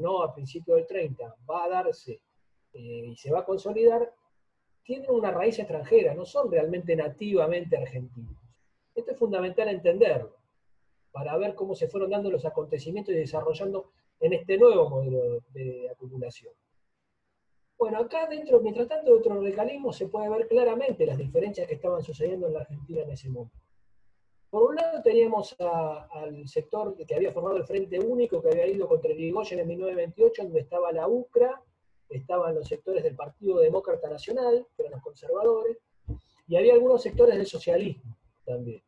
no a principios del 30, va a darse eh, y se va a consolidar, tienen una raíz extranjera, no son realmente nativamente argentinos. Esto es fundamental entenderlo, para ver cómo se fueron dando los acontecimientos y desarrollando en este nuevo modelo de acumulación. Bueno, acá dentro, mientras tanto, dentro del radicalismo se puede ver claramente las diferencias que estaban sucediendo en la Argentina en ese momento. Por un lado teníamos al sector que había formado el Frente Único, que había ido contra Irigoyen en 1928, donde estaba la UCRA, estaban los sectores del Partido Demócrata Nacional, que eran los conservadores, y había algunos sectores del socialismo también.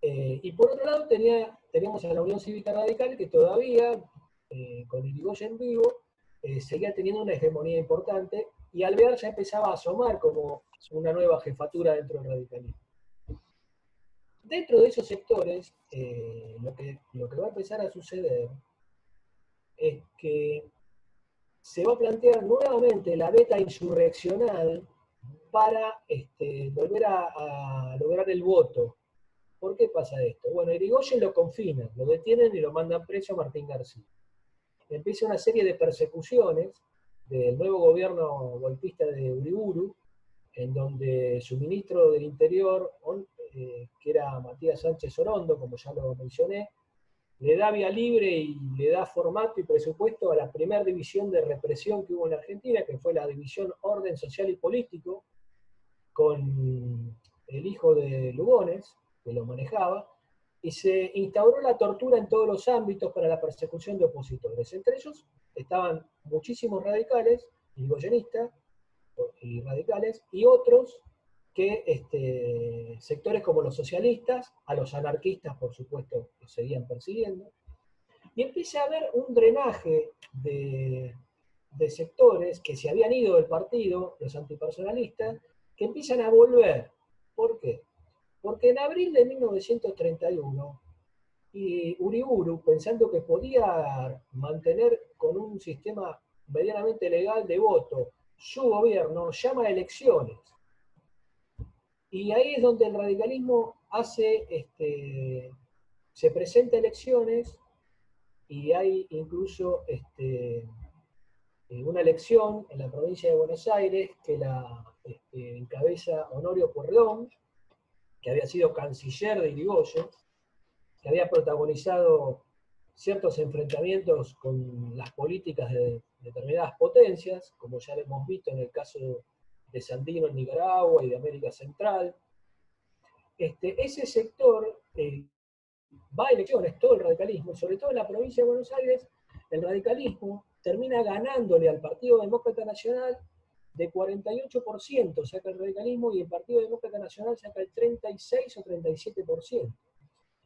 Eh, y por otro lado tenía, teníamos a la Unión Cívica Radical, que todavía, eh, con Irigoyen vivo, eh, seguía teniendo una hegemonía importante, y Alvear ya empezaba a asomar como una nueva jefatura dentro del radicalismo dentro de esos sectores, eh, lo, que, va a empezar a suceder es que se va a plantear nuevamente la beta insurreccional para este, volver a, lograr el voto. ¿Por qué pasa esto? Bueno, Irigoyen lo confinan, lo detienen y lo mandan preso a Martín García. Empieza una serie de persecuciones del nuevo gobierno golpista de Uriburu, en donde su ministro del Interior, eh, que era Matías Sánchez Orondo, como ya lo mencioné, le da vía libre y le da formato y presupuesto a la primera división de represión que hubo en Argentina, que fue la división Orden Social y Político, con el hijo de Lugones, que lo manejaba, y se instauró la tortura en todos los ámbitos para la persecución de opositores. Entre ellos estaban muchísimos radicales, y goyenistas, y radicales, y otros que este, sectores como los socialistas, a los anarquistas, por supuesto, los seguían persiguiendo, y empieza a haber un drenaje de, sectores que se habían ido del partido, los antipersonalistas, que empiezan a volver. ¿Por qué? Porque en abril de 1931, y Uriburu, pensando que podía mantener con un sistema medianamente legal de voto su gobierno, llama a elecciones y ahí es donde el radicalismo hace, este, se presenta elecciones y hay incluso este, eh, una elección en la provincia de Buenos Aires que la este, encabeza Honorio Puerlón, que había sido canciller de Irigoyen, que había protagonizado ciertos enfrentamientos con las políticas de determinadas potencias, como ya hemos visto en el caso de Sandino en Nicaragua y de América Central. Este, ese sector eh, va a elecciones, todo el radicalismo, sobre todo en la provincia de Buenos Aires, el radicalismo termina ganándole al Partido Demócrata Nacional de 48%, saca el radicalismo, y el Partido Demócrata Nacional saca el 36 o 37%.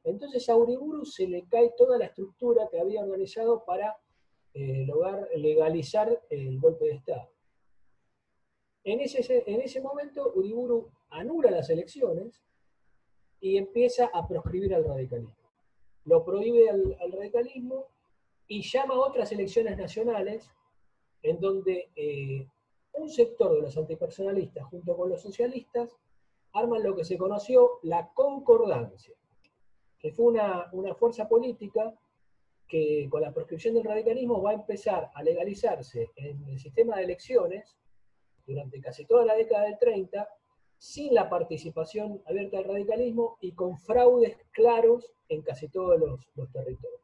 Entonces a Uriburu se le cae toda la estructura que había organizado para eh, lograr legalizar el golpe de Estado. En ese, en momento, Uriburu anula las elecciones y empieza a proscribir al radicalismo. Lo prohíbe al, radicalismo y llama a otras elecciones nacionales en donde eh, un sector de los antipersonalistas junto con los socialistas arman lo que se conoció la concordancia, que fue una, una fuerza política que con la proscripción del radicalismo va a empezar a legalizarse en el sistema de elecciones durante casi toda la década del 30, sin la participación abierta del radicalismo y con fraudes claros en casi todos los, territorios.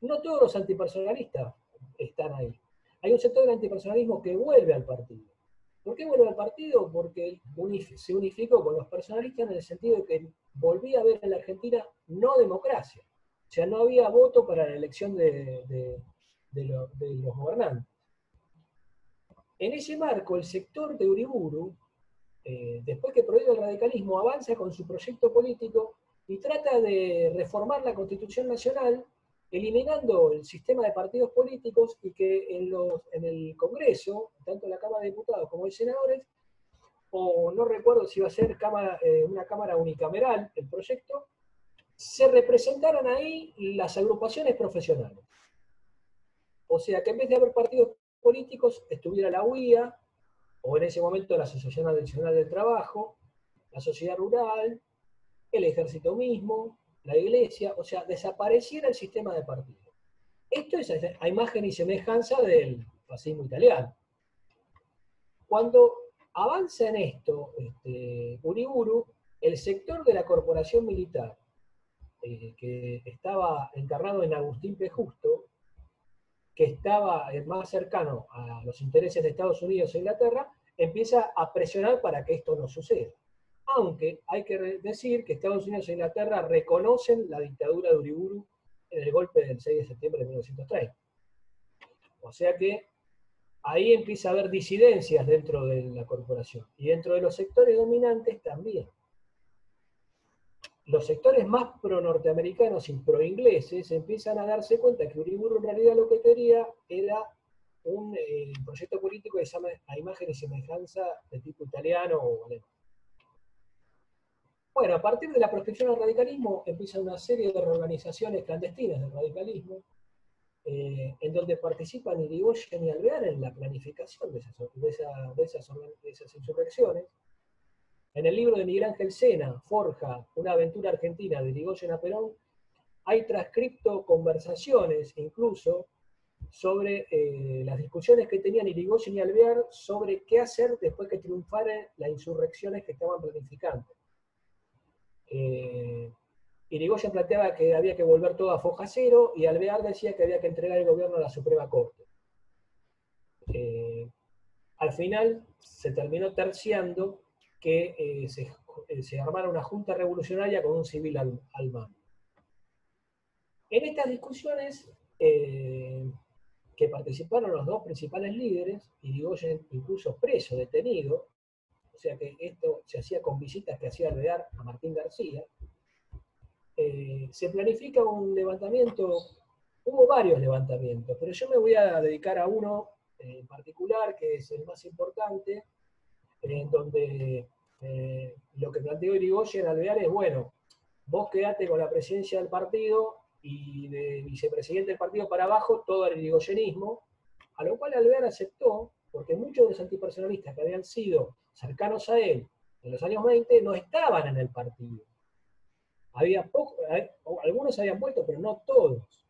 No todos los antipersonalistas están ahí. Hay un sector del antipersonalismo que vuelve al partido. ¿Por qué vuelve al partido? Porque se unificó con los personalistas en el sentido de que volvía a haber en la Argentina no democracia. O sea, no había voto para la elección de los gobernantes. En ese marco, el sector de Uriburu, eh, después que prohíbe el radicalismo, avanza con su proyecto político y trata de reformar la Constitución Nacional, eliminando el sistema de partidos políticos y que en, el Congreso, tanto la Cámara de Diputados como de Senadores, o no recuerdo si iba a ser eh, una Cámara unicameral el proyecto, se representaran ahí las agrupaciones profesionales. O sea, que en vez de haber partidos políticos estuviera la UIA, o en ese momento la Asociación Nacional del Trabajo, la sociedad rural, el ejército mismo, la iglesia, o sea, desapareciera el sistema de partidos. Esto es a imagen y semejanza del fascismo italiano. Cuando avanza en esto este, Uriburu, el sector de la corporación militar, eh, que estaba encarnado en Agustín P. Justo, que estaba más cercano a los intereses de Estados Unidos e Inglaterra, empieza a presionar para que esto no suceda. Aunque hay que decir que Estados Unidos e Inglaterra reconocen la dictadura de Uriburu en el golpe del 6 de septiembre de 1930. O sea que ahí empieza a haber disidencias dentro de la corporación y dentro de los sectores dominantes también. Los sectores más pro-norteamericanos y pro-ingleses empiezan a darse cuenta que Uriburu en realidad lo que quería era un eh, proyecto político de a imagen y semejanza de tipo italiano o alemán. Bueno, a partir de la prospección al radicalismo empieza una serie de reorganizaciones clandestinas del radicalismo, eh, en donde participan Irigoyen y Alvear en la planificación de esas, insurrecciones. En el libro de Miguel Ángel Sena, Forja, una aventura argentina de Irigoyen a Perón, hay transcripto conversaciones incluso sobre eh, las discusiones que tenían Irigoyen y Alvear sobre qué hacer después que triunfaran las insurrecciones que estaban planificando. Eh, Irigoyen planteaba que había que volver todo a foja cero y Alvear decía que había que entregar el gobierno a la Suprema Corte. Eh, al final se terminó terciando que eh, eh, se, armara una junta revolucionaria con un civil al, mando. En estas discusiones que participaron los dos principales líderes, Irigoyen incluso preso, detenido, o sea que esto se hacía con visitas que hacía Alvear a Martín García, eh, se planifica un levantamiento, hubo varios levantamientos, pero yo me voy a dedicar a uno en particular, que es el más importante, en donde eh, lo que planteó Irigoyen Alvear es, bueno, vos quedate con la presidencia del partido y de vicepresidente del partido para abajo todo el irigoyenismo, a lo cual Alvear aceptó, porque muchos de los antipersonalistas que habían sido cercanos a él en los años 20 no estaban en el partido. Había poco, algunos habían vuelto, pero no todos.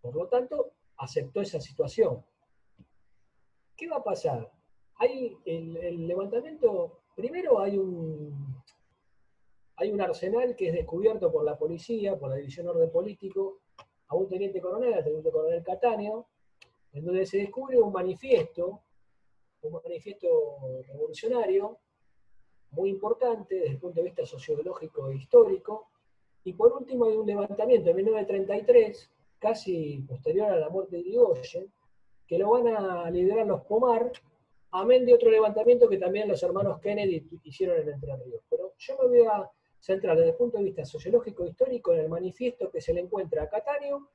Por lo tanto, aceptó esa situación. ¿Qué va a pasar? Hay el, levantamiento, primero hay un, hay un arsenal que es descubierto por la policía, por la División de Orden Político, a un teniente coronel, al teniente coronel Catáneo, en donde se descubre un manifiesto, un manifiesto revolucionario, muy importante desde el punto de vista sociológico e histórico, y por último hay un levantamiento en 1933, casi posterior a la muerte de Irigoyen, que lo van a liderar los Pomar, amén de otro levantamiento que también los hermanos Kennedy hicieron en Entre Ríos. Pero yo me voy a centrar desde el punto de vista sociológico histórico en el manifiesto que se le encuentra a Catáneo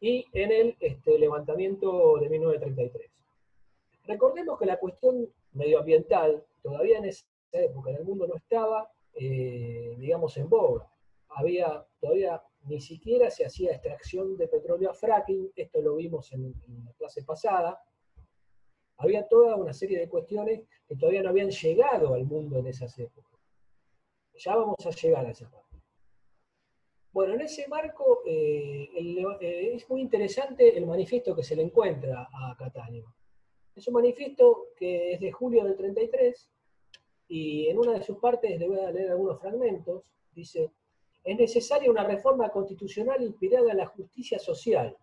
y en el este, levantamiento de 1933. Recordemos que la cuestión medioambiental todavía en esa época en el mundo no estaba, eh, digamos, en boga había todavía ni siquiera se hacía extracción de petróleo a fracking, esto lo vimos en, la clase pasada. Había toda una serie de cuestiones que todavía no habían llegado al mundo en esas épocas. Ya vamos a llegar a esa parte. Bueno, en ese marco eh, eh, es muy interesante el manifiesto que se le encuentra a Catania. Es un manifiesto que es de julio del 33 y en una de sus partes le voy a leer algunos fragmentos. Dice, es necesaria una reforma constitucional inspirada en la justicia social.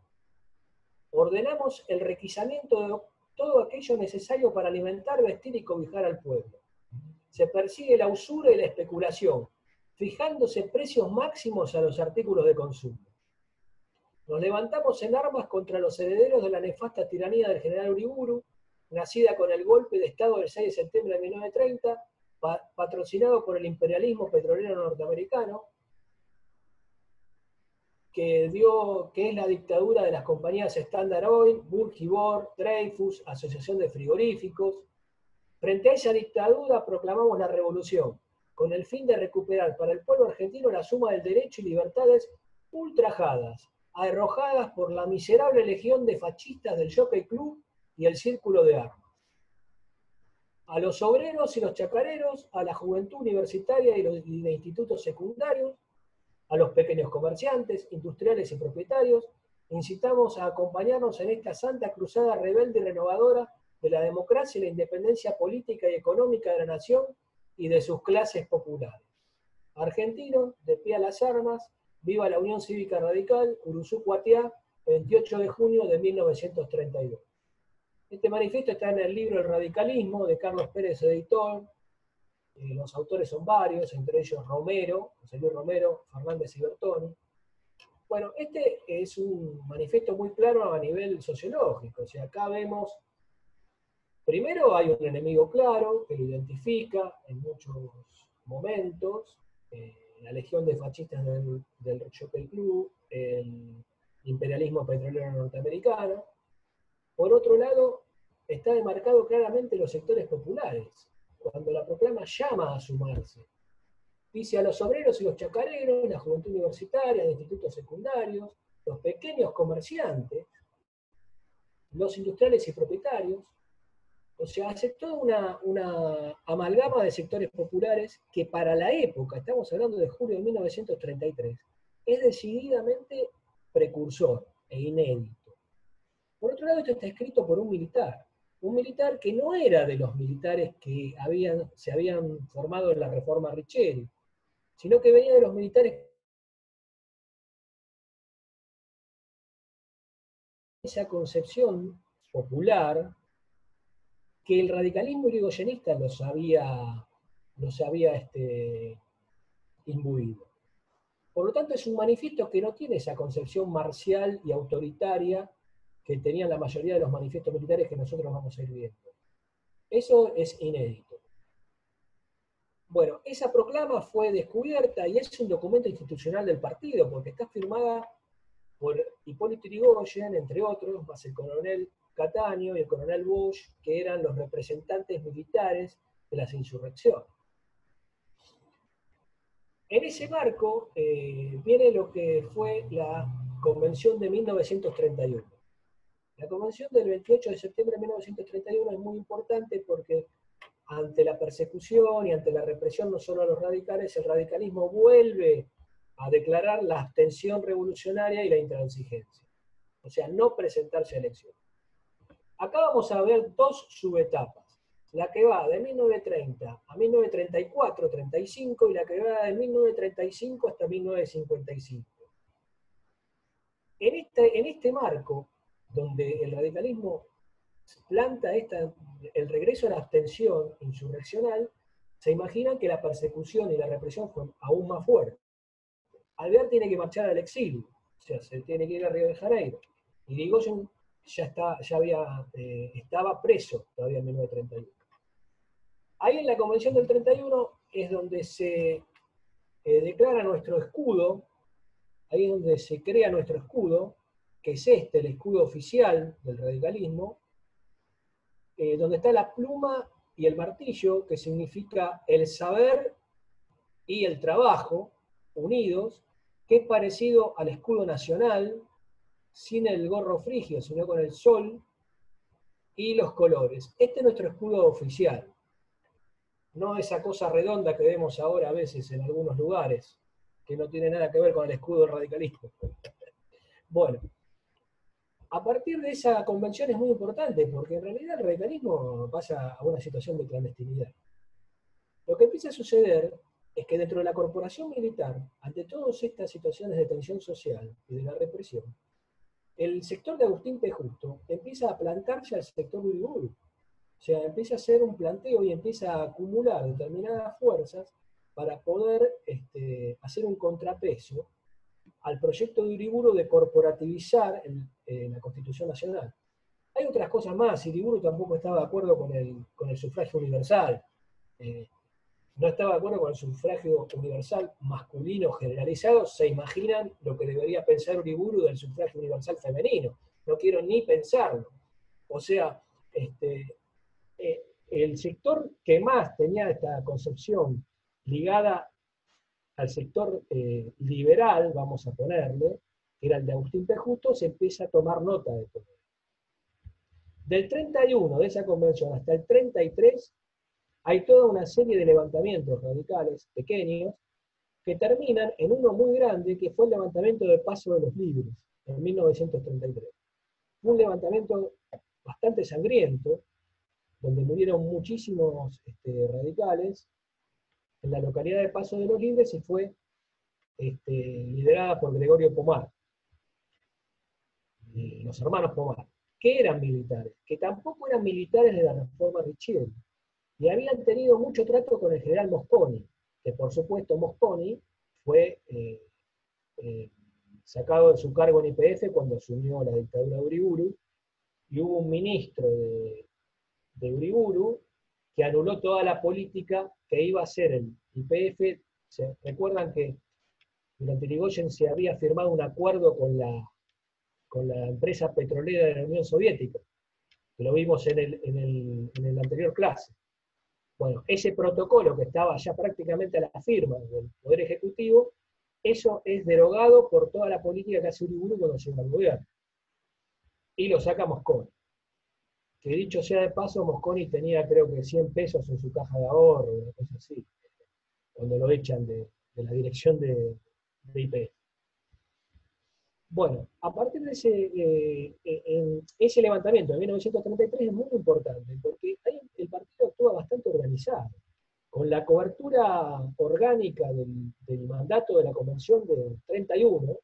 Ordenamos el requisamiento de todo aquello necesario para alimentar, vestir y cobijar al pueblo. Se persigue la usura y la especulación, fijándose precios máximos a los artículos de consumo. Nos levantamos en armas contra los herederos de la nefasta tiranía del general Uriburu, nacida con el golpe de Estado del 6 de septiembre de 1930, patrocinado por el imperialismo petrolero norteamericano, que dio, que es la dictadura de las compañías Standard Oil, Burkibor, Dreyfus, Asociación de Frigoríficos. Frente a esa dictadura proclamamos la revolución, con el fin de recuperar para el pueblo argentino la suma del derecho y libertades ultrajadas, arrojadas por la miserable legión de fascistas del Jockey Club y el Círculo de Armas. A los obreros y los chacareros, a la juventud universitaria y, los, y de institutos secundarios, a los pequeños comerciantes, industriales y propietarios, incitamos a acompañarnos en esta santa cruzada rebelde y renovadora de la democracia y la independencia política y económica de la nación y de sus clases populares. Argentinos, de pie a las armas, viva la Unión Cívica Radical, Uruzú Cuatiá, 28 de junio de 1932. Este manifiesto está en el libro El Radicalismo de Carlos Pérez, editor. Eh, los autores son varios, entre ellos Romero, José Luis Romero, Fernández y Bertoni. Bueno, este es un manifiesto muy claro a nivel sociológico. O sea, acá vemos, primero hay un enemigo claro que lo identifica en muchos momentos, eh, la legión de fascistas del, del Club, el imperialismo petrolero norteamericano. Por otro lado, está demarcado claramente los sectores populares, cuando la proclama llama a sumarse. Dice a los obreros y los chacareros, la juventud universitaria, de institutos secundarios, los pequeños comerciantes, los industriales y propietarios, o sea, hace toda una, una, amalgama de sectores populares que para la época, estamos hablando de julio de 1933, es decididamente precursor e inédito. Por otro lado, esto está escrito por un militar, un militar que no era de los militares que se habían formado en la reforma Richeri, sino que venía de los militares esa concepción popular que el radicalismo irigoyenista los había, los había este, imbuido. Por lo tanto, es un manifiesto que no tiene esa concepción marcial y autoritaria que tenían la mayoría de los manifiestos militares que nosotros vamos a ir viendo. Eso es inédito. Bueno, esa proclama fue descubierta y es un documento institucional del partido, porque está firmada por Hipólito Yrigoyen, entre otros, más el coronel Cataño y el coronel Bush, que eran los representantes militares de las insurrecciones. En ese marco eh, viene lo que fue la Convención de 1931. La Convención del 28 de septiembre de 1931 es muy importante porque ante la persecución y ante la represión no solo a los radicales, el radicalismo vuelve a declarar la abstención revolucionaria y la intransigencia. O sea, no presentarse a elecciones. Acá vamos a ver dos subetapas. La que va de 1930 a 1934, 35 y la que va de 1935 hasta 1955. En este, en este marco, donde el radicalismo planta esta, el regreso a la abstención insurreccional, se imaginan que la persecución y la represión fue aún más fuerte. Alvear tiene que marchar al exilio, o sea, se tiene que ir a Río de Janeiro. Y Digoyen ya, está, ya había, eh, estaba preso todavía en 1931. Ahí en la Convención del 31 es donde se eh, declara nuestro escudo, ahí es donde se crea nuestro escudo, que es este, el escudo oficial del radicalismo, eh, donde está la pluma y el martillo, que significa el saber y el trabajo unidos, que es parecido al escudo nacional, sin el gorro frigio, sino con el sol y los colores. Este es nuestro escudo oficial, no esa cosa redonda que vemos ahora a veces en algunos lugares, que no tiene nada que ver con el escudo del radicalismo. Bueno, a partir de esa convención es muy importante, porque en realidad el radicalismo pasa a una situación de clandestinidad. Lo que empieza a suceder es que dentro de la corporación militar, ante todas estas situaciones de tensión social y de la represión, el sector de Agustín P. Justo empieza a plantarse al sector Uriburu. O sea, empieza a hacer un planteo y empieza a acumular determinadas fuerzas para poder este, hacer un contrapeso al proyecto de Uriburu de corporativizar la Constitución Nacional. Hay otras cosas más, Uriburu tampoco estaba de acuerdo con el, con el sufragio universal, eh, no estaba de acuerdo con el sufragio universal masculino generalizado, se imaginan lo que debería pensar Uriburu del sufragio universal femenino, no quiero ni pensarlo. O sea, este, eh, el sector que más tenía esta concepción ligada al sector eh, liberal, vamos a ponerle, que era el de Agustín Pejusto, se empieza a tomar nota de todo. Del 31 de esa convención hasta el 33, hay toda una serie de levantamientos radicales pequeños que terminan en uno muy grande, que fue el levantamiento del Paso de los Libres, en 1933. Fue un levantamiento bastante sangriento, donde murieron muchísimos este, radicales en la localidad de Paso de los Libres y fue este, liderada por Gregorio Pomar, los hermanos Pomar, que eran militares, que tampoco eran militares de la reforma Richelieu, y habían tenido mucho trato con el general Mosconi, que por supuesto Mosconi fue eh, eh, sacado de su cargo en IPF cuando asumió la dictadura de Uriburu, y hubo un ministro de, de Uriburu que anuló toda la política que iba a hacer el IPF. ¿Se recuerdan que durante Irigoyen se había firmado un acuerdo con la, con la empresa petrolera de la Unión Soviética? Lo vimos en el, en el, en el anterior clase. Bueno, ese protocolo que estaba ya prácticamente a la firma del Poder Ejecutivo, eso es derogado por toda la política que hace Uriburu cuando llega al gobierno. Y lo saca Mosconi. Que dicho sea de paso, Mosconi tenía creo que 100 pesos en su caja de ahorro, una cosa así, cuando lo echan de, la dirección de, de IP. Bueno, a partir de ese, eh, eh, ese levantamiento de 1933 es muy importante, porque ahí el partido actúa bastante organizado. Con la cobertura orgánica del, mandato de la Convención del 31,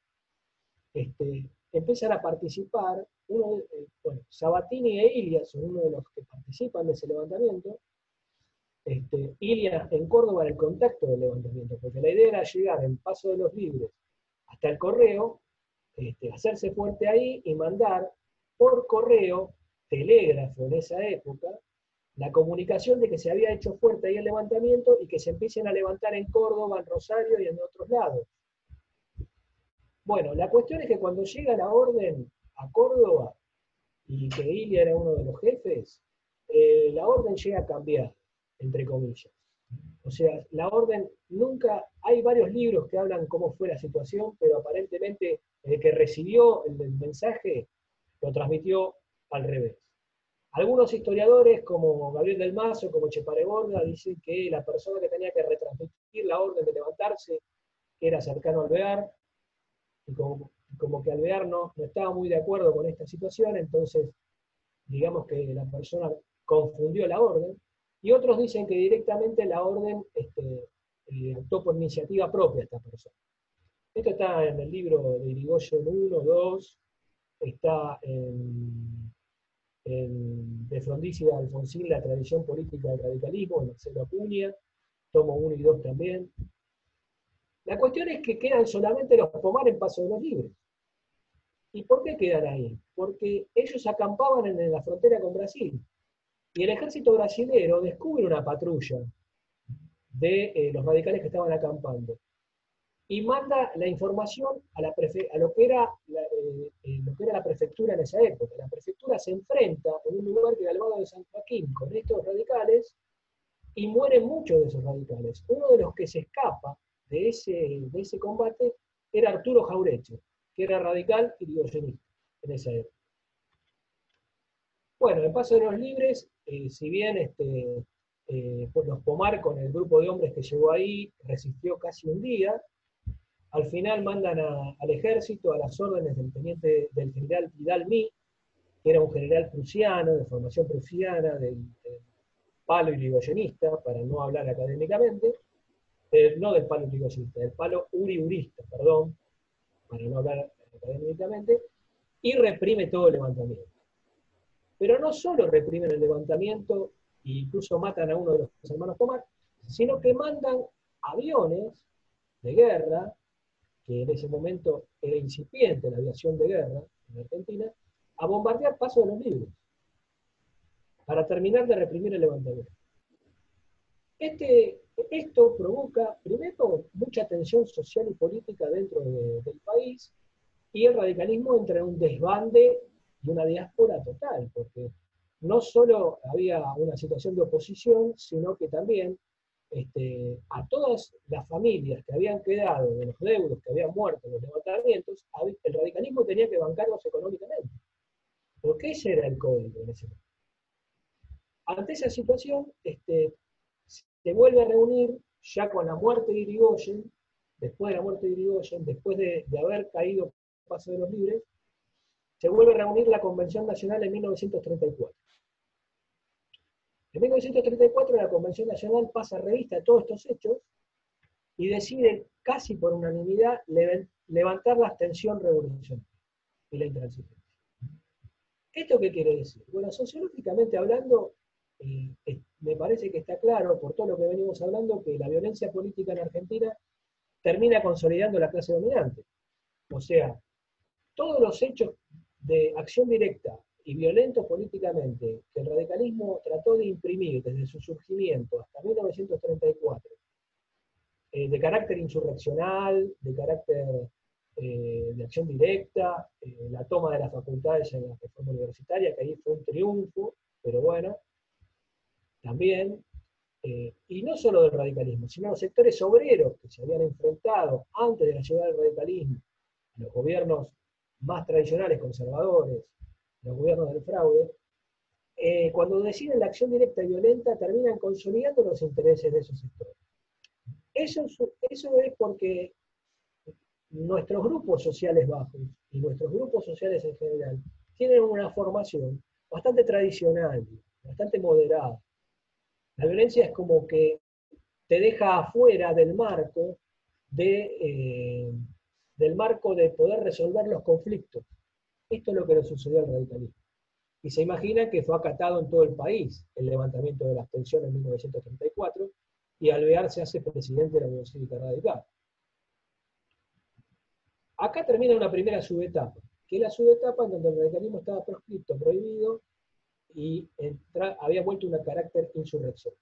este, empiezan a participar, uno, eh, bueno, Sabatini e Ilia son uno de los que participan de ese levantamiento. Este, en Córdoba en el contacto del levantamiento, porque la idea era llegar en Paso de los Libres hasta el correo, este, hacerse fuerte ahí y mandar por correo, telégrafo en esa época, la comunicación de que se había hecho fuerte ahí el levantamiento y que se empiecen a levantar en Córdoba, en Rosario y en otros lados. Bueno, la cuestión es que cuando llega la orden a Córdoba, y que Ilia era uno de los jefes, eh, la orden llega a cambiar, entre comillas. O sea, la orden nunca, hay varios libros que hablan cómo fue la situación, pero aparentemente el que recibió el, mensaje lo transmitió al revés. Algunos historiadores, como Gabriel del Mazo, como Chepare Borda, dicen que la persona que tenía que retransmitir la orden de levantarse era cercano al Alvear, y como, que Alvear no, no estaba muy de acuerdo con esta situación, entonces digamos que la persona confundió la orden, y otros dicen que directamente la orden este, eh, actuó por iniciativa propia esta persona. Esto está en el libro de Irigoyen 1, 2, está en de Frondizi y Alfonsín, La tradición política del radicalismo, en Marcelo Acuña, tomo 1 y 2 también. La cuestión es que quedan solamente los Pomar en Paso de los Libres. ¿Y por qué quedan ahí? Porque ellos acampaban en la frontera con Brasil. Y el ejército brasilero descubre una patrulla de eh, los radicales que estaban acampando y manda la información a, la a lo, que era la, eh, eh, lo que era la prefectura en esa época. La prefectura se enfrenta en un lugar que era el Valle de San Joaquín con estos radicales y mueren muchos de esos radicales. Uno de los que se escapa de ese, de ese combate era Arturo Jaureche, que era radical y diogenista en esa época. Bueno, en Paso de los Libres, eh, si bien este, pues los Pomar con el grupo de hombres que llegó ahí resistió casi un día, al final mandan al ejército a las órdenes del teniente del general Vidal Mi, que era un general prusiano, de formación prusiana, del, palo irigoyenista, para no hablar académicamente, no del palo irigoyenista, del palo uriurista, perdón, para no hablar académicamente, y reprime todo el levantamiento. Pero no solo reprimen el levantamiento e incluso matan a uno de los hermanos Tomás, sino que mandan aviones de guerra que en ese momento era incipiente la aviación de guerra en Argentina, a bombardear Paso de los Libres, para terminar de reprimir el levantamiento. Este, esto provoca, primero, mucha tensión social y política dentro del país, y el radicalismo entra en un desbande y una diáspora total, porque no solo había una situación de oposición, sino que también este, a todas las familias que habían quedado de los deudos que habían muerto en los levantamientos, el radicalismo tenía que bancarlos económicamente. Porque ese era el código en ese momento. Ante esa situación, este, se vuelve a reunir ya con la muerte de Irigoyen, después de la muerte de Irigoyen, después de, haber caído Paso de los Libres, se vuelve a reunir la Convención Nacional en 1934. En 1934 la Convención Nacional pasa revista a todos estos hechos y decide casi por unanimidad levantar la abstención revolucionaria y la intransigencia. ¿Esto qué quiere decir? Bueno, sociológicamente hablando, eh, me parece que está claro, por todo lo que venimos hablando, que la violencia política en Argentina termina consolidando la clase dominante. O sea, todos los hechos de acción directa y violentos políticamente que el radicalismo trató de imprimir desde su surgimiento hasta 1934, eh, de carácter insurreccional, de carácter eh, de acción directa, eh, la toma de las facultades en la reforma universitaria, que ahí fue un triunfo, pero bueno, también, y no solo del radicalismo, sino los sectores obreros que se habían enfrentado antes de la llegada del radicalismo, los gobiernos más tradicionales, conservadores, los gobiernos del fraude, eh, cuando deciden la acción directa y violenta, terminan consolidando los intereses de esos sectores. Eso, eso es porque nuestros grupos sociales bajos y nuestros grupos sociales en general tienen una formación bastante tradicional, bastante moderada. La violencia es como que te deja afuera del marco de, eh, del marco de poder resolver los conflictos. Esto es lo que le sucedió al radicalismo. Y se imagina que fue acatado en todo el país el levantamiento de las tensiones en 1934 y Alvear se hace presidente de la Unión Cívica Radical. Acá termina una primera subetapa, que es la subetapa en donde el radicalismo estaba proscrito, prohibido, y había vuelto un carácter insurrección.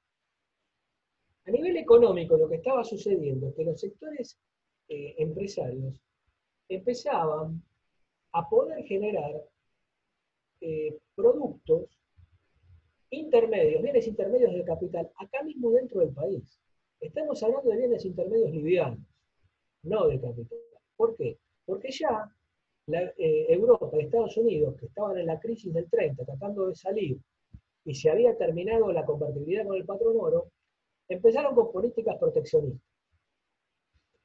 A nivel económico, lo que estaba sucediendo es que los sectores eh, empresarios empezaban a poder generar eh, productos intermedios, bienes intermedios de capital, acá mismo dentro del país. Estamos hablando de bienes intermedios livianos, no de capital. ¿Por qué? Porque ya eh, Europa y Estados Unidos, que estaban en la crisis del 30, tratando de salir, y se había terminado la convertibilidad con el patrón oro, empezaron con políticas proteccionistas.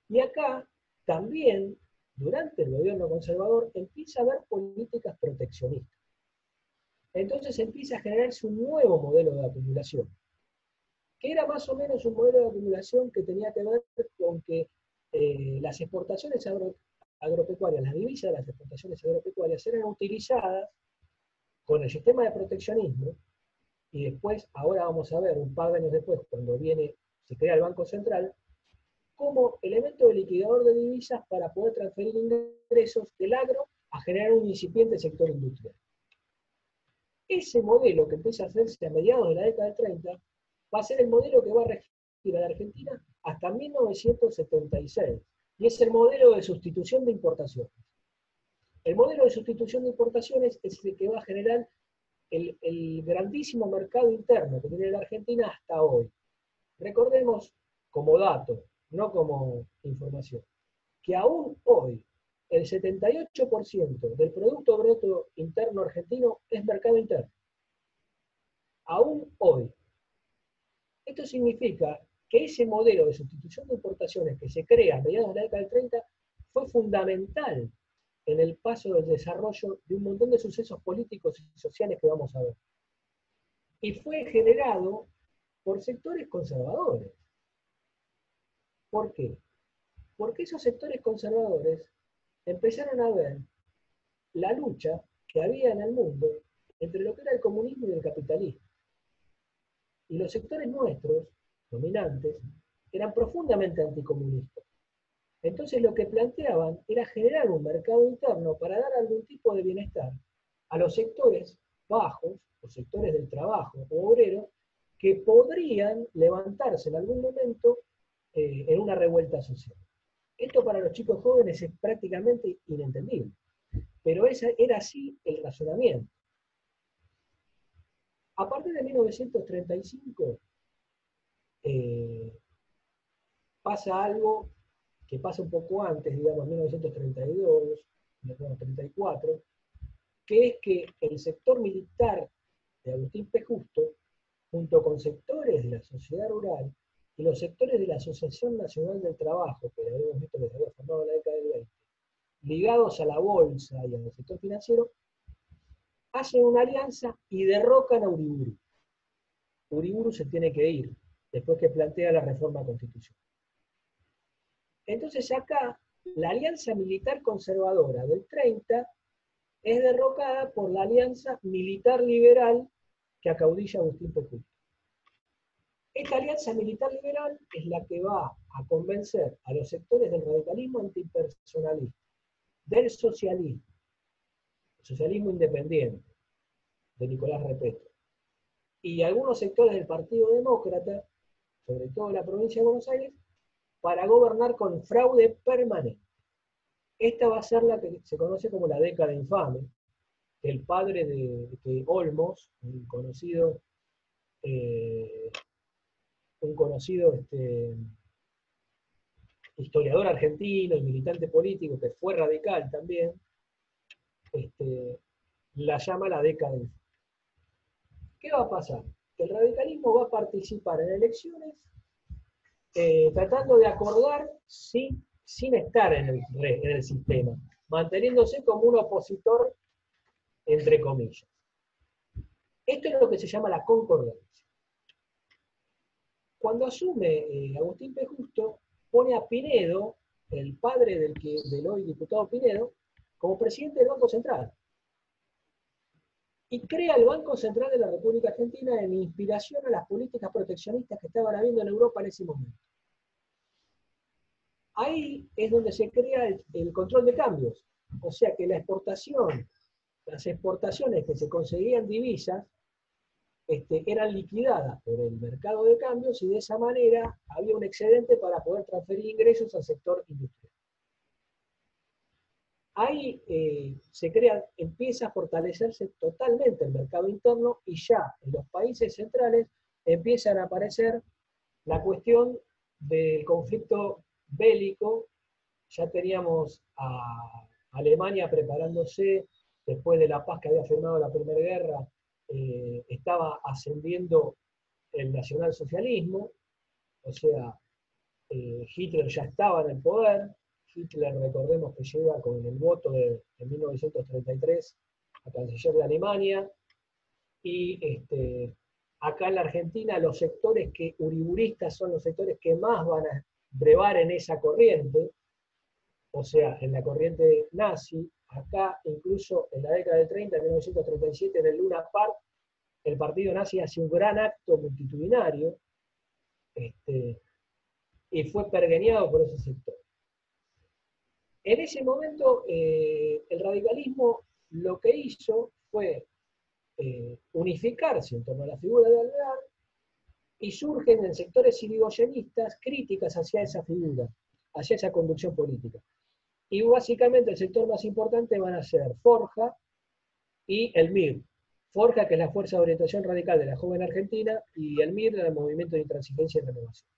Y acá también durante el gobierno conservador empieza a haber políticas proteccionistas. Entonces empieza a generarse un nuevo modelo de acumulación, que era más o menos un modelo de acumulación que tenía que ver con que eh, las exportaciones agropecuarias, las divisas de las exportaciones agropecuarias eran utilizadas con el sistema de proteccionismo, y después, ahora vamos a ver, un par de años después, cuando viene, se crea el Banco Central, como elemento de liquidador de divisas para poder transferir ingresos del agro a generar un incipiente sector industrial. Ese modelo que empieza a hacerse a mediados de la década del 30 va a ser el modelo que va a regir a la Argentina hasta 1976. Y es el modelo de sustitución de importaciones. El modelo de sustitución de importaciones es el que va a generar el, el grandísimo mercado interno que tiene la Argentina hasta hoy. Recordemos como dato, no como información, que aún hoy el 78% del Producto Bruto Interno argentino es mercado interno. Aún hoy. Esto significa que ese modelo de sustitución de importaciones que se crea a mediados de la década del 30 fue fundamental en el paso del desarrollo de un montón de sucesos políticos y sociales que vamos a ver. Y fue generado por sectores conservadores. ¿Por qué? Porque esos sectores conservadores empezaron a ver la lucha que había en el mundo entre lo que era el comunismo y el capitalismo. Y los sectores nuestros, dominantes, eran profundamente anticomunistas. Entonces lo que planteaban era generar un mercado interno para dar algún tipo de bienestar a los sectores bajos, los sectores del trabajo o obreros, que podrían levantarse en algún momento eh, en una revuelta social. Esto para los chicos jóvenes es prácticamente inentendible, pero ese era así el razonamiento. A partir de 1935 eh, pasa algo que pasa un poco antes, digamos 1932, 1934, que es que el sector militar de Agustín P. Justo, junto con sectores de la sociedad rural, y los sectores de la Asociación Nacional del Trabajo, que habíamos visto que se había formado en la década del 20, ligados a la bolsa y al sector financiero, hacen una alianza y derrocan a Uriburu. Uriburu se tiene que ir después que plantea la reforma constitucional. Entonces acá la alianza militar conservadora del 30 es derrocada por la alianza militar liberal que acaudilla Agustín Pecuto. Esta alianza militar liberal es la que va a convencer a los sectores del radicalismo antipersonalista, del socialismo, socialismo independiente, de Nicolás Repeto, y algunos sectores del Partido Demócrata, sobre todo la provincia de Buenos Aires, para gobernar con fraude permanente. Esta va a ser la que se conoce como la década infame, el padre de, Olmos, un conocido, eh, un conocido este, historiador argentino y militante político que fue radical también, este, la llama la década infame. ¿Qué va a pasar? El radicalismo va a participar en elecciones eh, tratando de acordar sin, sin estar en el, en el sistema, manteniéndose como un opositor, entre comillas. Esto es lo que se llama la concordancia. Cuando asume eh, Agustín P. Justo, pone a Pinedo, el padre del, que, del hoy diputado Pinedo, como presidente del Banco Central y crea el Banco Central de la República Argentina en inspiración a las políticas proteccionistas que estaban habiendo en Europa en ese momento. Ahí es donde se crea el, control de cambios, o sea que la exportación, las exportaciones que se conseguían divisas, este, eran liquidadas por el mercado de cambios y de esa manera había un excedente para poder transferir ingresos al sector industrial ahí eh, se crea, empieza a fortalecerse totalmente el mercado interno y ya en los países centrales empiezan a aparecer la cuestión del conflicto bélico. Ya teníamos a Alemania preparándose después de la paz que había firmado la Primera Guerra, eh, estaba ascendiendo el nacionalsocialismo, o sea, eh, Hitler ya estaba en el poder, Hitler, recordemos que llega con el voto de, 1933 a canciller de Alemania, y este, acá en la Argentina los sectores que uriburistas son los sectores que más van a brevar en esa corriente, o sea, en la corriente nazi, acá incluso en la década del 30, en 1937, en el Luna Park, el partido nazi hace un gran acto multitudinario este, y fue pergeñado por ese sector. En ese momento, eh, el radicalismo lo que hizo fue eh, unificarse en torno a la figura de Alvear y surgen en sectores irigoyenistas críticas hacia esa figura, hacia esa conducción política. Y básicamente el sector más importante van a ser Forja y el MIR. Forja, que es la Fuerza de Orientación Radical de la Joven Argentina, y el MIR, el Movimiento de Intransigencia y Renovación.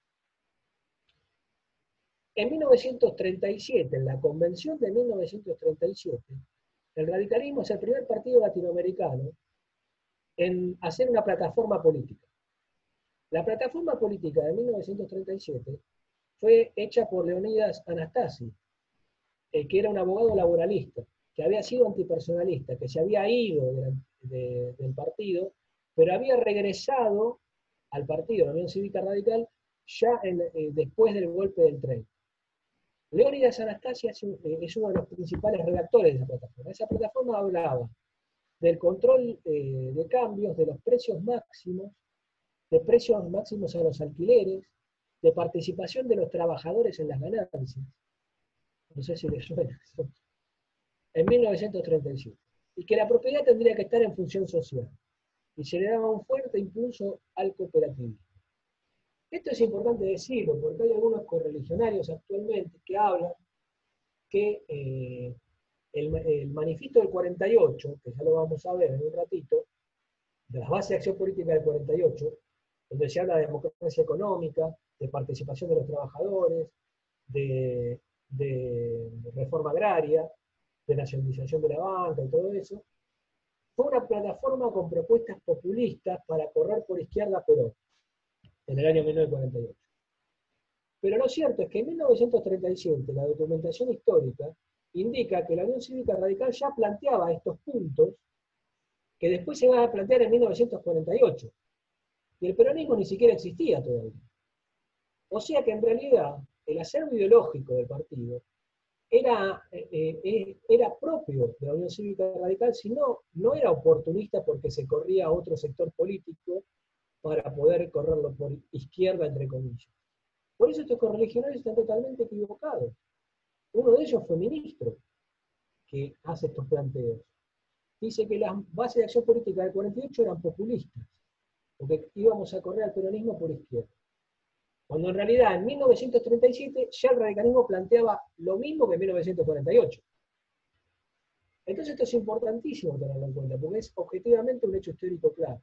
En 1937, en la convención de 1937, el radicalismo es el primer partido latinoamericano en hacer una plataforma política. La plataforma política de 1937 fue hecha por Leonidas Anastasi, eh, que era un abogado laboralista, que había sido antipersonalista, que se había ido del partido, pero había regresado al partido, la Unión Cívica Radical, ya eh, después del golpe del tren. Leónidas Anastasia eh, es uno de los principales redactores de esa plataforma. Esa plataforma hablaba del control eh, de cambios, de los precios máximos, de precios máximos a los alquileres, de participación de los trabajadores en las ganancias. No sé si les suena eso. En 1937. Y que la propiedad tendría que estar en función social. Y se le daba un fuerte impulso al cooperativismo. Esto es importante decirlo, porque hay algunos correligionarios actualmente que hablan que eh, el, manifiesto del 48, que ya lo vamos a ver en un ratito, de las bases de acción política del 48, donde se habla de democracia económica, de participación de los trabajadores, de, de reforma agraria, de nacionalización de la banca y todo eso, fue una plataforma con propuestas populistas para correr por izquierda pero en el año 1948. Pero lo cierto es que en 1937 la documentación histórica indica que la Unión Cívica Radical ya planteaba estos puntos que después se iban a plantear en 1948. Y el peronismo ni siquiera existía todavía. O sea que en realidad el acervo ideológico del partido era, eh, eh, era propio de la Unión Cívica Radical, sino no era oportunista porque se corría a otro sector político para poder correrlo por izquierda, entre comillas. Por eso estos correligionarios están totalmente equivocados. Uno de ellos fue ministro que hace estos planteos. Dice que las bases de acción política del 48 eran populistas, porque íbamos a correr al peronismo por izquierda. Cuando en realidad en 1937 ya el radicalismo planteaba lo mismo que en 1948. Entonces esto es importantísimo tenerlo en cuenta, porque es objetivamente un hecho histórico claro.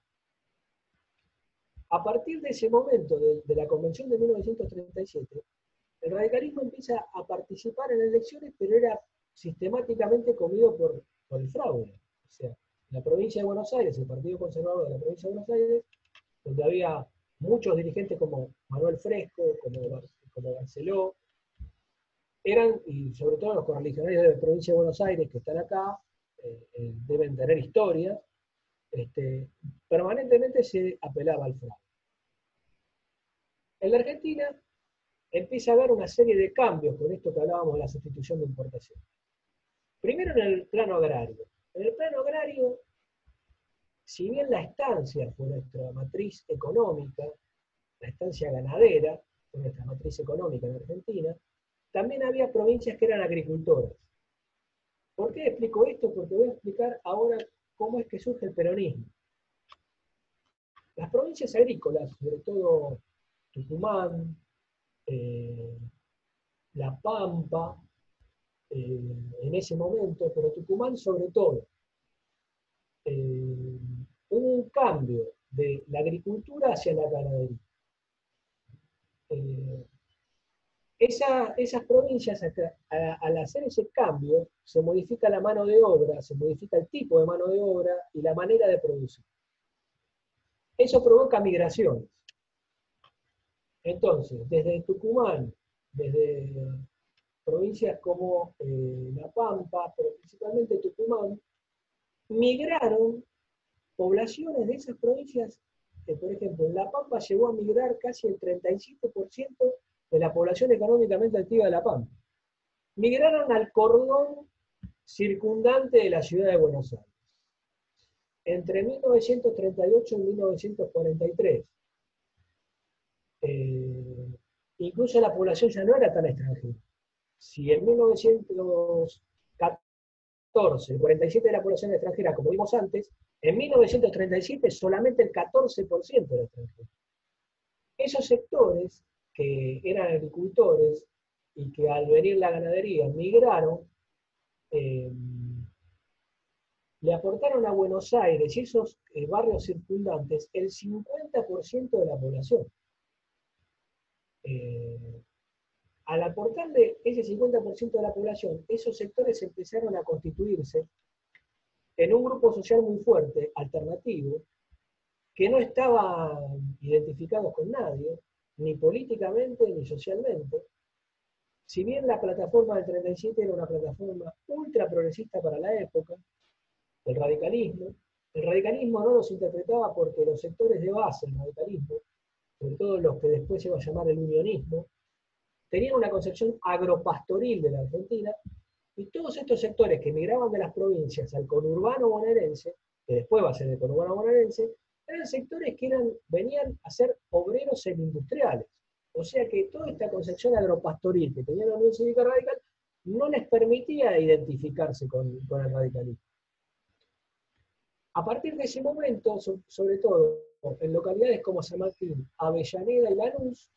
A partir de ese momento, de, la convención de 1937, el radicalismo empieza a participar en elecciones, pero era sistemáticamente comido por, el fraude. O sea, la provincia de Buenos Aires, el Partido Conservador de la provincia de Buenos Aires, donde había muchos dirigentes como Manuel Fresco, como, como Barceló, eran, y sobre todo los correligionarios de la provincia de Buenos Aires que están acá, eh, eh, deben tener historia, este, permanentemente se apelaba al fraude. En la Argentina empieza a haber una serie de cambios con esto que hablábamos de la sustitución de importación. Primero en el plano agrario. En el plano agrario, si bien la estancia fue nuestra matriz económica, la estancia ganadera fue nuestra matriz económica en Argentina, también había provincias que eran agricultoras. ¿Por qué explico esto? Porque voy a explicar ahora cómo es que surge el peronismo. Las provincias agrícolas, sobre todo Tucumán, eh, La Pampa, eh, en ese momento, pero Tucumán sobre todo, eh, hubo un cambio de la agricultura hacia la ganadería. Esas provincias, al hacer ese cambio, se modifica la mano de obra, se modifica el tipo de mano de obra y la manera de producir. Eso provoca migraciones. Entonces, desde Tucumán, desde provincias como eh, La Pampa, pero principalmente Tucumán, migraron poblaciones de esas provincias, por ejemplo, en La Pampa llegó a migrar casi el 37% de la población económicamente activa de La Pampa. Migraron al cordón circundante de la ciudad de Buenos Aires. Entre 1938 y 1943, eh, incluso la población ya no era tan extranjera. Si en 1914 el 47% de la población extranjera, como vimos antes, en 1937 solamente el 14% era extranjero. Esos sectores que eran agricultores y que al venir la ganadería migraron, eh, le aportaron a Buenos Aires y esos eh, barrios circundantes el 50% de la población. Eh, al aportarle ese 50% de la población, esos sectores empezaron a constituirse en un grupo social muy fuerte, alternativo, que no estaba identificado con nadie, ni políticamente ni socialmente. Si bien la plataforma del 37 era una plataforma ultra progresista para la época, el radicalismo, el radicalismo no los interpretaba porque los sectores de base del radicalismo sobre todo los que después se va a llamar el unionismo, tenían una concepción agropastoril de la Argentina, y todos estos sectores que migraban de las provincias al conurbano bonaerense, que después va a ser el conurbano bonaerense, eran sectores que eran, venían a ser obreros semi-industriales. O sea que toda esta concepción agropastoril que tenía la Unión Cívica Radical no les permitía identificarse con, con el radicalismo. A partir de ese momento, sobre todo en localidades como San Martín, Avellaneda y Lanús,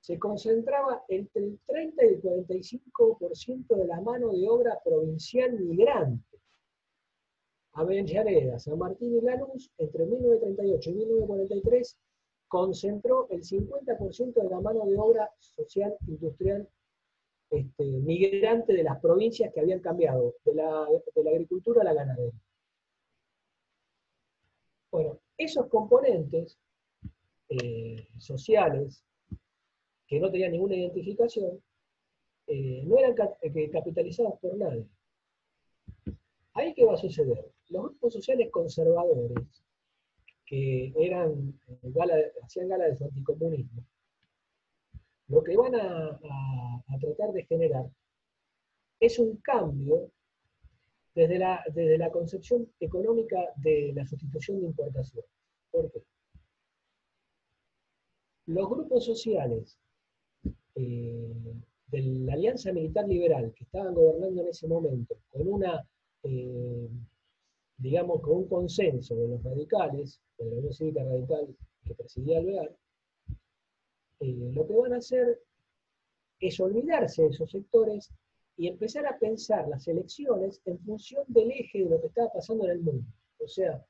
se concentraba entre el 30 y el 45% de la mano de obra provincial migrante. Avellaneda, San Martín y Lanús, entre 1938 y 1943, concentró el 50% de la mano de obra social industrial este, migrante de las provincias que habían cambiado de la, agricultura a la ganadería. Bueno, esos componentes eh, sociales que no tenían ninguna identificación, eh, no eran capitalizados por nadie. Ahí qué va a suceder. Los grupos sociales conservadores, que eran, hacían gala de su anticomunismo, lo que van a, tratar de generar es un cambio desde la, desde la concepción económica de la sustitución de importación. ¿Por qué? Los grupos sociales eh, de la Alianza Militar Liberal que estaban gobernando en ese momento, con una, eh, digamos, con un consenso de los radicales, de la Unión Cívica Radical que presidía Alvear, eh, lo que van a hacer es olvidarse de esos sectores y empezar a pensar las elecciones en función del eje de lo que estaba pasando en el mundo. O sea,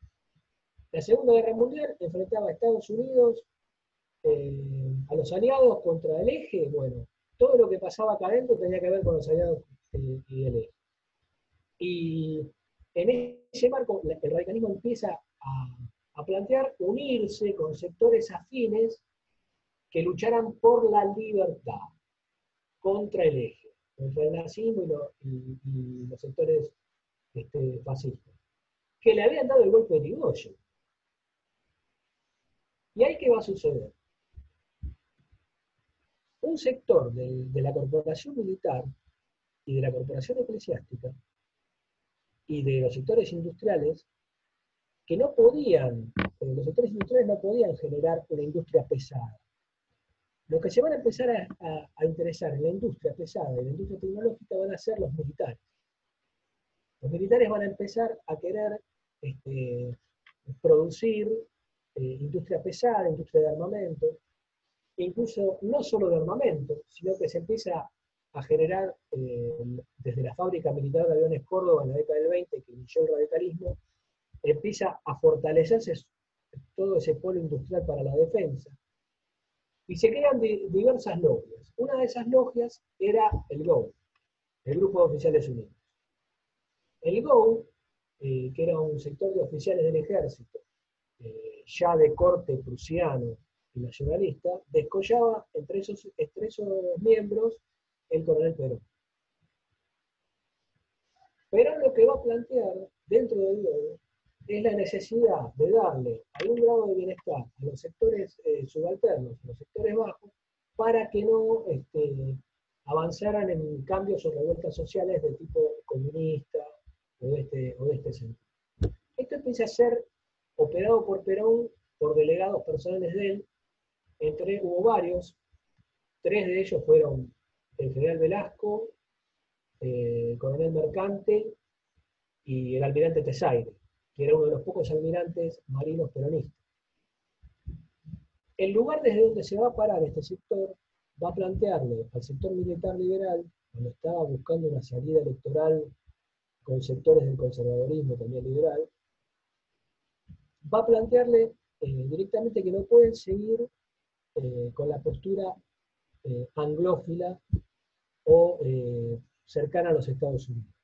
la Segunda Guerra Mundial enfrentaba a Estados Unidos, eh, a los aliados contra el eje, bueno, todo lo que pasaba acá adentro tenía que ver con los aliados eh, y el eje. Y en ese marco, el radicalismo empieza a, plantear unirse con sectores afines que lucharan por la libertad contra el eje, contra el nazismo y, los sectores este, fascistas, que le habían dado el golpe de Irigoyen. ¿Y ahí qué va a suceder? Un sector de, la corporación militar y de la corporación eclesiástica y de los sectores industriales que no podían, eh, los sectores industriales no podían generar una industria pesada. Los que se van a empezar a, interesar en la industria pesada y la industria tecnológica van a ser los militares. Los militares van a empezar a querer este, producir eh, industria pesada, industria de armamento, e incluso no solo de armamento, sino que se empieza a generar eh, desde la fábrica militar de aviones Córdoba en la década del 20, que inició el radicalismo, empieza a fortalecerse todo ese polo industrial para la defensa. Y se crean diversas logias. Una de esas logias era el GO, el Grupo de Oficiales Unidos. El GO, eh, que era un sector de oficiales del ejército, eh, ya de corte prusiano y nacionalista, descollaba entre esos, entre esos miembros el coronel Perón. Pero lo que va a plantear dentro del GO es la necesidad de darle algún grado de bienestar a los sectores eh, subalternos, a los sectores bajos, para que no este, avanzaran en cambios o revueltas sociales de tipo comunista o de este, o este. Esto empieza a ser operado por Perón, por delegados personales de él, entre hubo varios, tres de ellos fueron el general Velasco, eh, el coronel Mercante y el almirante Tesaire que era uno de los pocos almirantes marinos peronistas. El lugar desde donde se va a parar este sector va a plantearle al sector militar liberal, cuando estaba buscando una salida electoral con sectores del conservadorismo también liberal, va a plantearle eh, directamente que no pueden seguir eh, con la postura eh, anglófila o cercana a los Estados Unidos.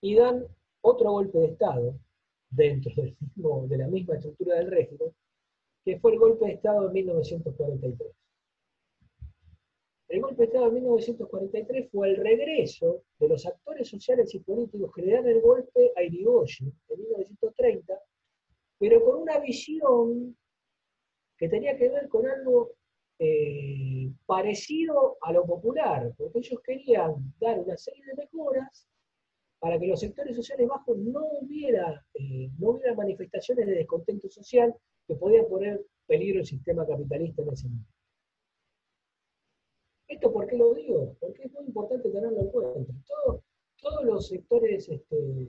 Y dan otro golpe de Estado, dentro de la misma estructura del régimen, que fue el golpe de Estado de 1943. El golpe de Estado de 1943 fue el regreso de los actores sociales y políticos que le dan el golpe a Irigoyen en 1930, pero con una visión que tenía que ver con algo eh, parecido a lo popular, porque ellos querían dar una serie de mejoras para que los sectores sociales bajos no hubiera, eh, no hubiera manifestaciones de descontento social que podían poner peligro el sistema capitalista en ese momento. ¿Esto por qué lo digo? Porque es muy importante tenerlo en cuenta. todos los sectores, este,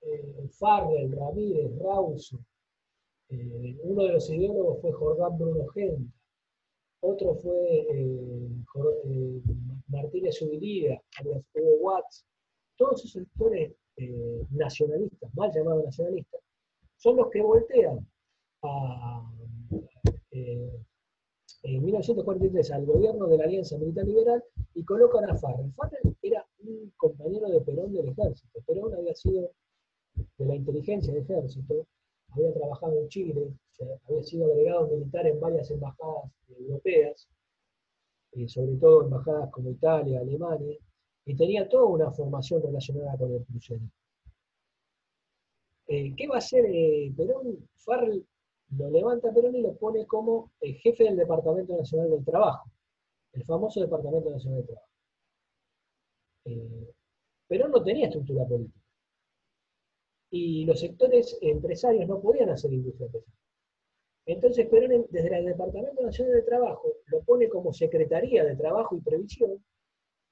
eh, Farrell, Ramírez, Rauso, eh, uno de los ideólogos fue Jordán Bruno Genta, otro fue Martínez Ubiriga, alias Hugo Watts, todos esos sectores eh, nacionalistas, mal llamados nacionalistas, son los que voltean eh, en 1943 al gobierno de la Alianza Militar Liberal y colocan a Farrell. Farrell era un compañero de Perón del ejército. Perón había sido de la inteligencia del ejército, había trabajado en Chile, había sido agregado militar en varias embajadas europeas, eh, sobre todo embajadas como Italia, Alemania, y tenía toda una formación relacionada con el crucero. Eh, ¿Qué va a hacer Perón? Farrell lo levanta Perón y lo pone como jefe del Departamento Nacional del Trabajo, el famoso Departamento Nacional del Trabajo. Perón no tenía estructura política. Y los sectores empresarios no podían hacer industria pesada. Entonces Perón, desde el Departamento Nacional de Trabajo, lo pone como Secretaría de Trabajo y Previsión,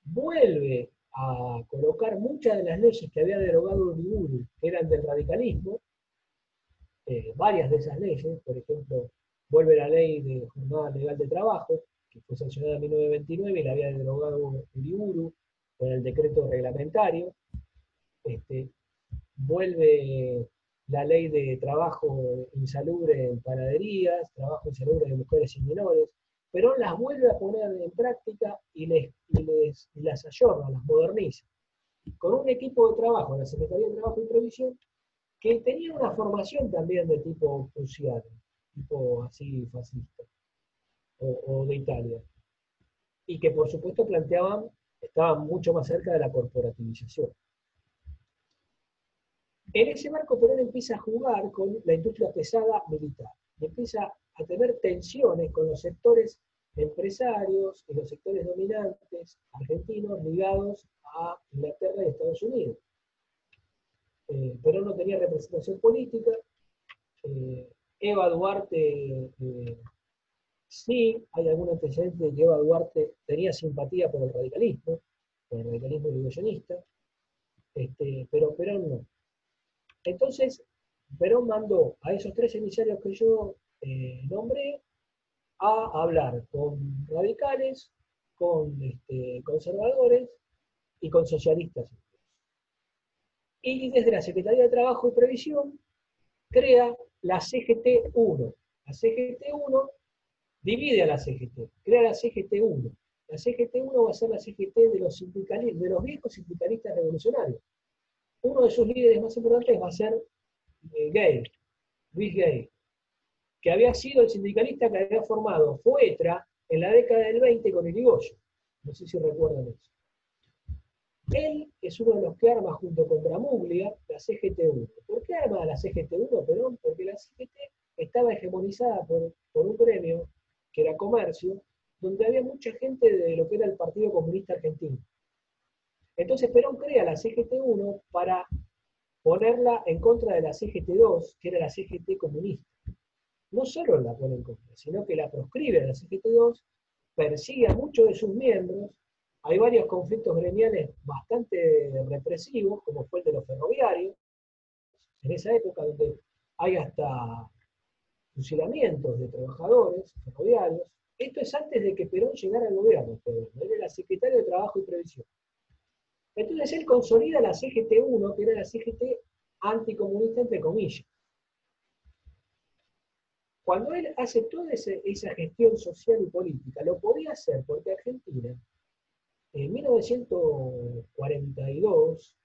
vuelve a colocar muchas de las leyes que había derogado Uriburu, que eran del radicalismo, eh, varias de esas leyes, por ejemplo, vuelve la ley de jornada legal de trabajo, que fue sancionada en 1929 y la había derogado Uriburu con el decreto reglamentario, este, vuelve la ley de trabajo insalubre en panaderías, trabajo insalubre de mujeres y menores, pero las vuelve a poner en práctica y, les, las ayorna, las moderniza. Con un equipo de trabajo, la Secretaría de Trabajo y Previsión, que tenía una formación también de tipo prusiano, tipo así fascista, o, o de Italia, y que por supuesto planteaban, estaban mucho más cerca de la corporativización. En ese marco Perón empieza a jugar con la industria pesada militar y empieza a tener tensiones con los sectores empresarios y los sectores dominantes argentinos ligados a Inglaterra y Estados Unidos. Eh, Perón no tenía representación política. Eh, Eva Duarte, eh, sí, hay algún antecedente de que Eva Duarte tenía simpatía por el radicalismo, por el radicalismo irigoyenista, este, pero Perón no. Entonces, Perón mandó a esos tres emisarios que yo eh, nombré a hablar con radicales, con este, conservadores y con socialistas. Y desde la Secretaría de Trabajo y Previsión crea la CGT-1. La CGT-1 divide a la CGT, crea la CGT-1. La CGT-1 va a ser la CGT de los, de los viejos sindicalistas revolucionarios uno de sus líderes más importantes va a ser eh, Gay, Luis Gay, que había sido el sindicalista que había formado FUETRA en la década del 20 con Irigoyen. No sé si recuerdan eso. Él es uno de los que arma junto con Bramuglia la CGT1. ¿Por qué arma la CGT1? Perdón, porque la CGT estaba hegemonizada por, por un gremio que era comercio, donde había mucha gente de lo que era el Partido Comunista Argentino. Entonces Perón crea la CGT1 para ponerla en contra de la CGT2, que era la CGT comunista. No solo la pone en contra, sino que la proscribe a la CGT2, persigue a muchos de sus miembros, hay varios conflictos gremiales bastante represivos, como fue el de los ferroviarios, en esa época donde hay hasta fusilamientos de trabajadores ferroviarios. Esto es antes de que Perón llegara al gobierno, él era secretario de Trabajo y Previsión. Entonces él consolida la CGT1, que era la CGT anticomunista, entre comillas. Cuando él hace toda esa gestión social y política, lo podía hacer porque Argentina, en 1942,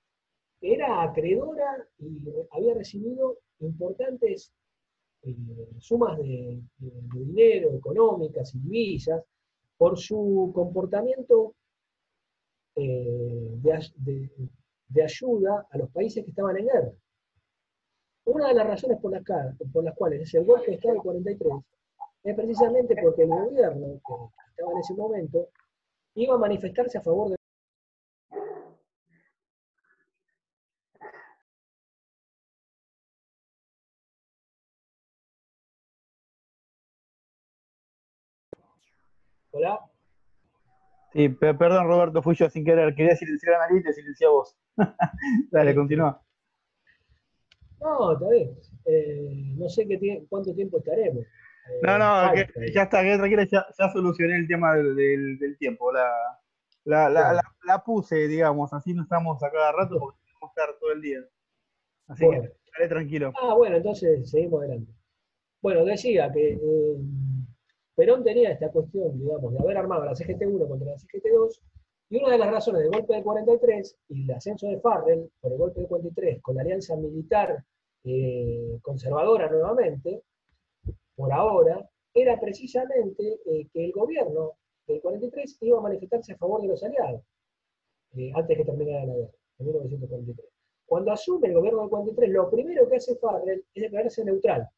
era acreedora y había recibido importantes eh, sumas de, dinero, económicas y divisas, por su comportamiento eh, de, ayuda a los países que estaban en guerra. Una de las razones por las, por las cuales es el golpe de Estado del 43 es precisamente porque el gobierno que estaba en ese momento iba a manifestarse a favor de Hola. Sí, perdón Roberto, fui yo sin querer. Quería silenciar a Analí y te silencié a vos. Dale, continúa. No, está bien. Eh, no sé qué cuánto tiempo estaremos. Eh, no, no, ya está, que tranquila, ya, solucioné el tema del, tiempo. La, la, puse, digamos, así no estamos a cada rato porque tenemos que estar todo el día. Así que, dale tranquilo. Ah, bueno, entonces seguimos adelante. Bueno, decía que eh, Perón tenía esta cuestión, digamos, de haber armado la CGT-1 contra la CGT-2, y una de las razones del golpe del 43 y el ascenso de Farrell por el golpe del 43 con la alianza militar eh, conservadora nuevamente, por ahora, era precisamente eh, que el gobierno del 43 iba a manifestarse a favor de los aliados, eh, antes que terminara la guerra, en 1943. Cuando asume el gobierno del 43, lo primero que hace Farrell es declararse neutral.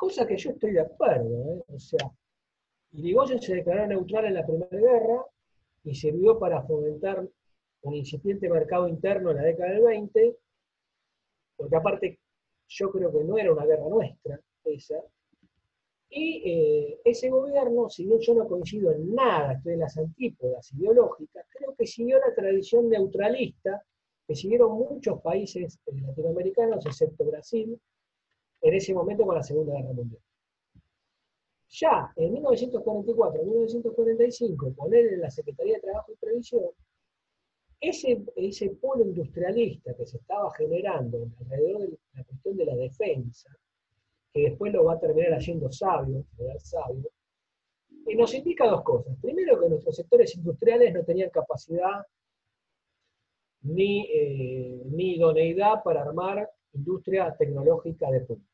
Cosa que yo estoy de acuerdo, ¿eh? o sea, Irigoyen se declaró neutral en la Primera Guerra y sirvió para fomentar un incipiente mercado interno en la década del 20, porque aparte yo creo que no era una guerra nuestra esa, y eh, ese gobierno, si bien yo no coincido en nada, estoy en las antípodas ideológicas, creo que siguió la tradición neutralista que siguieron muchos países eh, latinoamericanos, excepto Brasil, en ese momento con la Segunda Guerra Mundial. Ya en 1944-1945, poner en la Secretaría de Trabajo y Previsión, ese, ese polo industrialista que se estaba generando alrededor de la cuestión de la defensa, que después lo va a terminar haciendo sabio, sabio, y nos indica dos cosas. Primero, que nuestros sectores industriales no tenían capacidad ni, eh, ni idoneidad para armar industria tecnológica de punta.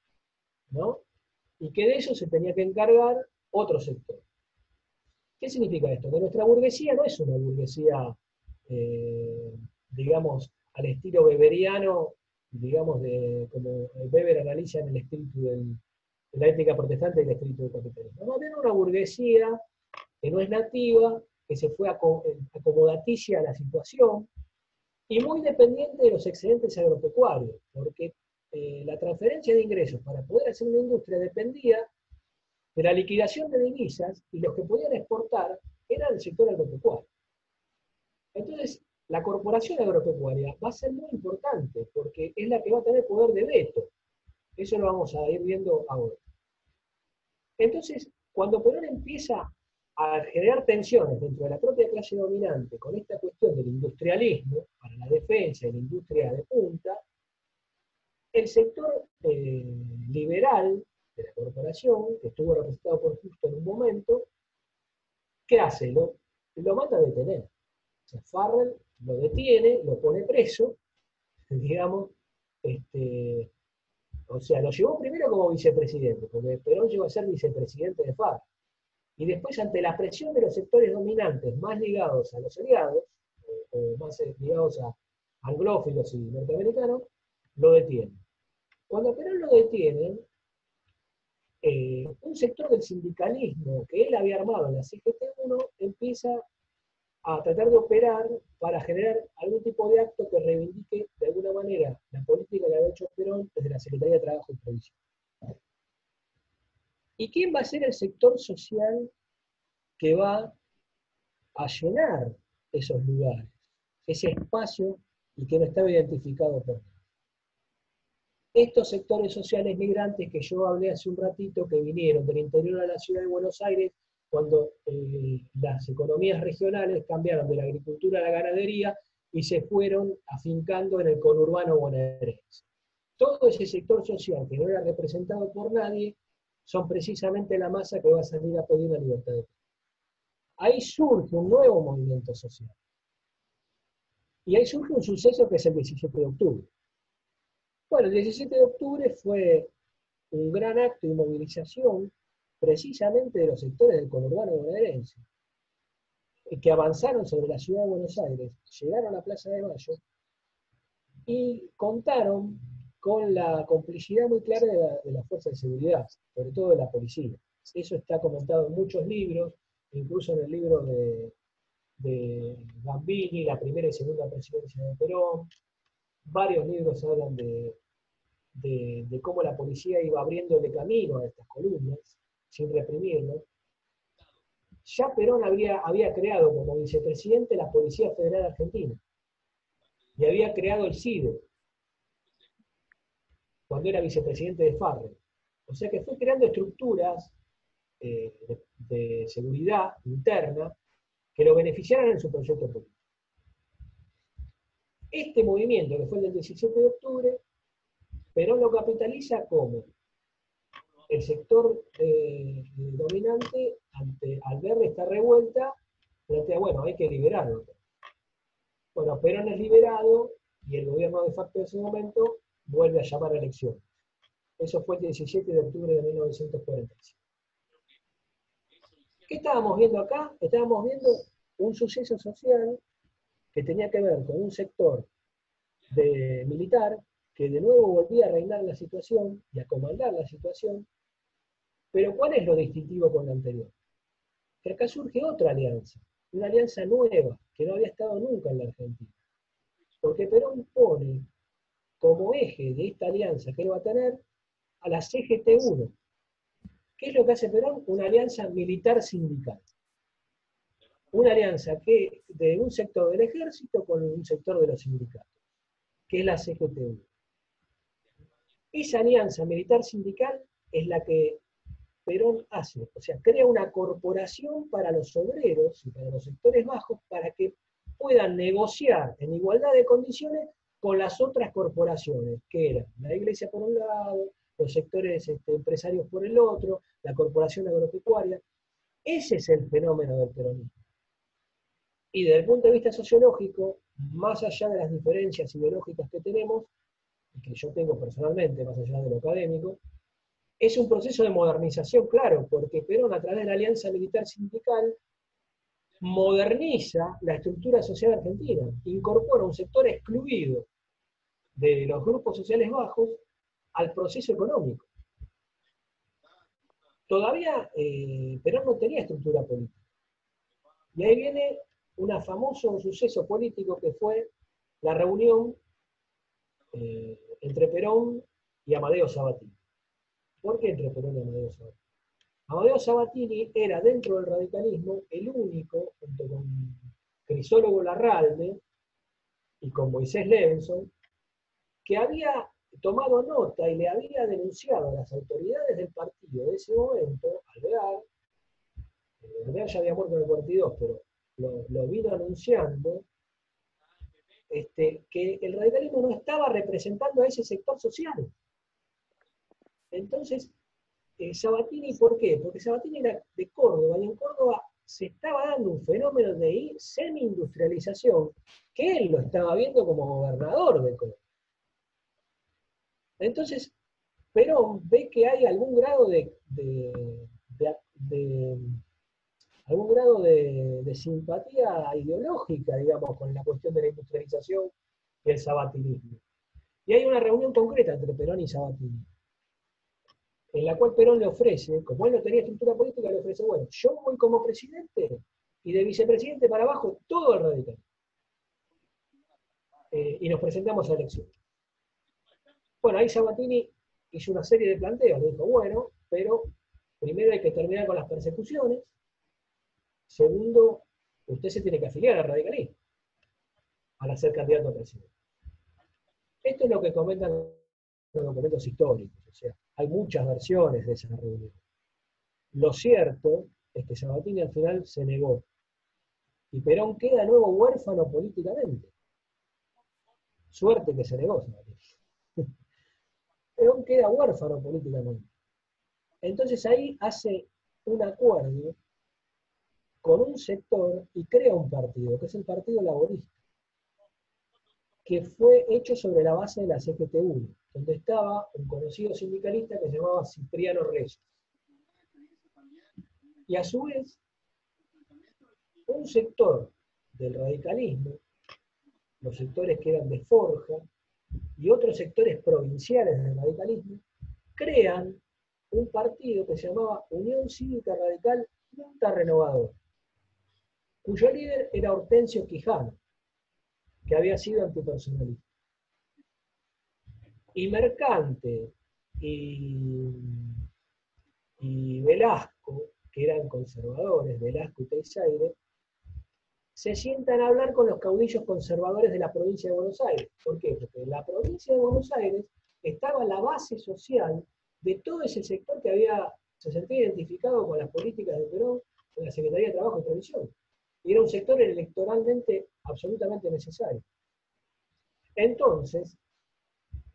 ¿No? y que de eso se tenía que encargar otro sector. ¿Qué significa esto? Que nuestra burguesía no es una burguesía, eh, digamos, al estilo weberiano, digamos, de, como Weber analiza en el espíritu de la ética protestante y el espíritu del capitalismo. No, tiene una burguesía que no es nativa, que se fue acomodaticia a la situación y muy dependiente de los excedentes agropecuarios, porque eh, la transferencia de ingresos para poder hacer una industria dependía de la liquidación de divisas y los que podían exportar era el sector agropecuario. Entonces, la corporación agropecuaria va a ser muy importante porque es la que va a tener poder de veto. Eso lo vamos a ir viendo ahora. Entonces, cuando Perón empieza a generar tensiones dentro de la propia clase dominante con esta cuestión del industrialismo para la defensa y la industria de punta, el sector eh, liberal de la corporación, que estuvo representado por Justo en un momento, ¿qué hace? Lo, lo mata a detener. O sea, Farrell lo detiene, lo pone preso, digamos, este, o sea, lo llevó primero como vicepresidente, porque Perón llegó a ser vicepresidente de Farrell. Y después, ante la presión de los sectores dominantes más ligados a los aliados, o, más ligados a anglófilos y norteamericanos, lo detiene. Cuando Perón lo detienen, eh, un sector del sindicalismo que él había armado en la CGT1 empieza a tratar de operar para generar algún tipo de acto que reivindique de alguna manera la política que había hecho Perón desde la Secretaría de Trabajo y Previsión. ¿Y quién va a ser el sector social que va a llenar esos lugares, ese espacio y que no estaba identificado por él? Estos sectores sociales migrantes que yo hablé hace un ratito, que vinieron del interior a la ciudad de Buenos Aires, cuando eh, las economías regionales cambiaron de la agricultura a la ganadería y se fueron afincando en el conurbano bonaerense. Todo ese sector social que no era representado por nadie son precisamente la masa que va a salir a pedir la libertad de Ahí surge un nuevo movimiento social. Y ahí surge un suceso que es el 17 de octubre. Bueno, el 17 de octubre fue un gran acto de movilización precisamente de los sectores del conurbano bonaerense, que avanzaron sobre la ciudad de Buenos Aires, llegaron a la Plaza de Mayo y contaron con la complicidad muy clara de la, de fuerza de seguridad, sobre todo de la policía. Eso está comentado en muchos libros, incluso en el libro de, de Gambini, la primera y segunda presidencia de Perón, varios libros hablan de, de, cómo la policía iba abriéndole camino a estas columnas, sin reprimirlo. Ya Perón había, creado como vicepresidente la Policía Federal Argentina y había creado el CIDE cuando era vicepresidente de Farre. O sea que fue creando estructuras eh, de seguridad interna que lo beneficiaran en su proyecto político. Este movimiento, que fue el del 17 de octubre, Perón lo capitaliza como el sector eh, dominante, ante, al ver esta revuelta, plantea, bueno, hay que liberarlo. Bueno, Perón es liberado y el gobierno de facto de ese momento vuelve a llamar a elecciones. Eso fue el 17 de octubre de 1945. ¿Qué estábamos viendo acá? Estábamos viendo un suceso social que tenía que ver con un sector de militar que de nuevo volvía a reinar la situación y a comandar la situación. Pero ¿cuál es lo distintivo con lo anterior? Que acá surge otra alianza, una alianza nueva que no había estado nunca en la Argentina. Porque Perón pone como eje de esta alianza que él va a tener a la CGT1. ¿Qué es lo que hace Perón? Una alianza militar sindical. Una alianza que de un sector del ejército con un sector de los sindicatos, que es la CGT1. Esa alianza militar sindical es la que Perón hace, o sea, crea una corporación para los obreros y para los sectores bajos para que puedan negociar en igualdad de condiciones con las otras corporaciones, que eran la iglesia por un lado, los sectores este, empresarios por el otro, la corporación agropecuaria. Ese es el fenómeno del peronismo. Y desde el punto de vista sociológico, más allá de las diferencias ideológicas que tenemos, que yo tengo personalmente, más allá de lo académico, es un proceso de modernización, claro, porque Perón a través de la Alianza Militar Sindical moderniza la estructura social argentina, incorpora un sector excluido de los grupos sociales bajos al proceso económico. Todavía eh, Perón no tenía estructura política. Y ahí viene un famoso suceso político que fue la reunión eh, entre Perón y Amadeo Sabatini. ¿Por qué entre Perón y Amadeo Sabatini? Amadeo Sabatini era dentro del radicalismo el único, junto con Crisólogo Larralde y con Moisés Levenson, que había tomado nota y le había denunciado a las autoridades del partido de ese momento, Alvear, eh, Alvear ya había muerto en el 42, pero lo, vino anunciando, este, que el radicalismo no estaba representando a ese sector social. Entonces, eh, Sabatini, ¿por qué? Porque Sabatini era de Córdoba y en Córdoba se estaba dando un fenómeno de semi-industrialización que él lo estaba viendo como gobernador de Córdoba. Entonces, Perón ve que hay algún grado de, algún grado de, simpatía ideológica, digamos, con la cuestión de la industrialización y el sabatinismo. Y hay una reunión concreta entre Perón y Sabatini, en la cual Perón le ofrece, como él no tenía estructura política, le ofrece, bueno, yo voy como presidente y de vicepresidente para abajo todo el radical. Eh, y nos presentamos a elecciones. Bueno, ahí Sabatini hizo una serie de planteos, le dijo, bueno, pero primero hay que terminar con las persecuciones, segundo, usted se tiene que afiliar al radicalismo al ser candidato a presidente. Esto es lo que comentan los documentos históricos, o sea, hay muchas versiones de esa reunión. Lo cierto es que Sabatini al final se negó y Perón queda nuevo huérfano políticamente. Suerte que se negó Sabatini. Perón queda huérfano políticamente. Entonces ahí hace un acuerdo con un sector y crea un partido, que es el Partido Laborista, que fue hecho sobre la base de la CGT1, donde estaba un conocido sindicalista que se llamaba Cipriano Reyes. Y a su vez, un sector del radicalismo, los sectores que eran de Forja, y otros sectores provinciales del radicalismo crean un partido que se llamaba Unión Cívica Radical Junta Renovadora, cuyo líder era Hortensio Quijano, que había sido antipersonalista. Y Mercante y, y Velasco, que eran conservadores, Velasco y Teixeira, se sientan a hablar con los caudillos conservadores de la provincia de Buenos Aires. ¿Por qué? Porque en la provincia de Buenos Aires estaba la base social de todo ese sector que había, se sentía identificado con las políticas de Perón en la Secretaría de Trabajo y Previsión. Y era un sector electoralmente absolutamente necesario. Entonces,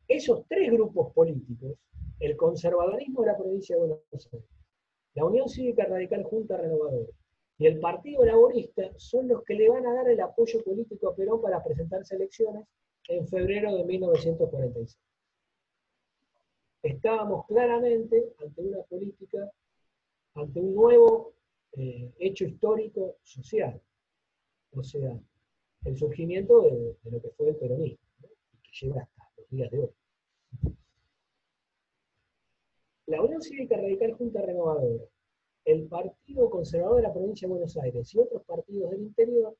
esos tres grupos políticos, el conservadorismo de la provincia de Buenos Aires, la Unión Cívica Radical Junta Renovadora y el Partido Laborista son los que le van a dar el apoyo político a Perón para presentarse a elecciones en febrero de 1946. Estábamos claramente ante una política, ante un nuevo eh, hecho histórico social. O sea, el surgimiento de, lo que fue el peronismo, y que llega hasta los días de hoy. La Unión Cívica Radical Junta Renovadora, el Partido Conservador de la Provincia de Buenos Aires y otros partidos del interior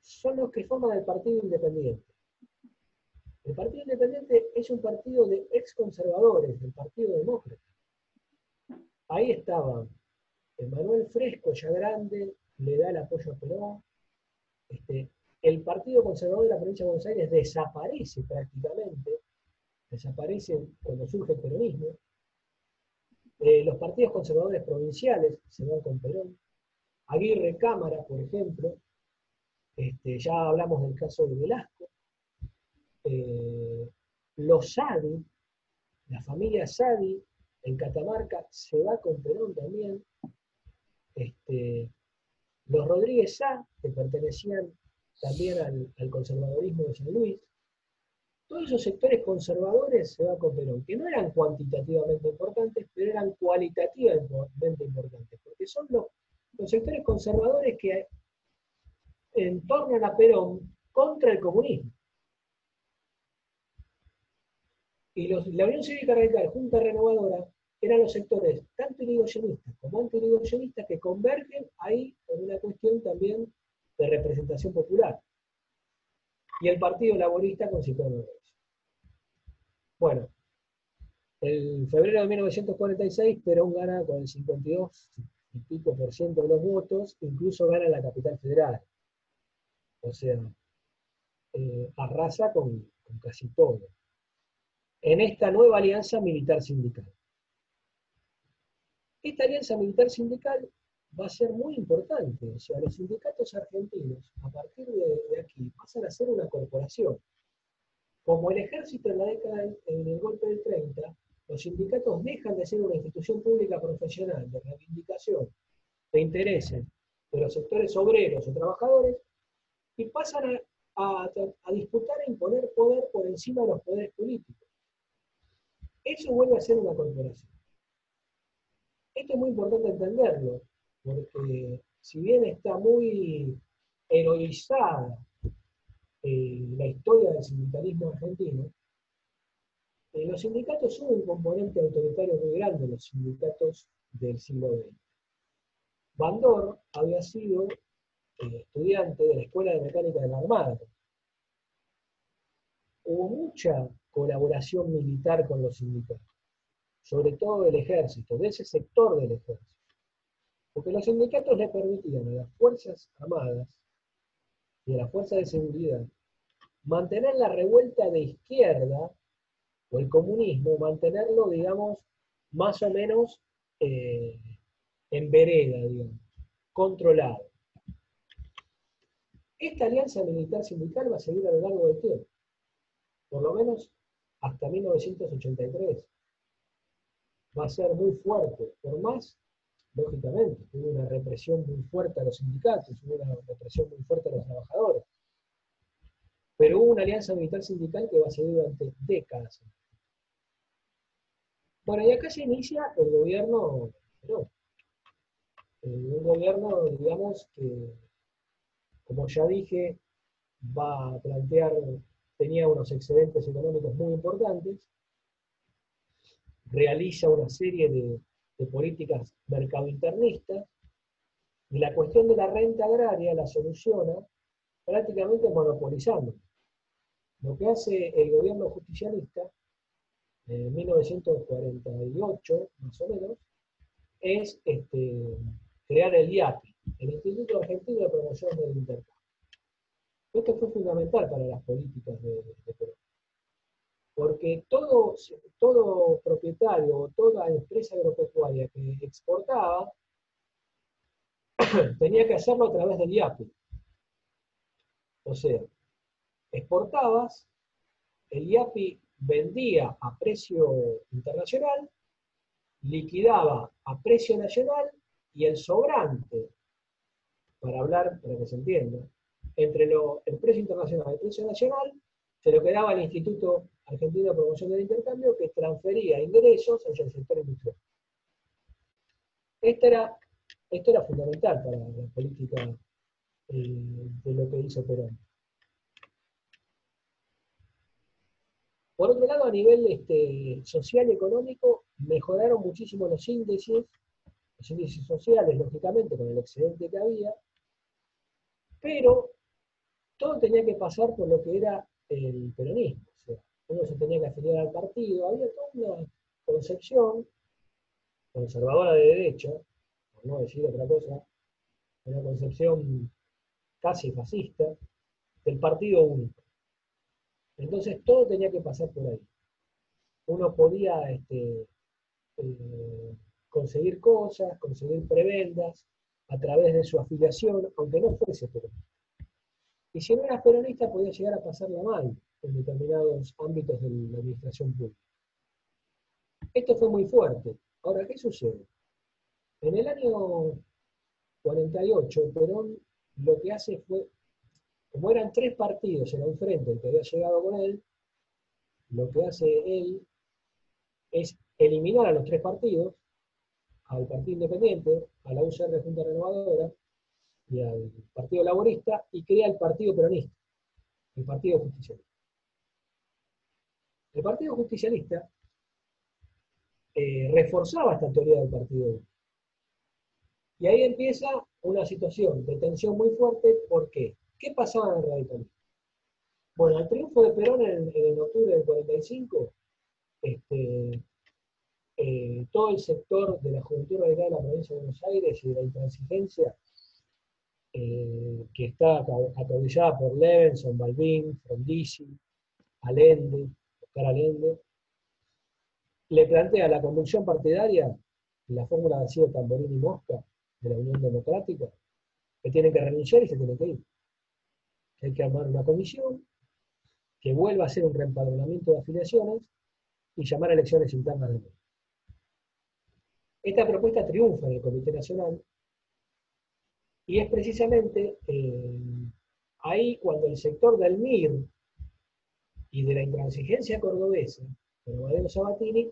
son los que forman el Partido Independiente. El Partido Independiente es un partido de ex conservadores del Partido Demócrata. Ahí estaban Manuel Fresco, ya grande, le da el apoyo a Perón. Este, el Partido Conservador de la Provincia de Buenos Aires desaparece prácticamente, desaparece cuando surge el peronismo. Eh, los partidos conservadores provinciales se van con Perón. Aguirre Cámara, por ejemplo, este, ya hablamos del caso de Velasco. Eh, los Sadi, la familia Sadi en Catamarca se va con Perón también. Este, los Rodríguez Sá, que pertenecían también al, conservadorismo de San Luis, todos esos sectores conservadores se va con Perón, que no eran cuantitativamente importantes, pero eran cualitativamente importantes, porque son los, los sectores conservadores que entornan a Perón contra el comunismo. Y la Unión Cívica Radical, Junta Renovadora, eran los sectores tanto irigoyenistas como anti-irigoyenistas que convergen ahí en una cuestión también de representación popular. Y el Partido Laborista con Cipriano Bueno, en febrero de 1946 Perón gana con el 52 y pico por ciento de los votos, incluso gana la capital federal. O sea, eh, arrasa con casi todo en esta nueva alianza militar sindical. Esta alianza militar sindical va a ser muy importante, o sea, los sindicatos argentinos a partir de, aquí pasan a ser una corporación. Como el ejército en la década, en el golpe del 30, los sindicatos dejan de ser una institución pública profesional de reivindicación de intereses de los sectores obreros o trabajadores y pasan a, a disputar e imponer poder por encima de los poderes políticos. Eso vuelve a ser una corporación. Esto es muy importante entenderlo, porque si bien está muy heroizada eh, la historia del sindicalismo argentino, eh, los sindicatos son un componente autoritario muy grande, los sindicatos del siglo XX. Bandor había sido eh, estudiante de la Escuela de Mecánica de la Armada. Hubo mucha colaboración militar con los sindicatos, sobre todo del ejército, de ese sector del ejército. Porque los sindicatos le permitían a las Fuerzas Armadas y a las Fuerzas de Seguridad mantener la revuelta de izquierda o el comunismo, mantenerlo, digamos, más o menos eh, en vereda, digamos, controlado. Esta alianza militar sindical va a seguir a lo largo del tiempo. Por lo menos hasta 1983. Va a ser muy fuerte, por más, lógicamente, hubo una represión muy fuerte a los sindicatos, hubo una represión muy fuerte a los trabajadores. Pero hubo una alianza militar sindical que va a seguir durante décadas. Bueno, y acá se inicia el gobierno no, eh, un gobierno, digamos, que, como ya dije, va a plantear tenía unos excedentes económicos muy importantes, realiza una serie de, políticas mercado-internistas, y la cuestión de la renta agraria la soluciona prácticamente monopolizando. Lo que hace el gobierno justicialista en 1948, más o menos, es este, crear el IAPI, el Instituto Argentino de Promoción del Intercambio. Esto fue fundamental para las políticas de, Perú. Porque todo, todo propietario o toda empresa agropecuaria que exportaba tenía que hacerlo a través del IAPI. O sea, exportabas, el IAPI vendía a precio internacional, liquidaba a precio nacional y el sobrante, para hablar, para que se entienda, entre el precio internacional y el precio nacional, se lo quedaba al Instituto Argentino de Promoción del Intercambio, que transfería ingresos hacia el sector industrial. Esta era Esto era fundamental para la política eh, de lo que hizo Perón. Por otro lado, a nivel este, social y económico, mejoraron muchísimo los índices, los índices sociales, lógicamente, con el excedente que había, pero todo tenía que pasar por lo que era el peronismo. Uno se tenía que afiliar al partido, había toda una concepción conservadora de derecha, por no decir otra cosa, una concepción casi fascista, del partido único. Entonces todo tenía que pasar por ahí. Uno podía este, eh, conseguir cosas, conseguir prebendas a través de su afiliación, aunque no fuese peronista. Y si no eras peronista podía llegar a pasarla mal en determinados ámbitos de la administración pública. Esto fue muy fuerte. Ahora, ¿qué sucede? En el año 48, Perón lo que hace fue como eran tres partidos en un frente el que había llegado con él, lo que hace él es eliminar a los tres partidos, al Partido Independiente, a la UCR Junta Renovadora y al Partido Laborista, y crea el Partido Peronista, el Partido Justicialista. El Partido Justicialista eh, reforzaba esta teoría del Partido Y ahí empieza una situación de tensión muy fuerte, ¿por qué? ¿Qué pasaba en el radicalismo? Bueno, el triunfo de Perón en, octubre del 45, este, eh, todo el sector de la juventud radical de la provincia de Buenos Aires y de la intransigencia, eh, que está acaudillada por Levenson, Balbín, Frondizi, Allende, Oscar Allende, le plantea la convulsión partidaria la fórmula de sido Tamborini y Mosca de la Unión Democrática, que tienen que renunciar y se tienen que ir hay que armar una comisión que vuelva a hacer un reempadronamiento de afiliaciones y llamar a elecciones internas de nuevo. Esta propuesta triunfa en el Comité Nacional y es precisamente eh, ahí cuando el sector del MIR y de la intransigencia cordobesa, con Amadeo Sabatini,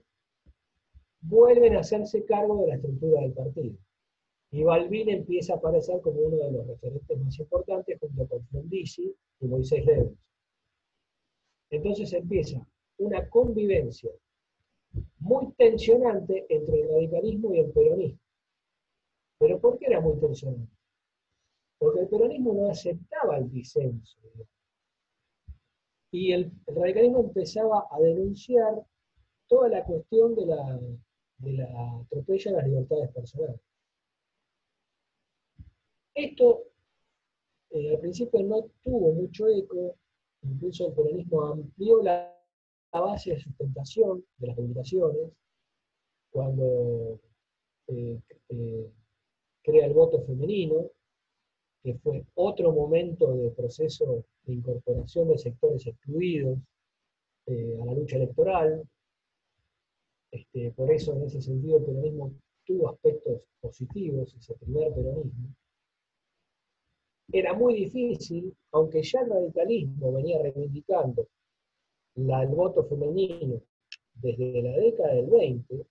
vuelven a hacerse cargo de la estructura del partido. Y Balbín empieza a aparecer como uno de los referentes más importantes junto con Frondizi y Moisés Leves. Entonces empieza una convivencia muy tensionante entre el radicalismo y el peronismo. ¿Pero por qué era muy tensionante? Porque el peronismo no aceptaba el disenso. Y el, radicalismo empezaba a denunciar toda la cuestión de la, de la atropella de las libertades personales. Esto eh, al principio no tuvo mucho eco, incluso el peronismo amplió la, base de sustentación de las reivindicaciones cuando eh, eh, crea el voto femenino, que fue otro momento de proceso de incorporación de sectores excluidos a la lucha electoral. Este, por eso, en ese sentido, el peronismo tuvo aspectos positivos, ese primer peronismo era muy difícil, aunque ya el radicalismo venía reivindicando el voto femenino desde la década del 20,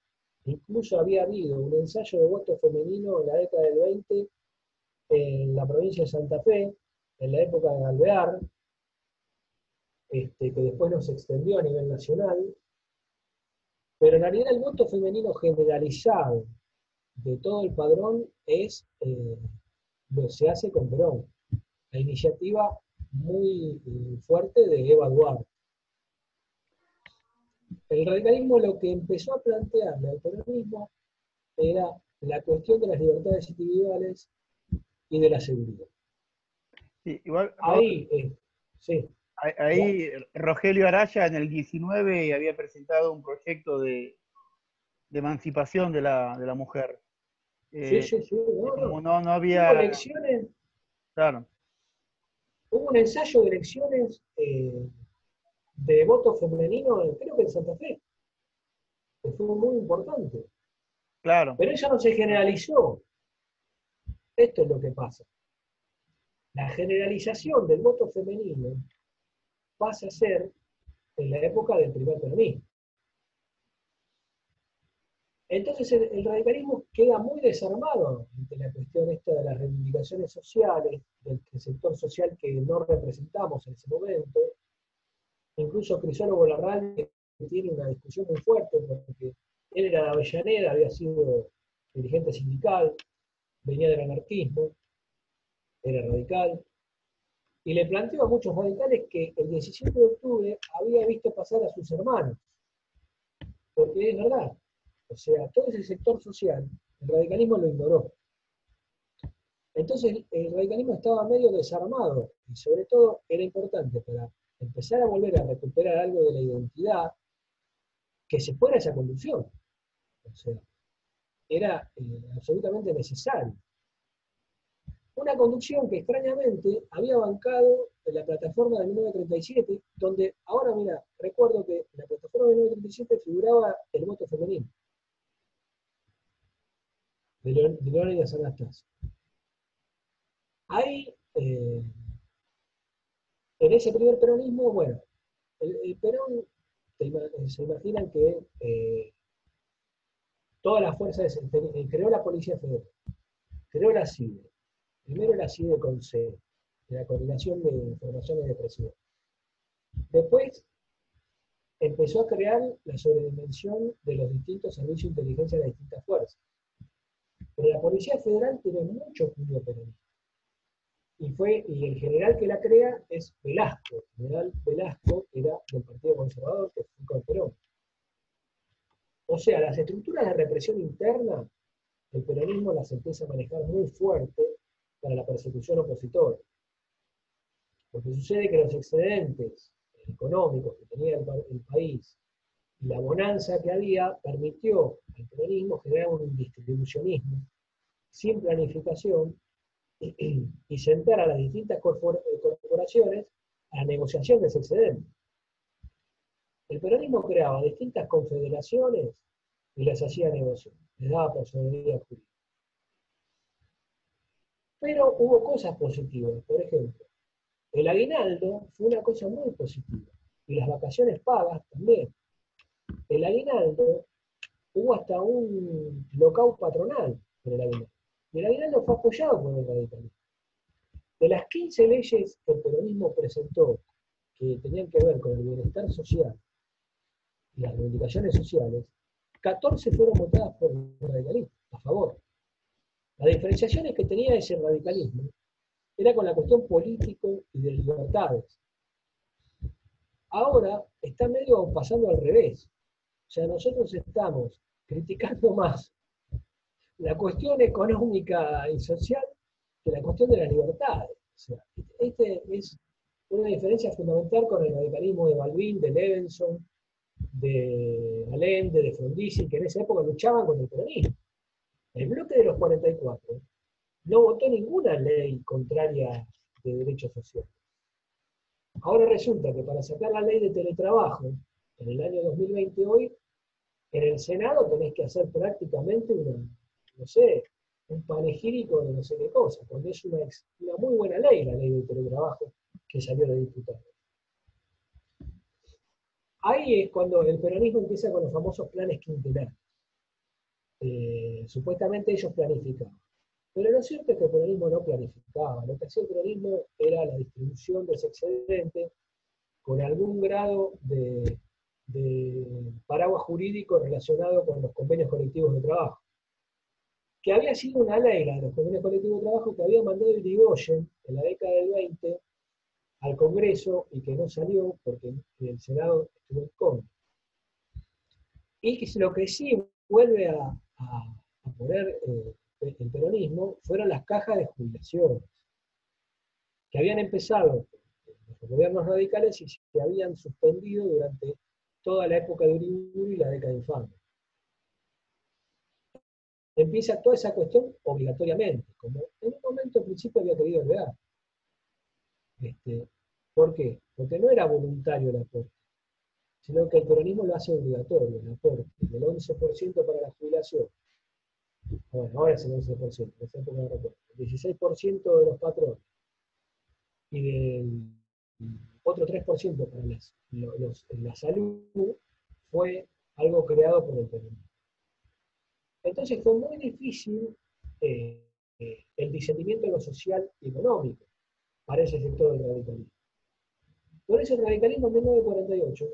incluso había habido un ensayo de voto femenino en la década del 20 en la provincia de Santa Fe, en la época de Alvear, este, que después no se extendió a nivel nacional, pero en realidad el voto femenino generalizado de todo el padrón es eh, se hace con Perón. La iniciativa muy eh, fuerte de Eva Duarte. El radicalismo lo que empezó a plantearle al peronismo era la cuestión de las libertades individuales y de la seguridad. ahí, eh, sí. Ahí Rogelio Araya en el 19 había presentado un proyecto de, emancipación de la mujer. Eh, sí, sí, sí. No, no, no, había. Hubo elecciones. Claro. Hubo un ensayo de elecciones eh, de voto femenino, creo que en Santa Fe, que fue muy importante. Claro. Pero eso no se generalizó. Esto es lo que pasa. La generalización del voto femenino pasa a ser en la época del primer peronismo. Entonces el, radicalismo queda muy desarmado ante la cuestión esta de las reivindicaciones sociales, del, sector social que no representamos en ese momento. Incluso Crisólogo Larral tiene una discusión muy fuerte porque él era de Avellaneda, había sido dirigente sindical, venía del anarquismo, era radical, y le planteó a muchos radicales que el 17 de octubre había visto pasar a sus hermanos, porque es verdad, o sea, todo ese sector social, el radicalismo lo ignoró. Entonces el radicalismo estaba medio desarmado y sobre todo era importante para empezar a volver a recuperar algo de la identidad que se fuera esa conducción. O sea, era eh, absolutamente necesario. Una conducción que extrañamente había bancado en la plataforma de 1937, donde ahora, mira, recuerdo que en la plataforma de 1937 figuraba el voto femenino de Leónidas Anastasio. Ahí, eh, en ese primer peronismo, bueno, el, Perón, se imaginan que eh, todas las fuerzas, eh, creó la Policía Federal, creó la CIDE, primero la CIDE con C, la Coordinación de Informaciones de Presión. Después empezó a crear la sobredimensión de los distintos servicios de inteligencia de las distintas fuerzas. Pero la Policía Federal tiene mucho cuidado peronista. Y, fue, y el general que la crea es Velasco. El general Velasco era del Partido Conservador, que fue con Perón. O sea, las estructuras de represión interna, el peronismo las empieza a manejar muy fuerte para la persecución opositora. Porque sucede que los excedentes económicos que tenía el país la bonanza que había permitió al peronismo generar un distribucionismo sin planificación y sentar a las distintas corporaciones a la negociación de ese excedente. El peronismo creaba distintas confederaciones y las hacía negociar, les daba personalidad jurídica. Pero hubo cosas positivas, por ejemplo, el aguinaldo fue una cosa muy positiva y las vacaciones pagas también el aguinaldo, hubo hasta un locao patronal por el aguinaldo. Y el aguinaldo fue apoyado por el radicalismo. De las 15 leyes que el peronismo presentó que tenían que ver con el bienestar social y las reivindicaciones sociales, 14 fueron votadas por el radicalismo, a favor. Las diferenciaciones que tenía ese radicalismo era con la cuestión político y de libertades. Ahora está medio pasando al revés. O sea, nosotros estamos criticando más la cuestión económica y social que la cuestión de las libertades. O este es una diferencia fundamental con el radicalismo de Balbín, de Levenson, de Allende, de Frondizi, que en esa época luchaban contra el peronismo. El bloque de los 44 no votó ninguna ley contraria de derechos sociales. Ahora resulta que para sacar la ley de teletrabajo, en el año 2020 hoy, en el Senado tenés que hacer prácticamente una, no sé, un panegírico de no sé qué cosa, porque es una, muy buena ley, la ley del teletrabajo que salió de diputado. Ahí es cuando el peronismo empieza con los famosos planes quinquenales. Eh, supuestamente ellos planificaban. Pero lo cierto es que el peronismo no planificaba. Lo que hacía el peronismo era la distribución de ese excedente con algún grado de, paraguas jurídico relacionado con los convenios colectivos de trabajo. Que había sido una ley, de los convenios colectivos de trabajo, que había mandado el Digoyen en la década del 20 al Congreso y que no salió porque el Senado estuvo en contra. Y que lo que sí vuelve a, poner eh, el peronismo fueron las cajas de jubilaciones, que habían empezado los gobiernos radicales y se habían suspendido durante toda la época de Uriburu y la década de infame. Empieza toda esa cuestión obligatoriamente, como en un momento al principio había querido olvidar. Este, ¿Por qué? Porque no era voluntario el aporte, sino que el peronismo lo hace obligatorio, el aporte del 11% para la jubilación. Bueno, ahora es el 11%, en esa época no El 16% de los patrones y del otro 3% para la salud fue algo creado por el peronismo. Entonces fue muy difícil eh, eh, el discernimiento de lo social y económico para ese sector del radicalismo. Por eso el radicalismo en 1948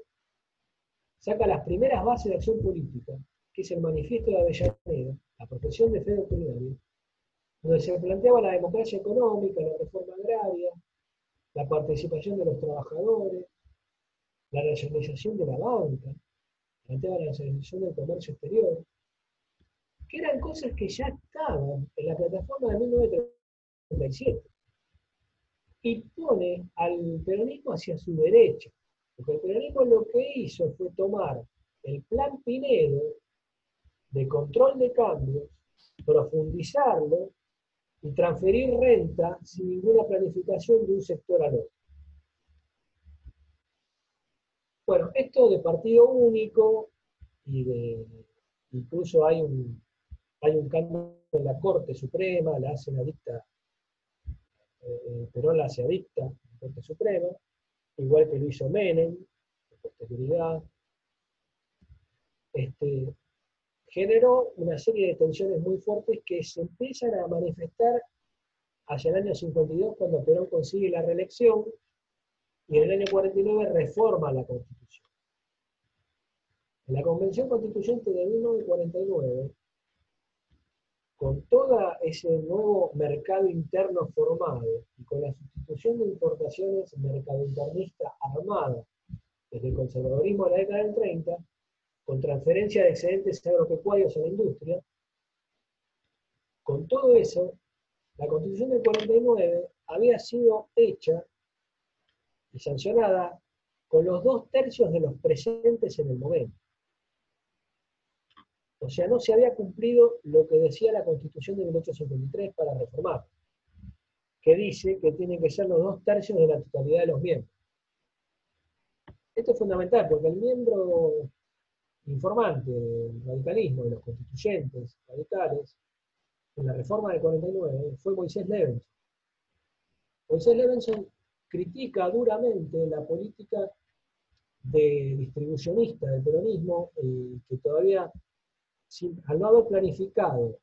saca las primeras bases de acción política, que es el manifiesto de Avellaneda, la profesión de fe doctrinaria, donde se planteaba la democracia económica, la reforma agraria, la participación de los trabajadores, la nacionalización de la banca, planteaba la nacionalización del comercio exterior, que eran cosas que ya estaban en la plataforma de 1937 y pone al peronismo hacia su derecha. Porque el peronismo lo que hizo fue tomar el plan Pinedo de control de cambios, profundizarlo y transferir renta sin ninguna planificación de un sector al otro. Bueno, esto de partido único y de incluso hay un, hay un cambio en la Corte Suprema, la hacen adicta, eh, Perón la hace adicta en la Corte Suprema, igual que lo hizo Menem, con posterioridad. Este, generó una serie de tensiones muy fuertes que se empiezan a manifestar hacia el año 52 cuando Perón consigue la reelección y en el año 49 reforma la Constitución. En la Convención Constituyente de 1949, con todo ese nuevo mercado interno formado y con la sustitución de importaciones mercado internista armada desde el conservadurismo de la década del 30, con transferencia de excedentes agropecuarios a la industria. Con todo eso, la Constitución del 49 había sido hecha y sancionada con los dos tercios de los presentes en el momento. O sea, no se había cumplido lo que decía la Constitución de 1853 para reformar, que dice que tienen que ser los dos tercios de la totalidad de los miembros. Esto es fundamental porque el miembro informante del radicalismo, de los constituyentes radicales, en la reforma del 49, fue Moisés Levenson. Moisés Levenson critica duramente la política de distribucionista del peronismo, eh, que todavía, al no haber planificado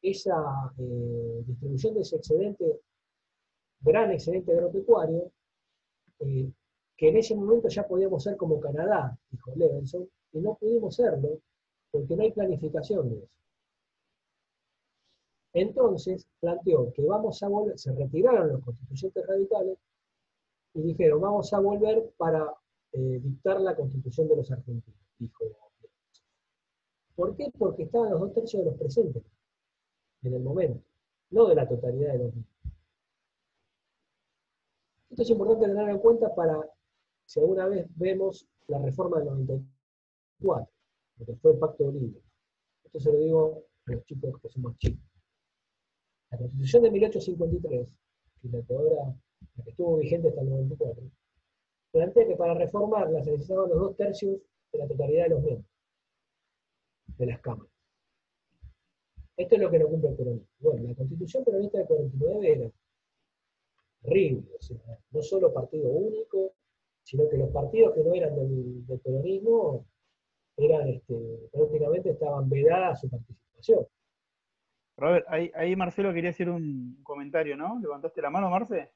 esa eh, distribución de ese excedente, gran excedente agropecuario, eh, que en ese momento ya podíamos ser como Canadá, dijo Levenson, y no pudimos serlo porque no hay planificación de eso. Entonces planteó que vamos a volver, se retiraron los constituyentes radicales y dijeron, vamos a volver para eh, dictar la constitución de los argentinos, dijo. ¿Por qué? Porque estaban los dos tercios de los presentes en el momento, no de la totalidad de los mismos. Esto es importante tener en cuenta para, si alguna vez vemos la reforma del 94, lo que fue el Pacto de Libre. Esto se lo digo a los chicos que son más chicos. La Constitución de 1853, que la que que estuvo vigente hasta el 94, plantea que para reformarla se necesitaban los dos tercios de la totalidad de los miembros de las cámaras. Esto es lo que no cumple el peronismo. Bueno, la constitución peronista del 49 era horrible, o sea, no solo partido único, sino que los partidos que no eran del, peronismo eran, este, prácticamente estaban vedadas su participación. Robert, ahí, ahí Marcelo quería hacer un comentario, ¿no? ¿Levantaste la mano, Marce?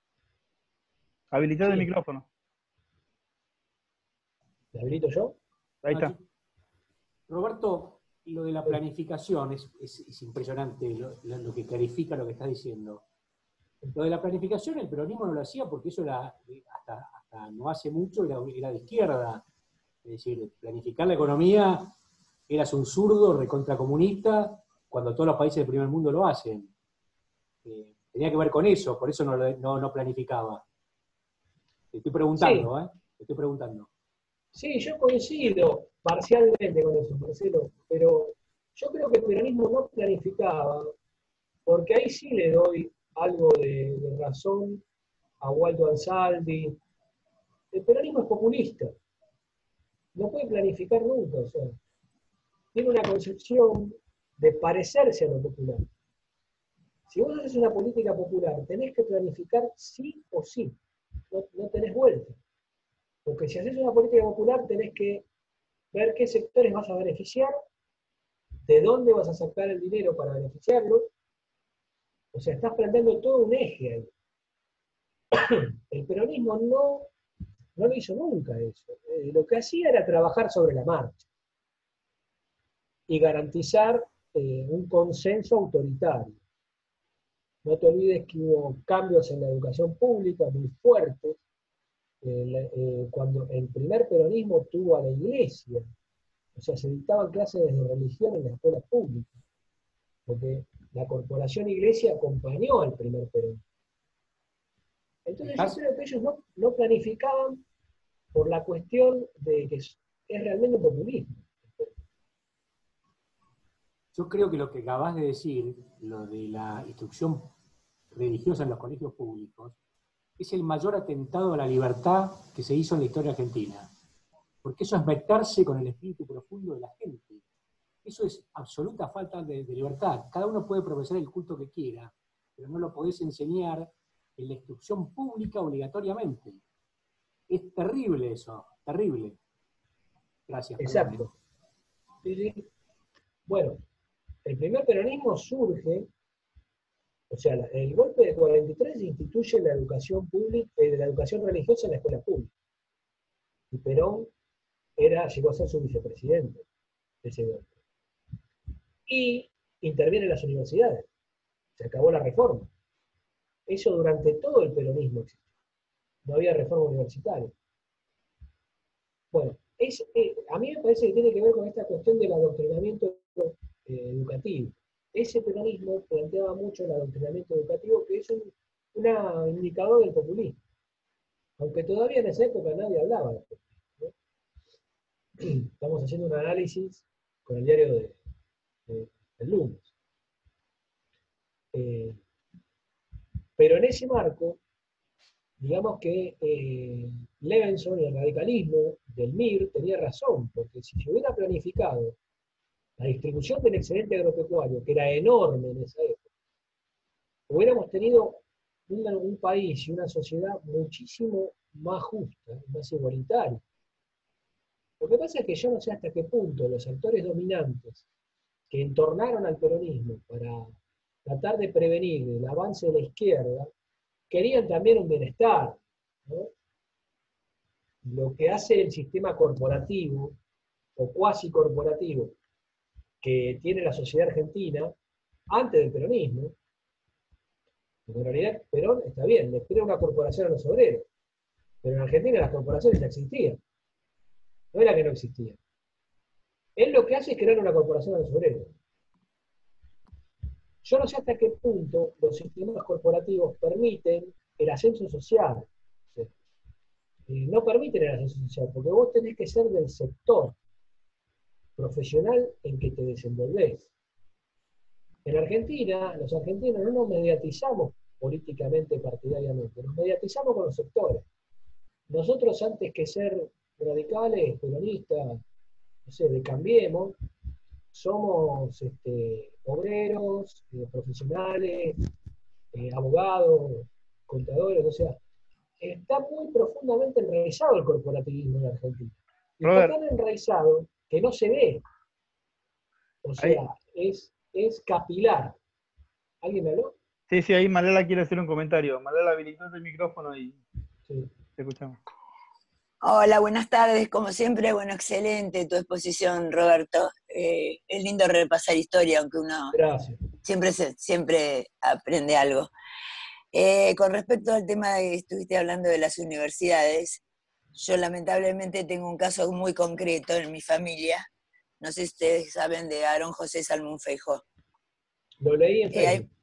Habilitar el micrófono. ¿Le habilito yo? Ahí está. Roberto, lo de la planificación es, impresionante lo, que clarifica lo que estás diciendo. Lo de la planificación el peronismo no lo hacía porque eso era, hasta, no hace mucho era, de izquierda. Es decir, planificar la economía eras un zurdo recontracomunista cuando todos los países del primer mundo lo hacen. Eh, tenía que ver con eso, por eso no, no planificaba. Te estoy preguntando, ¿eh? Te estoy preguntando. Sí, yo coincido parcialmente con eso, Marcelo, pero yo creo que el peronismo no planificaba, porque ahí sí le doy algo de, razón a Waldo Ansaldi. El peronismo es populista, no puede planificar nunca, o sea, tiene una concepción de parecerse a lo popular. Si vos haces una política popular, tenés que planificar sí o sí no, tenés vuelta. Porque si haces una política popular tenés que ver qué sectores vas a beneficiar ¿De dónde vas a sacar el dinero para beneficiarlo? O sea, estás planteando todo un eje ahí. El peronismo no, no lo hizo nunca eso. Eh, lo que hacía era trabajar sobre la marcha y garantizar eh, un consenso autoritario. No te olvides que hubo cambios en la educación pública muy fuertes. Eh, cuando el primer peronismo tuvo a la iglesia, o sea, se dictaban clases de religión en la escuela pública, porque la corporación iglesia acompañó al primer peronismo. Entonces yo creo que ellos no, planificaban por la cuestión de que es, realmente populismo. Yo creo que lo que acabas de decir, lo de la instrucción religiosa en los colegios públicos, es el mayor atentado a la libertad que se hizo en la historia argentina. Porque eso es meterse con el espíritu profundo de la gente. Eso es absoluta falta de, de libertad. Cada uno puede profesar el culto que quiera, pero no lo podés enseñar en la instrucción pública obligatoriamente. Es terrible eso, terrible. Gracias. Exacto. Bueno, el primer peronismo surge, o sea, el golpe de 43 instituye la educación pública, eh, la educación religiosa en la escuela pública. Y Perón era, llegó a ser su vicepresidente de ese golpe. Y interviene en las universidades. Se acabó la reforma. Eso durante todo el peronismo existió. No había reforma universitaria. Bueno, eh, a mí me parece que tiene que ver con esta cuestión del adoctrinamiento eh, educativo. Ese peronismo planteaba mucho el adoctrinamiento educativo, que es un indicador del populismo. Aunque todavía en esa época nadie hablaba de populismo. Estamos haciendo un análisis con el diario de, del lunes. Eh, pero en ese marco, digamos que eh, Levenson y el radicalismo del MIR tenía razón, porque si se hubiera planificado la distribución del excedente agropecuario, que era enorme en esa época, hubiéramos tenido un, país y una sociedad muchísimo más justa, más igualitaria. Lo que pasa es que yo no sé hasta qué punto los actores dominantes que entornaron al peronismo para tratar de prevenir el avance de la izquierda, querían también un bienestar. Lo que hace el sistema corporativo o cuasi corporativo que tiene la sociedad argentina antes del peronismo, en realidad Perón está bien, le crea una corporación a los obreros, pero en Argentina las corporaciones ya existían. No era que no existían. Él lo que hace es crear una corporación a los obreros. Yo no sé hasta qué punto los sistemas corporativos permiten el ascenso social. Eh, no permiten el ascenso social, porque vos tenés que ser del sector profesional en que te desenvolvés. En Argentina, los argentinos no nos mediatizamos políticamente, partidariamente, nos mediatizamos con los sectores. Nosotros antes que ser radicales, peronistas, no sé, de Cambiemos, somos este, obreros, eh, profesionales, eh, abogados, contadores, o sea, está muy profundamente enraizado el corporativismo en Argentina. está tan enraizado que no se ve. O sea, es, es capilar. ¿Alguien me habló? Sí, sí, ahí Malela quiere hacer un comentario. Malela, habilitó el micrófono y sí. te escuchamos. Hola, buenas tardes. Como siempre, bueno, excelente tu exposición, Roberto. Eh, es lindo repasar historia, aunque uno siempre siempre aprende algo. Eh, con respecto al tema de que estuviste hablando de las universidades, yo lamentablemente tengo un caso muy concreto en mi familia. No sé si ustedes saben de Aaron José Salmón Feijo. Lo leí en Facebook.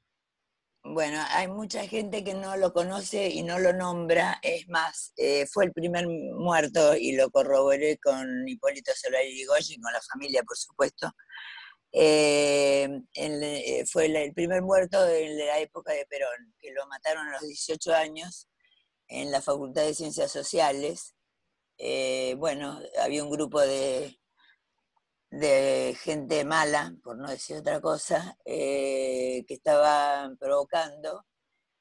Bueno, hay mucha gente que no lo conoce y no lo nombra. Es más, eh, fue el primer muerto y lo corroboré con Hipólito Solari y con la familia, por supuesto. Eh, eh, fue el, primer muerto en la época de Perón, que lo mataron a los 18 años en la Facultad de Ciencias Sociales. Bueno, había un grupo de de gente mala, por no decir otra cosa, eh, que estaban provocando.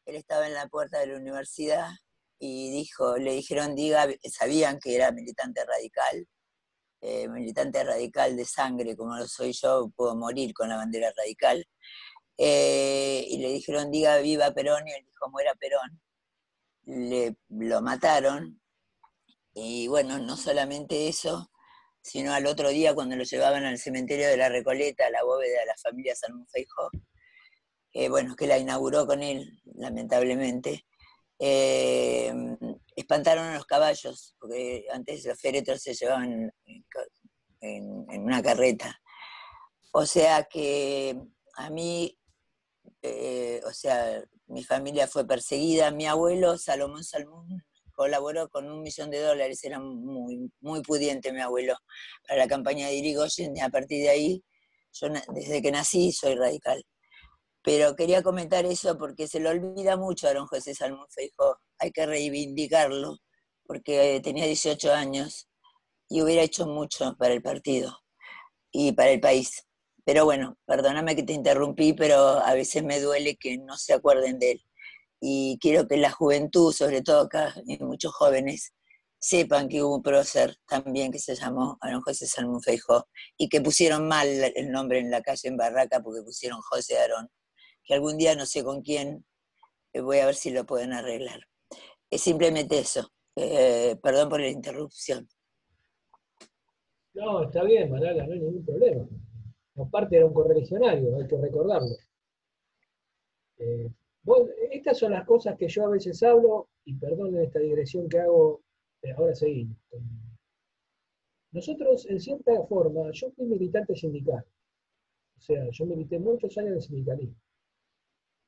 Él estaba en la puerta de la universidad y dijo, le dijeron, diga, sabían que era militante radical, eh, militante radical de sangre como lo soy yo, puedo morir con la bandera radical. Eh, y le dijeron, diga viva Perón, y él dijo, muera Perón. Le, lo mataron. Y bueno, no solamente eso, sino al otro día cuando lo llevaban al cementerio de la Recoleta, a la bóveda de la familia San Feijó, eh, bueno, que la inauguró con él, lamentablemente, eh, espantaron a los caballos, porque antes los féretros se llevaban en, una carreta. O sea que a mí, eh, o sea, mi familia fue perseguida, mi abuelo Salomón Salmón colaboró con un millón de dólares, era muy, muy pudiente mi abuelo para la campaña de Irigoyen y a partir de ahí, yo desde que nací soy radical. Pero quería comentar eso porque se lo olvida mucho a don José Salmón Feijó, hay que reivindicarlo, porque tenía 18 años y hubiera hecho mucho para el partido y para el país. Pero bueno, perdóname que te interrumpí, pero a veces me duele que no se acuerden de él y quiero que la juventud, sobre todo acá, y muchos jóvenes, sepan que hubo un prócer también que se llamó Aaron José Salmón Feijó y que pusieron mal el nombre en la calle en Barraca porque pusieron José Aarón, que algún día no sé con quién, eh, voy a ver si lo pueden arreglar. Es simplemente eso. Eh, perdón por la interrupción. No, está bien, Malala, no hay ningún problema. Aparte era un correligionario, hay que recordarlo. Eh, estas son las cosas que yo a veces hablo, y perdonen esta digresión que hago, eh, ahora seguimos. Nosotros, en cierta forma, yo fui militante sindical. O sea, yo milité muchos años de sindicalismo.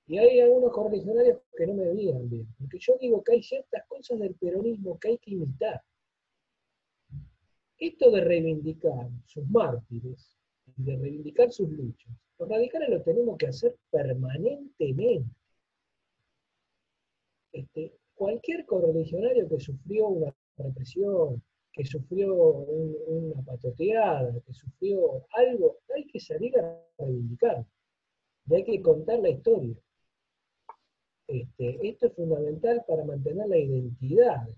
Y hay algunos correligionarios que no me veían bien, porque yo digo que hay ciertas cosas del peronismo que hay que imitar. Esto de reivindicar sus mártires, de reivindicar sus luchas, los radicales lo tenemos que hacer permanentemente. Este, cualquier correligionario que sufrió una represión, que sufrió una patoteada, que sufrió algo, hay que salir a reivindicar. Y hay que contar la historia. Este, esto es fundamental para mantener la identidad.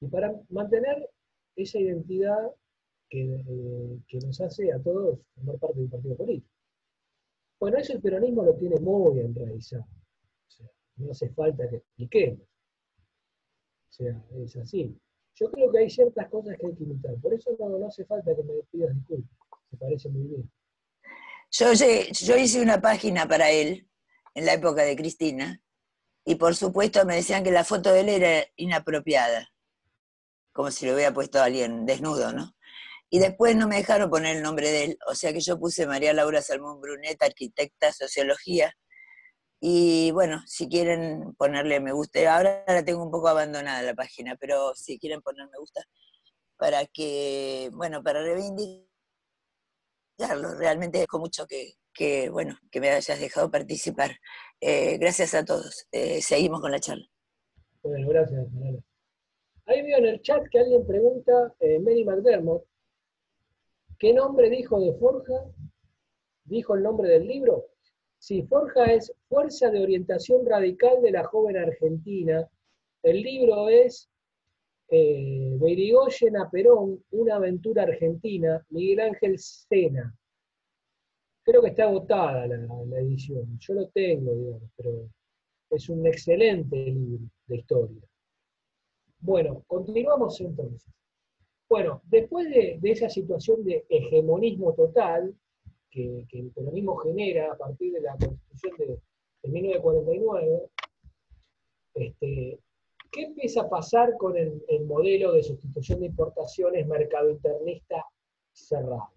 Y para mantener esa identidad que, eh, que nos hace a todos formar parte de un partido político. Bueno, eso el peronismo lo tiene muy enraizado no hace falta que expliquemos. O sea, es así. Yo creo que hay ciertas cosas que hay que imitar. Por eso no, hace falta que me pidas disculpas. Me parece muy bien. Yo, yo hice una página para él en la época de Cristina y por supuesto me decían que la foto de él era inapropiada, como si lo hubiera puesto alguien desnudo, ¿no? Y después no me dejaron poner el nombre de él, o sea que yo puse María Laura Salmón Brunet, arquitecta, sociología, y bueno, si quieren ponerle me gusta, ahora la tengo un poco abandonada la página, pero si quieren poner me gusta, para que, bueno, para reivindicarlo, realmente dejo mucho que, que, bueno, que me hayas dejado participar. Eh, gracias a todos. Eh, seguimos con la charla. Bueno, gracias, Ahí veo en el chat que alguien pregunta, eh, Mary McDermott, ¿qué nombre dijo de Forja? ¿Dijo el nombre del libro? Sí, Forja es Fuerza de Orientación Radical de la Joven Argentina. El libro es eh, a Perón, Una aventura argentina, Miguel Ángel Sena. Creo que está agotada la, edición, yo lo tengo, digamos, pero es un excelente libro de historia. Bueno, continuamos entonces. Bueno, después de esa situación de hegemonismo total, que, el peronismo genera a partir de la constitución de, 1949, este, ¿qué empieza a pasar con el, modelo de sustitución de importaciones mercado internista cerrado?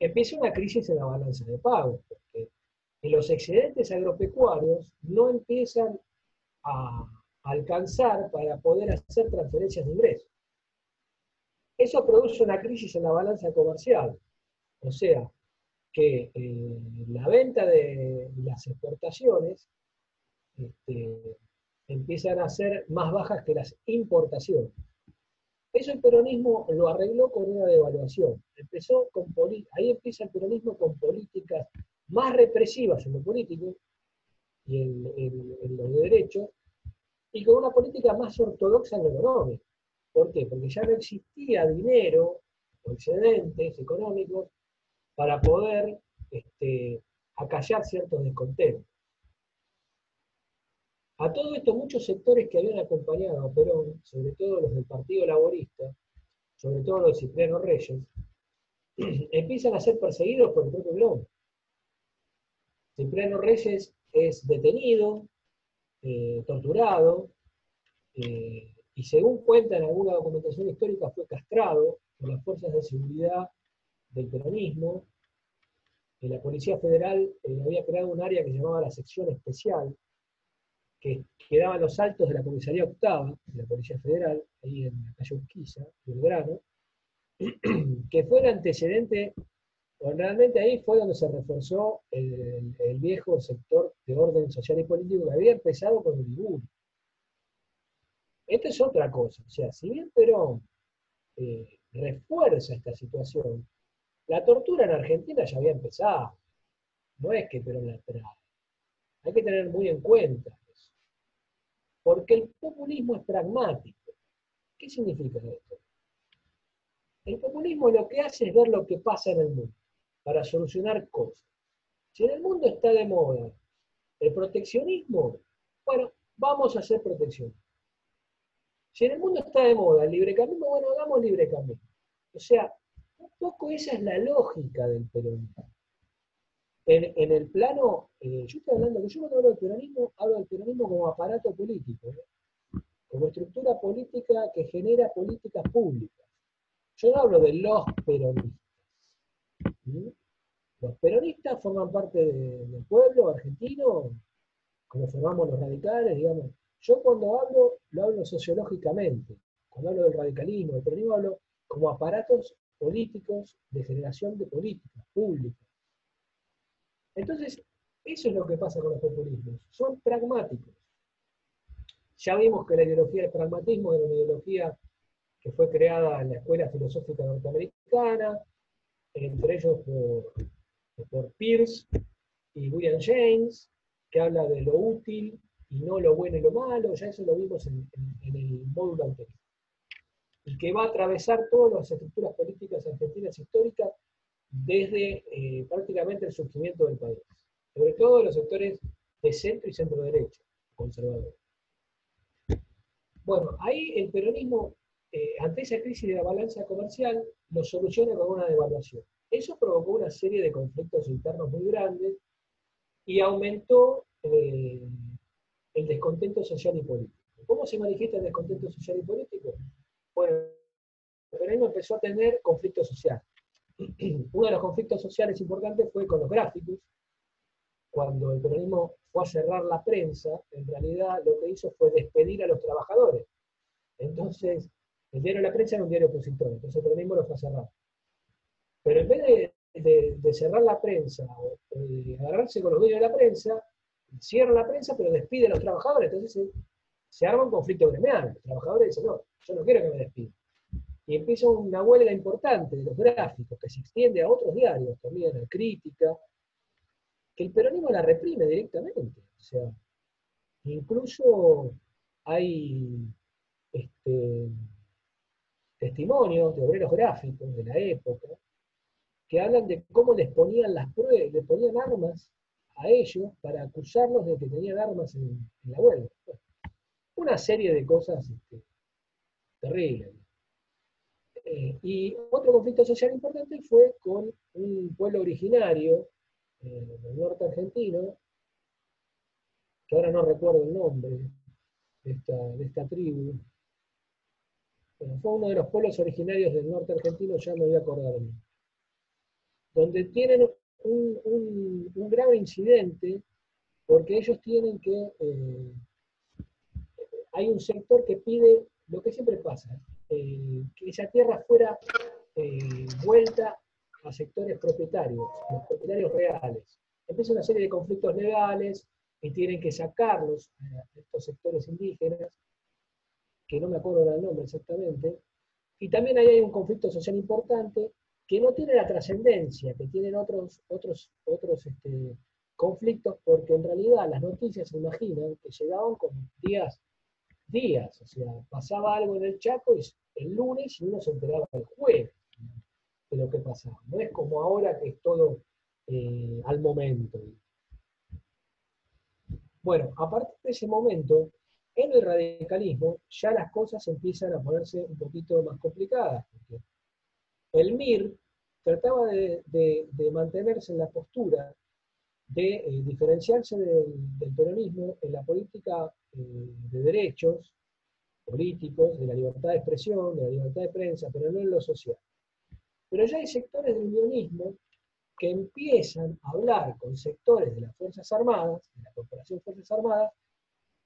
Empieza una crisis en la balanza de pagos, porque los excedentes agropecuarios no empiezan a alcanzar para poder hacer transferencias de ingresos. Eso produce una crisis en la balanza comercial. O sea, que eh, la venta de las exportaciones este, empiezan a ser más bajas que las importaciones. Eso el peronismo lo arregló con una devaluación. Empezó con ahí empieza el peronismo con políticas más represivas en lo político y en, los derechos, y con una política más ortodoxa en lo económico. ¿Por qué? Porque ya no existía dinero o excedentes económicos para poder este, acallar ciertos descontentos. A todo esto, muchos sectores que habían acompañado a Perón, sobre todo los del Partido Laborista, sobre todo los de Cipriano Reyes, empiezan a ser perseguidos por el propio Perón. Cipriano Reyes es detenido, eh, torturado, eh, y según cuenta en alguna documentación histórica, fue castrado por las fuerzas de seguridad del peronismo. En la Policía Federal eh, había creado un área que se llamaba la sección especial, que quedaba en los altos de la comisaría octava de la Policía Federal, ahí en la calle Urquiza, Belgrano, que fue el antecedente, o realmente ahí fue donde se reforzó el, viejo sector de orden social y político que había empezado con el Liburi. Esto es otra cosa, o sea, si bien Perón eh, refuerza esta situación, la tortura en Argentina ya había empezado, no es que Perón la trae. Hay que tener muy en cuenta eso. Porque el populismo es pragmático. ¿Qué significa esto? El populismo lo que hace es ver lo que pasa en el mundo para solucionar cosas. Si en el mundo está de moda el proteccionismo, bueno, vamos a hacer protección. Si en el mundo está de moda el librecambismo, bueno, hagamos librecambismo. O sea, poco esa es la lógica del peronismo. En, el plano, eh, yo estoy hablando, yo cuando hablo del peronismo, hablo del peronismo como aparato político, ¿eh? como estructura política que genera políticas públicas. Yo no hablo de los peronistas. Los peronistas forman parte del pueblo argentino, como formamos los radicales, digamos. Yo cuando hablo, lo hablo sociológicamente. Cuando hablo del radicalismo, del peronismo, hablo como aparatos políticos de generación de políticas públicas. Entonces, eso es lo que pasa con los populismos. Son pragmáticos. Ya vimos que la ideología del pragmatismo era una ideología que fue creada en la Escuela Filosófica Norteamericana, entre ellos por, Pierce y William James, que habla de lo útil y no lo bueno y lo malo, ya eso lo vimos en, el módulo anterior. Y que va a atravesar todas las estructuras políticas argentinas históricas desde eh, prácticamente el surgimiento del país, sobre todo los sectores de centro y centro derecha, conservadores. Bueno, ahí el peronismo eh, ante esa crisis de la balanza comercial, lo soluciona con una devaluación. Eso provocó una serie de conflictos internos muy grandes y aumentó eh, el descontento social y político. ¿Cómo se manifiesta el descontento social y político? Bueno, el peronismo empezó a tener conflictos sociales. Uno de los conflictos sociales importantes fue con los gráficos. Cuando el peronismo fue a cerrar la prensa, en realidad lo que hizo fue despedir a los trabajadores. Entonces, el diario de la prensa era un diario opositor, entonces el peronismo lo fue a cerrar. Pero en vez de, cerrar la prensa o de agarrarse con los dueños de la prensa, cierra la prensa pero despide a los trabajadores, entonces se, arma un conflicto gremial. Los trabajadores dicen, no, yo no quiero que me despidan. Y empieza una huelga importante de los gráficos que se extiende a otros diarios, también a Crítica, que el peronismo la reprime directamente. O sea, incluso hay este, testimonios de obreros gráficos de la época que hablan de cómo les ponían las pruebas, les ponían armas a ellos para acusarlos de que tenían armas en, la huelga. Una serie de cosas este, terribles. Eh, y otro conflicto social importante fue con un pueblo originario eh, del norte argentino, que ahora no recuerdo el nombre de esta, tribu, fue uno de los pueblos originarios del norte argentino, ya me voy a acordar de donde tienen un, un, grave incidente porque ellos tienen que, eh, hay un sector que pide lo que siempre pasa, eh, que esa tierra fuera eh, vuelta a sectores propietarios, los propietarios reales. Empieza una serie de conflictos legales y tienen que sacarlos a estos sectores indígenas que no me acuerdo del nombre exactamente, y también ahí hay un conflicto social importante que no tiene la trascendencia que tienen otros, otros, otros este, conflictos, porque en realidad las noticias se imaginan que llegaban con días días, o sea, pasaba algo en el Chaco y el lunes uno se enteraba el jueves de lo que pasaba. No es como ahora que es todo eh, al momento. Bueno, a partir de ese momento, en el radicalismo ya las cosas empiezan a ponerse un poquito más complicadas. Porque el MIR trataba de, mantenerse en la postura de eh, diferenciarse del, peronismo en la política eh, de derechos políticos, de la libertad de expresión, de la libertad de prensa, pero no en lo social. Pero ya hay sectores del unionismo que empiezan a hablar con sectores de las Fuerzas Armadas, de la Corporación Fuerzas Armadas,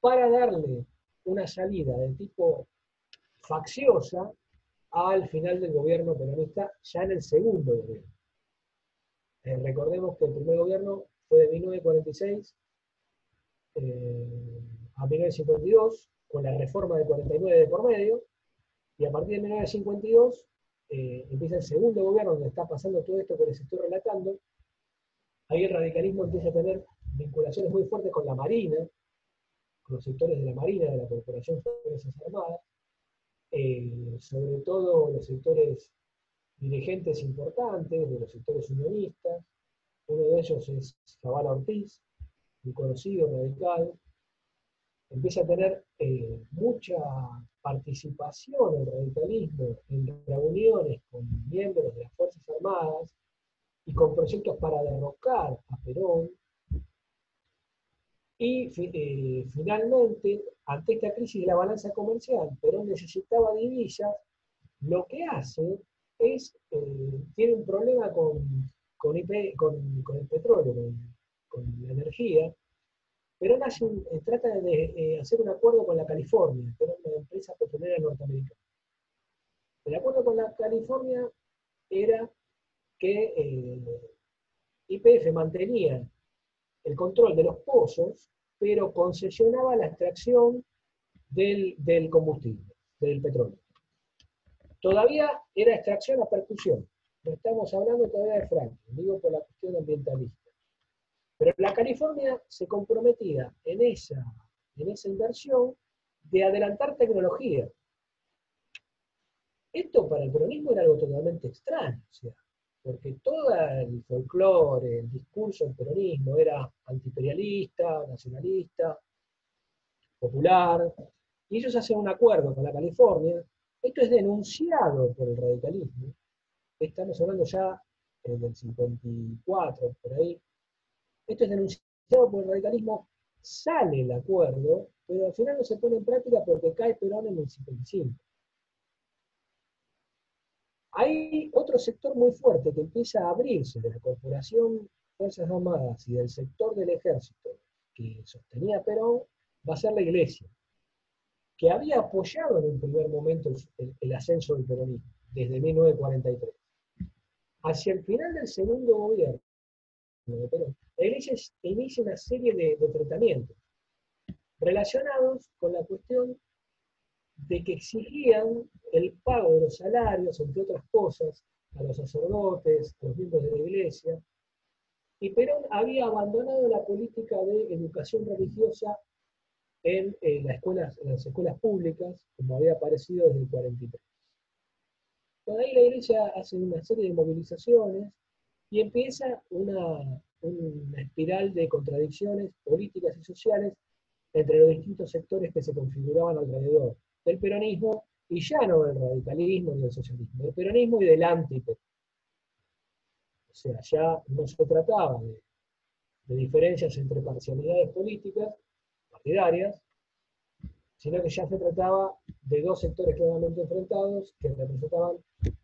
para darle una salida de tipo facciosa al final del gobierno peronista, ya en el segundo gobierno. Eh, recordemos que el primer gobierno fue de 1946 eh, a 1952, con la reforma de 49 de por medio, y a partir de 1952 eh, empieza el segundo gobierno donde está pasando todo esto que les estoy relatando. Ahí el radicalismo empieza a tener vinculaciones muy fuertes con la Marina, con los sectores de la Marina, de la Corporación de Fuerzas Armadas, eh, sobre todo los sectores dirigentes importantes, de los sectores unionistas. Uno de ellos es Zavala Ortiz, un conocido radical. Empieza a tener eh, mucha participación el radicalismo, en reuniones con miembros de las Fuerzas Armadas y con proyectos para derrocar a Perón, y eh, finalmente, ante esta crisis de la balanza comercial, Perón necesitaba divisas, lo que hace es, eh, tiene un problema con, con, el petróleo, con, la energía, Perón hace eh, trata de hacer un acuerdo con la California, que era una empresa petrolera norteamericana. El acuerdo con la California era que IPF mantenía el control de los pozos, pero concesionaba la extracción del, combustible, del petróleo. Todavía era extracción a percusión. No estamos hablando todavía de Franklin, digo por la cuestión ambientalista. Pero la California se comprometía en esa, en esa inversión de adelantar tecnología. Esto para el peronismo era algo totalmente extraño. O sea, porque todo el folclore, el discurso del peronismo era antiimperialista, nacionalista, popular, y ellos hacen un acuerdo con la California. Esto es denunciado por el radicalismo. Estamos hablando ya eh, del 54, por ahí. Esto es denunciado por el radicalismo. Sale el acuerdo, pero al final no se pone en práctica porque cae Perón en el 55. Hay otro sector muy fuerte que empieza a abrirse de la Corporación Fuerzas Armadas y del sector del ejército que sostenía Perón, va a ser la Iglesia, que había apoyado en un primer momento el, ascenso del peronismo, desde 1943. Hacia el final del segundo gobierno de Perón, la Iglesia inicia una serie de, de enfrentamientos relacionados con la cuestión de que exigían el pago de los salarios, entre otras cosas, a los sacerdotes, a los miembros de la iglesia, y Perón había abandonado la política de educación religiosa en, escuelas, las escuelas públicas, como había aparecido desde el 43. Ahí la iglesia hace una serie de movilizaciones y empieza una, una espiral de contradicciones políticas y sociales entre los distintos sectores que se configuraban alrededor del peronismo y ya no del radicalismo ni del socialismo, del peronismo y del antiperonismo. O sea, ya no se trataba de, diferencias entre parcialidades políticas, partidarias, sino que ya se trataba de dos sectores claramente enfrentados que representaban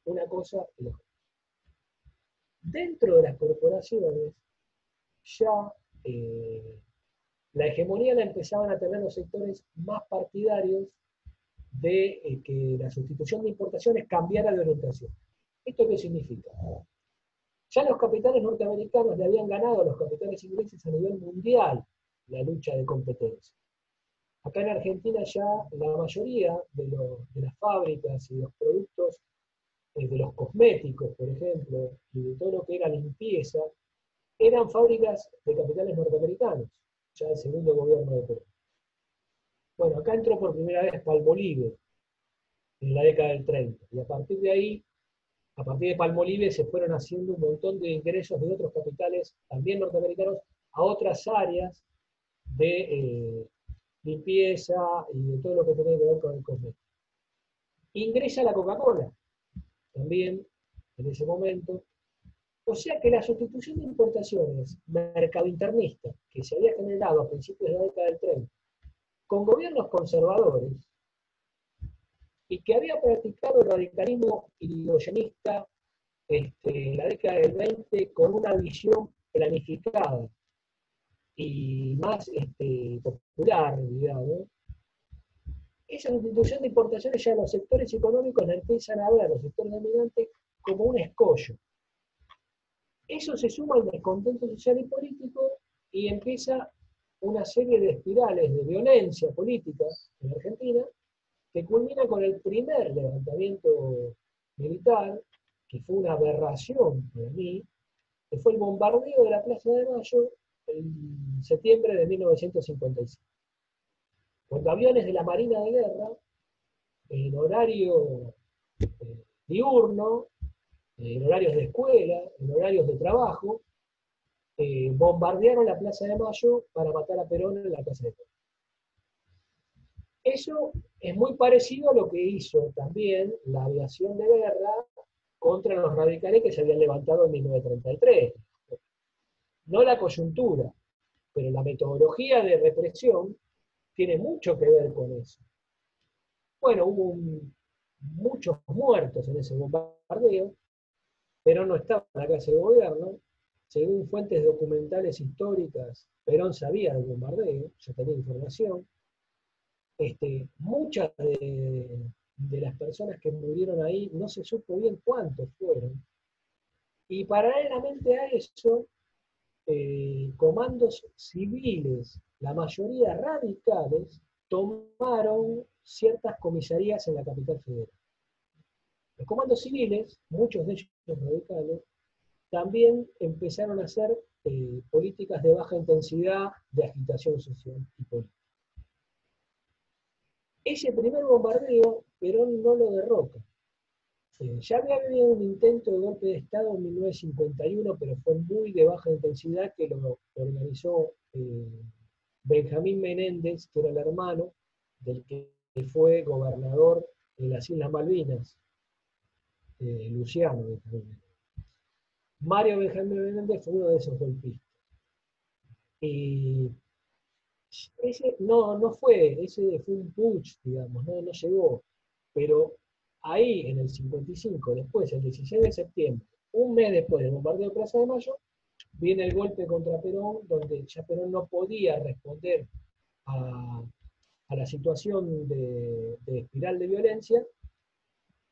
una cosa y la otra. Dentro de las corporaciones, ya eh, la hegemonía la empezaban a tener los sectores más partidarios de eh, que la sustitución de importaciones cambiara de orientación. ¿Esto qué significa? Ya los capitales norteamericanos le habían ganado a los capitales ingleses a nivel mundial la lucha de competencia. Acá en Argentina ya la mayoría de, las fábricas y los productos, eh, de los cosméticos, por ejemplo, y de todo lo que era limpieza, eran fábricas de capitales norteamericanos, ya del segundo gobierno de Perú. Bueno, acá entró por primera vez Palmolive en la década del 30, y a partir de ahí, a partir de Palmolive se fueron haciendo un montón de ingresos de otros capitales, también norteamericanos, a otras áreas de eh, limpieza y de todo lo que tiene que ver con el cosmético. Ingresa la Coca-Cola, también en ese momento. O sea que la sustitución de importaciones mercado internista que se había generado a principios de la década del 30 con gobiernos conservadores y que había practicado el radicalismo ideologista este, en la década del 20 con una visión planificada y más este, popular, digamos, esa sustitución de importaciones ya los sectores económicos empiezan a ver, los sectores dominantes, como un escollo. Eso se suma al descontento social y político y empieza una serie de espirales de violencia política en Argentina que culmina con el primer levantamiento militar, que fue una aberración para mí, que fue el bombardeo de la Plaza de Mayo en septiembre de 1955. Cuando aviones de la Marina de Guerra, en horario eh, diurno, en horarios de escuela, en horarios de trabajo, eh, bombardearon la Plaza de Mayo para matar a Perón en la Casa de Perón. Eso es muy parecido a lo que hizo también la aviación de guerra contra los radicales que se habían levantado en 1933. No la coyuntura, pero la metodología de represión tiene mucho que ver con eso. Bueno, hubo muchos muertos en ese bombardeo, pero no estaba en la casa de gobierno. Según fuentes documentales históricas, Perón sabía del bombardeo, ya tenía información. Este, muchas de, las personas que murieron ahí no se supo bien cuántos fueron. Y paralelamente a eso, eh, comandos civiles, la mayoría radicales, tomaron ciertas comisarías en la capital federal. Los comandos civiles, muchos de ellos radicales, también empezaron a hacer eh, políticas de baja intensidad de agitación social y política. Ese primer bombardeo, Perón no lo derroca. Ya había habido un intento de golpe de Estado en 1951, pero fue muy de baja intensidad que lo organizó eh, Benjamín Menéndez, que era el hermano del que fue gobernador de las Islas Malvinas, eh, Luciano Benjamín Mario Benjamín Menéndez fue uno de esos golpistas. Y ese no, no fue, ese fue un putsch, digamos, no, no llegó. Pero ahí, en el 55, después, el 16 de septiembre, un mes después del bombardeo de Plaza de Mayo, viene el golpe contra Perón, donde ya Perón no podía responder a, la situación de, espiral de violencia,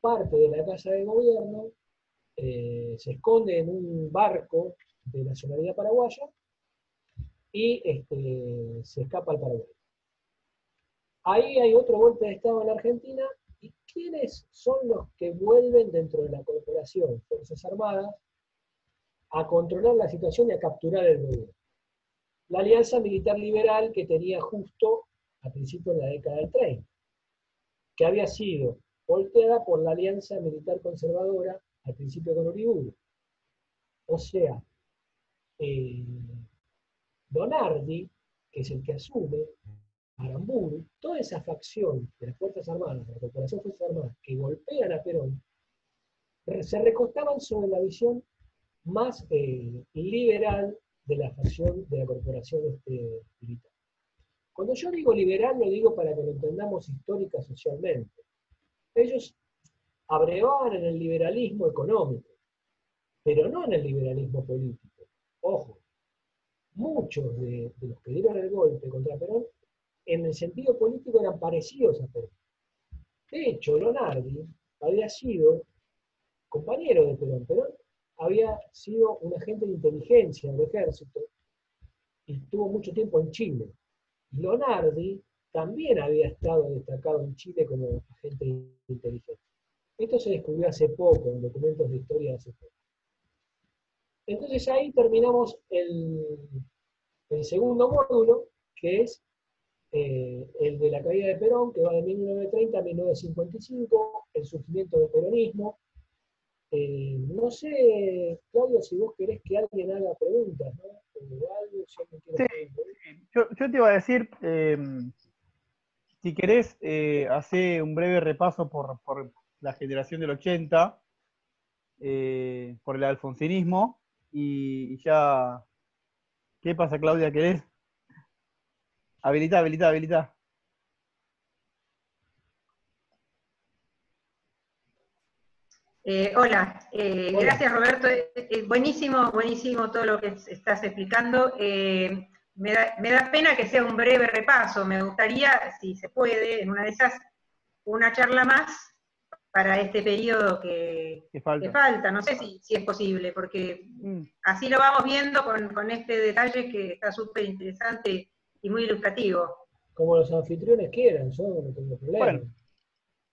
parte de la casa de gobierno eh, se esconde en un barco de nacionalidad paraguaya y este, se escapa al Paraguay. Ahí hay otro golpe de Estado en la Argentina. ¿Y quiénes son los que vuelven dentro de la corporación Fuerzas Armadas a controlar la situación y a capturar el gobierno? La alianza militar liberal que tenía justo a principios de la década del 30, que había sido volteada por la alianza militar conservadora al principio con Uriburu. O sea, eh, Donardi, que es el que asume, Aramburu, toda esa facción de las Fuerzas Armadas, de la Corporación de Fuerzas Armadas, que golpean a Perón, se recostaban sobre la visión más eh, liberal de la facción de la corporación este, militar. Cuando yo digo liberal, lo digo para que lo entendamos histórica socialmente. Ellos abrevaban en el liberalismo económico, pero no en el liberalismo político. Ojo, muchos de, los que dieron el golpe contra Perón, en el sentido político eran parecidos a Perón. De hecho, Lonardi había sido compañero de Perón. Perón había sido un agente de inteligencia del ejército y estuvo mucho tiempo en Chile. Y Lonardi también había estado destacado en Chile como agente de inteligencia. Esto se descubrió hace poco, en documentos de historia de hace poco. Entonces ahí terminamos el, segundo módulo, que es eh, el de la caída de Perón, que va de 1930 a 1955, el surgimiento del peronismo. Eh, no sé, Claudio, si vos querés que alguien haga preguntas, ¿no? sí, yo, te iba a decir, si querés, hacer un breve repaso por, por, la generación del 80, por el alfonsinismo, y, y ya... ¿Qué pasa, Claudia? ¿Querés? Habilita, habilita, habilita. Eh, hola. Eh, gracias Roberto. Eh, buenísimo, buenísimo todo lo que estás explicando. Me da, pena que sea un breve repaso. Me gustaría, si se puede, en una de esas, una charla más para este periodo que, falta. No sé si, es posible, porque mm. así lo vamos viendo con, con este detalle que está súper interesante y muy ilustrativo. Como los anfitriones quieran, yo no tengo problema.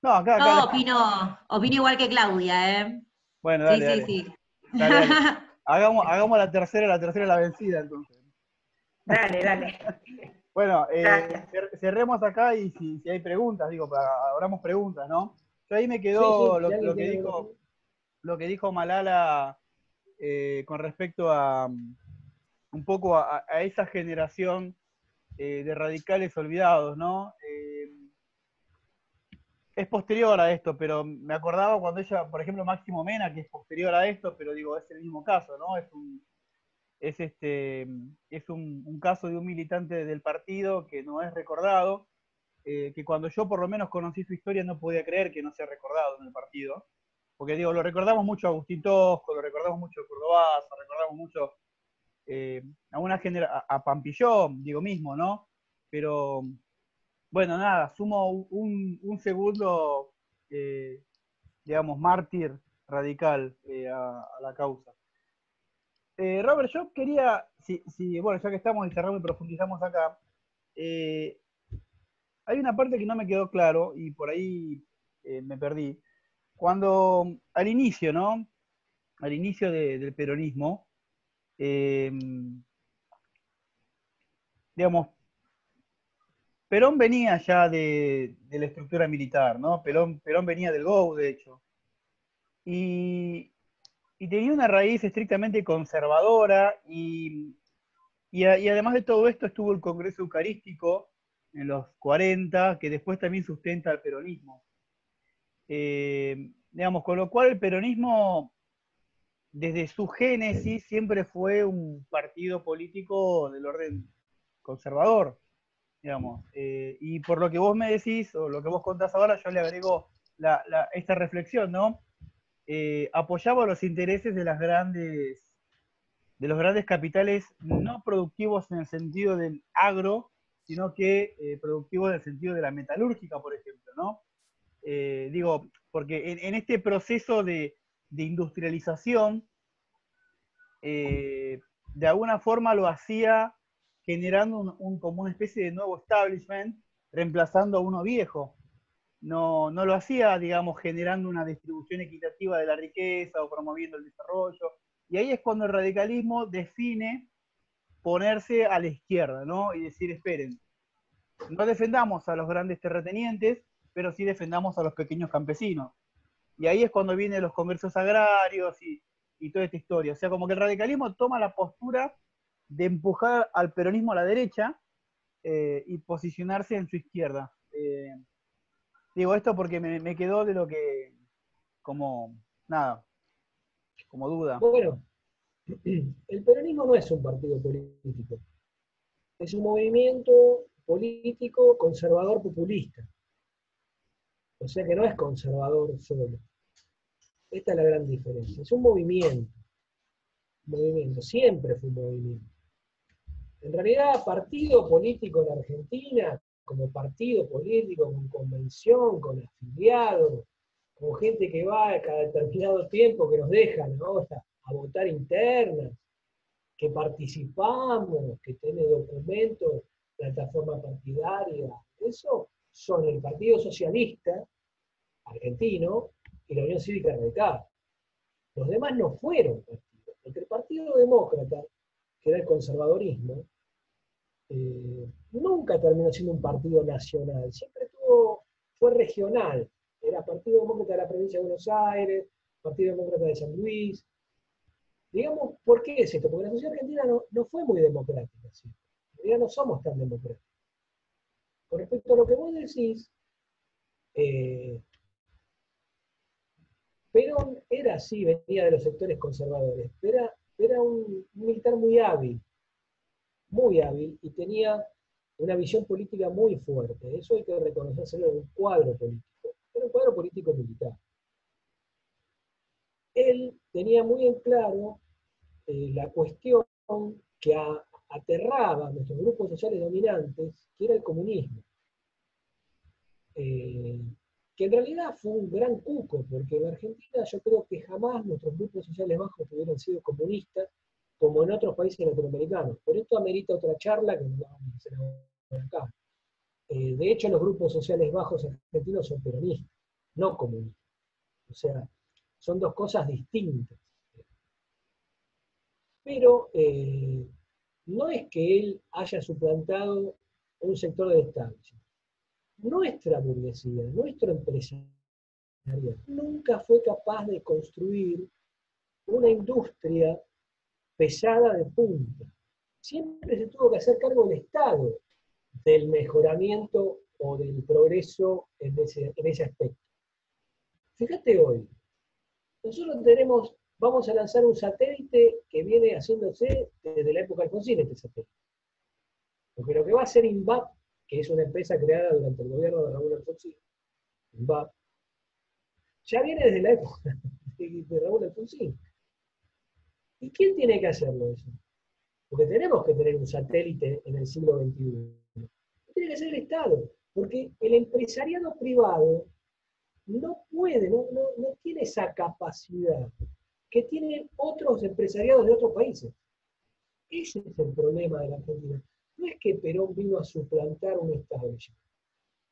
No, acá, no opino, opino igual que Claudia, ¿eh? Bueno, dale, sí, sí, sí. Hagamos, hagamos la tercera, la tercera la vencida, entonces. Dale, dale. Bueno, eh, cerremos acá y si, hay preguntas, digo, abramos preguntas, ¿no? Yo ahí me quedó lo, que dijo, lo que dijo Malala eh, con respecto a un poco a esa generación eh, de radicales olvidados, ¿no? Eh, es posterior a esto, pero me acordaba cuando ella, por ejemplo, Máximo Mena, que es posterior a esto, pero digo, es el mismo caso, ¿no? Es un, es este, es un, caso de un militante del partido que no es recordado, eh, que cuando yo por lo menos conocí su historia no podía creer que no sea recordado en el partido, porque digo, lo recordamos mucho a Agustín Tosco, lo recordamos mucho a Cordobaza, recordamos mucho eh, a una genera a, Pampillón, digo mismo, ¿no? Pero bueno, nada, sumo un, segundo, eh, digamos, mártir radical eh, a, la causa. Robert, yo quería, si, bueno, ya que estamos y cerramos y profundizamos acá, hay una parte que no me quedó claro y por ahí me perdí. Cuando al inicio, ¿no? Al inicio del peronismo, Em, digamos, Perón venía ya de, la estructura militar, ¿no? Perón, Perón venía del GO, de hecho. Y, tenía una raíz estrictamente conservadora y, además de todo esto estuvo el Congreso Eucarístico en los 40, que después también sustenta el peronismo. Eh, digamos, con lo cual el peronismo desde su génesis siempre fue un partido político del orden conservador, digamos. Eh, y por lo que vos me decís, o lo que vos contás ahora, yo le agrego esta reflexión, ¿no? Eh, apoyaba los intereses de las grandes de los grandes capitales no productivos en el sentido del agro, sino que eh, productivos en el sentido de la metalúrgica, por ejemplo, ¿no? digo, porque en este proceso de, de industrialización, eh, de alguna forma lo hacía generando un, como una especie de nuevo establishment, reemplazando a uno viejo. No, no lo hacía, digamos, generando una distribución equitativa de la riqueza o promoviendo el desarrollo. Y ahí es cuando el radicalismo define ponerse a la izquierda, ¿no? Y decir, esperen, no defendamos a los grandes terratenientes, pero sí defendamos a los pequeños campesinos. Y ahí es cuando vienen los congresos agrarios y, toda esta historia. O sea, como que el radicalismo toma la postura de empujar al peronismo a la derecha eh, y posicionarse en su izquierda. Eh, digo esto porque me, quedó de lo que, como, nada, como duda. Bueno, el peronismo no es un partido político, es un movimiento político conservador populista. O sea que no es conservador solo. Esta es la gran diferencia. Es un movimiento. movimiento. Siempre fue un movimiento. En realidad, partido político en Argentina, como partido político, con convención, con afiliados, con gente que va cada determinado tiempo, que nos dejan a votar internas, que participamos, que tiene documentos, plataforma partidaria, eso son el Partido Socialista argentino y la Unión Cívica Radical. Los demás no fueron partidos, porque el Partido Demócrata, que era el conservadorismo, eh, nunca terminó siendo un partido nacional, siempre tuvo, fue regional. Era Partido Demócrata de la provincia de Buenos Aires, Partido Demócrata de San Luis. Digamos, ¿por qué es esto? Porque la sociedad argentina no, fue muy democrática. En realidad no somos tan democráticos. Con respecto a lo que vos decís, eh, Perón era así, venía de los sectores conservadores, era, era un militar muy hábil, muy hábil, y tenía una visión política muy fuerte. Eso hay que reconocérselo en un cuadro político, era un cuadro político militar. Él tenía muy en claro eh, la cuestión que aterraba a nuestros grupos sociales dominantes, que era el comunismo. Eh, que en realidad fue un gran cuco, porque en Argentina yo creo que jamás nuestros grupos sociales bajos hubieran sido comunistas, como en otros países latinoamericanos. Pero esto amerita otra charla que no vamos a hacer acá. Eh, de hecho, los grupos sociales bajos argentinos son peronistas, no comunistas. O sea, son dos cosas distintas. Pero eh, no es que él haya suplantado un sector del Estado. Nuestra burguesía, nuestro empresariado, nunca fue capaz de construir una industria pesada de punta. Siempre se tuvo que hacer cargo del Estado del mejoramiento o del progreso en ese, en ese aspecto. Fíjate hoy, nosotros tenemos, vamos a lanzar un satélite que viene haciéndose desde la época de Alfonsín, este satélite. Porque lo que va a hacer INVAP, que es una empresa creada durante el gobierno de Raúl Alfonsín, INVAP, ya viene desde la época de Raúl Alfonsín. ¿Y quién tiene que hacerlo eso? Porque tenemos que tener un satélite en el siglo XXI tiene que ser el Estado, porque el empresariado privado no puede, no, tiene esa capacidad que tienen otros empresariados de otros países. Ese es el problema de la Argentina. No es que Perón vino a suplantar un Estado,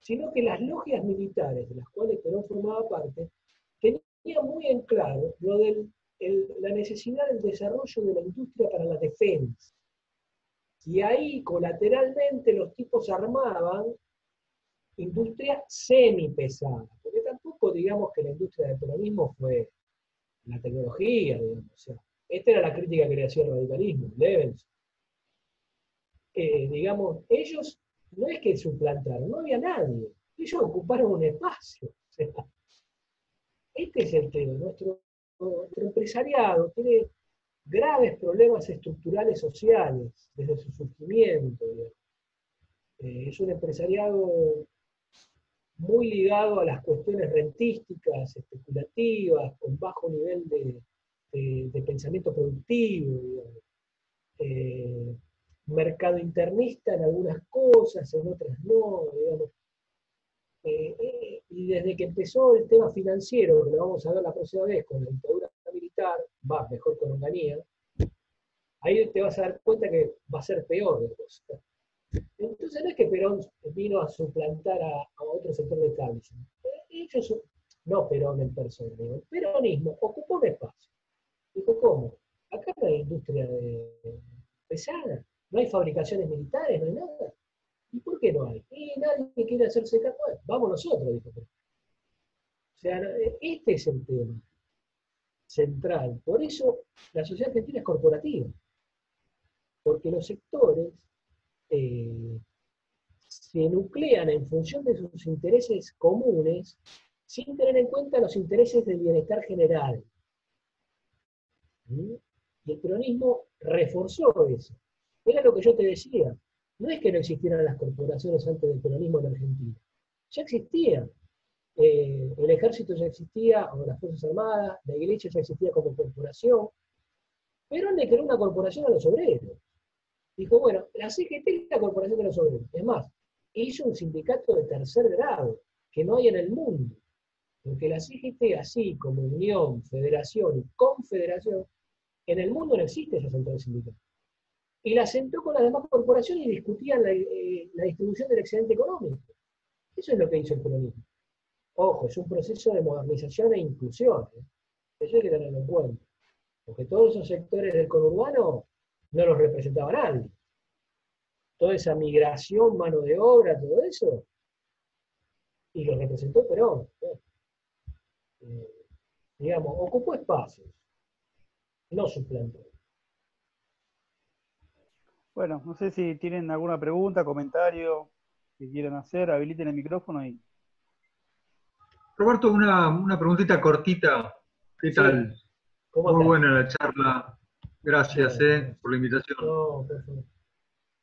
sino que las logias militares de las cuales Perón formaba parte tenían muy en claro lo de la necesidad del desarrollo de la industria para la defensa. Y ahí colateralmente los tipos armaban industria semipesada, porque tampoco digamos que la industria del peronismo fue la tecnología, digamos. Esta era la crítica que le hacía el radicalismo, Levenson. Eh, digamos, ellos no es que suplantaron, no había nadie, ellos ocuparon un espacio. este es el tema, nuestro, nuestro empresariado tiene graves problemas estructurales sociales desde su surgimiento. Eh, es un empresariado muy ligado a las cuestiones rentísticas, especulativas, con bajo nivel de, pensamiento productivo, mercado internista en algunas cosas, en otras no, eh, y desde que empezó el tema financiero, lo vamos a ver la próxima vez con la dictadura militar, va mejor con Onganía, ahí te vas a dar cuenta que va a ser peor. Entonces no es que Perón vino a suplantar a, otro sector de Cádiz. Ellos, no Perón en persona, el peronismo ocupó un espacio. Dijo, ¿cómo? Acá no hay industria pesada, no hay fabricaciones militares, no hay nada. ¿Y por qué no hay? Y nadie quiere hacerse cargo. Vamos nosotros, dijo. O sea, este es el tema central. Por eso la sociedad argentina es corporativa, porque los sectores eh, se nuclean en función de sus intereses comunes sin tener en cuenta los intereses del bienestar general. ¿Mm? Y el peronismo reforzó eso. Era lo que yo te decía. No es que no existieran las corporaciones antes del peronismo en Argentina. Ya existían. Eh, el ejército ya existía, o las Fuerzas Armadas, la iglesia ya existía como corporación, pero le creó una corporación a los obreros. Dijo, bueno, la CGT es la corporación de los obreros. Es más, hizo un sindicato de tercer grado, que no hay en el mundo. Porque la CGT, así como unión, federación y confederación, en el mundo no existe esa central sindical. Y la sentó con las demás corporaciones y discutían la, eh, la distribución del excedente económico. Eso es lo que hizo el peronismo. Ojo, es un proceso de modernización e inclusión. ¿eh? Eso hay que tenerlo en cuenta. Porque todos esos sectores del conurbano no los representaba nadie. toda esa migración, mano de obra, todo eso, y lo representó Perón. Eh, digamos, ocupó espacios, no suplantó. Bueno, no sé si tienen alguna pregunta, comentario que quieran hacer, habiliten el micrófono y. Roberto, una, una preguntita cortita. ¿Qué tal? Muy buena la charla. Gracias eh, por la invitación. No,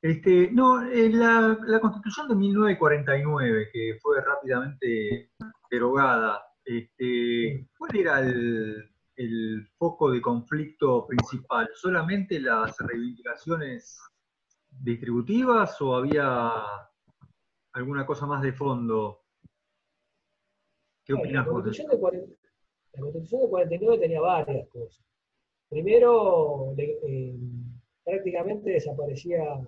este, no eh, la, la, Constitución de 1949, que fue rápidamente derogada, este, ¿cuál era el, el foco de conflicto principal? ¿Solamente las reivindicaciones distributivas o había alguna cosa más de fondo? ¿Qué opinas vos? La Constitución de 49 tenía varias cosas. Primero, eh, prácticamente desaparecían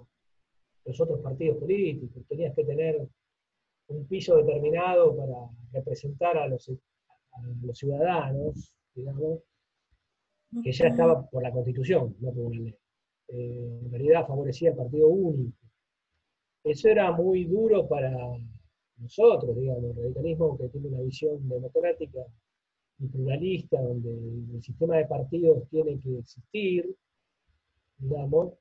los otros partidos políticos. Tenías que tener un piso determinado para representar a los, los ciudadanos, digamos, que ya estaba por la Constitución, no por una ley. Eh, en realidad favorecía el partido único. Eso era muy duro para nosotros, digamos, el radicalismo que tiene una visión democrática y pluralista, donde el sistema de partidos tiene que existir, digamos,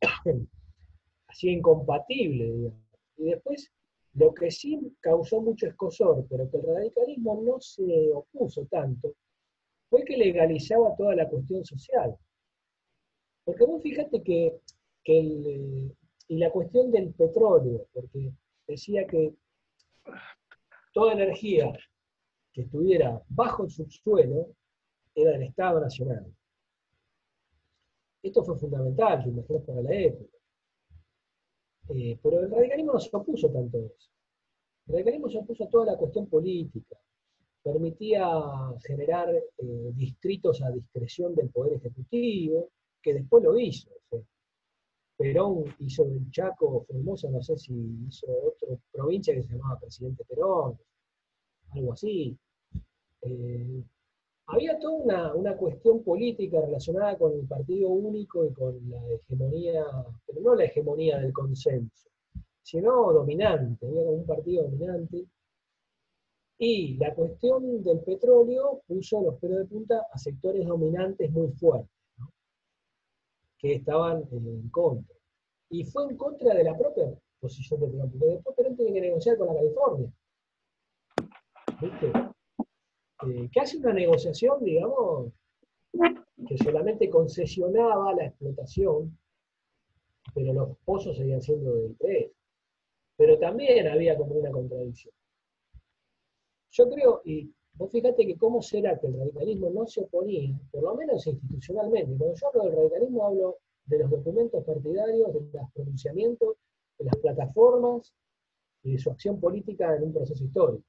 así incompatible, digamos. Y después, lo que sí causó mucho escosor, pero que el radicalismo no se opuso tanto, fue que legalizaba toda la cuestión social. Porque vos fíjate que, el, y la cuestión del petróleo, porque decía que toda energía que estuviera bajo el subsuelo era del Estado Nacional. Esto fue fundamental, imagino, para la época. Eh, pero el radicalismo no se opuso tanto a eso. El radicalismo se opuso a toda la cuestión política. Permitía generar eh, distritos a discreción del Poder Ejecutivo, que después lo hizo. Perón hizo el Chaco Formosa, no sé si hizo otra provincia que se llamaba Presidente Perón, algo así. Eh, había toda una, cuestión política relacionada con el partido único y con la hegemonía, pero no la hegemonía del consenso, sino dominante, había un partido dominante. Y la cuestión del petróleo puso los pelos de punta a sectores dominantes muy fuertes, que estaban en contra. Y fue en contra de la propia posición de Perón, porque después Perón tiene que negociar con la California. ¿Viste? Eh, que hace una negociación, digamos, que solamente concesionaba la explotación, pero los pozos seguían siendo del PS. Pero también había como una contradicción. Yo creo, y vos fíjate que cómo será que el radicalismo no se oponía, por lo menos institucionalmente. Cuando yo hablo del radicalismo hablo de los documentos partidarios, de los pronunciamientos, de las plataformas y de su acción política en un proceso histórico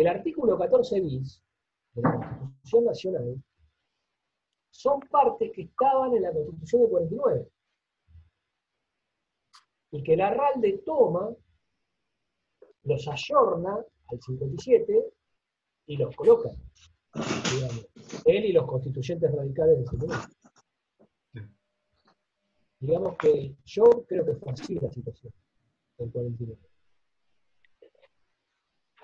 el artículo 14 bis de la Constitución Nacional son partes que estaban en la Constitución de 49 y que la RALDE toma, los ayorna al 57 y los coloca, digamos, él y los constituyentes radicales de ese momento. Digamos que yo creo que fue así la situación del 49.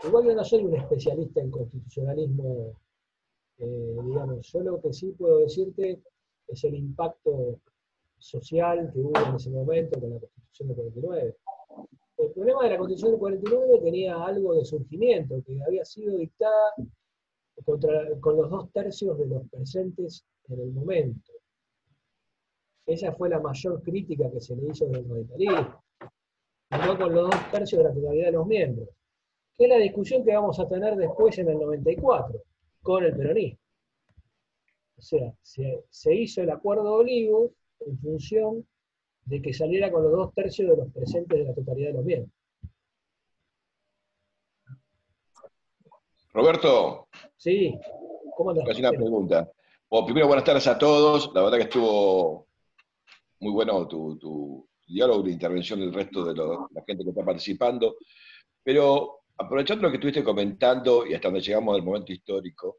Igual yo no soy un especialista en constitucionalismo, eh, digamos, yo lo que sí puedo decirte es el impacto social que hubo en ese momento con la Constitución de 49. El problema de la Constitución de 49 tenía algo de surgimiento, que había sido dictada con los dos tercios de los presentes en el momento. Esa fue la mayor crítica que se le hizo del radicalismo, no con los dos tercios de la totalidad de los miembros que es la discusión que vamos a tener después en el 94 con el peronismo. O sea, se, hizo el acuerdo de Olivos en función de que saliera con los dos tercios de los presentes de la totalidad de los bienes. Roberto. Sí, ¿cómo andas? una pregunta. Bueno, primero, buenas tardes a todos. La verdad que estuvo muy bueno tu, diálogo y la intervención del resto de la gente que está participando. Pero aprovechando lo que estuviste comentando y hasta donde llegamos al momento histórico,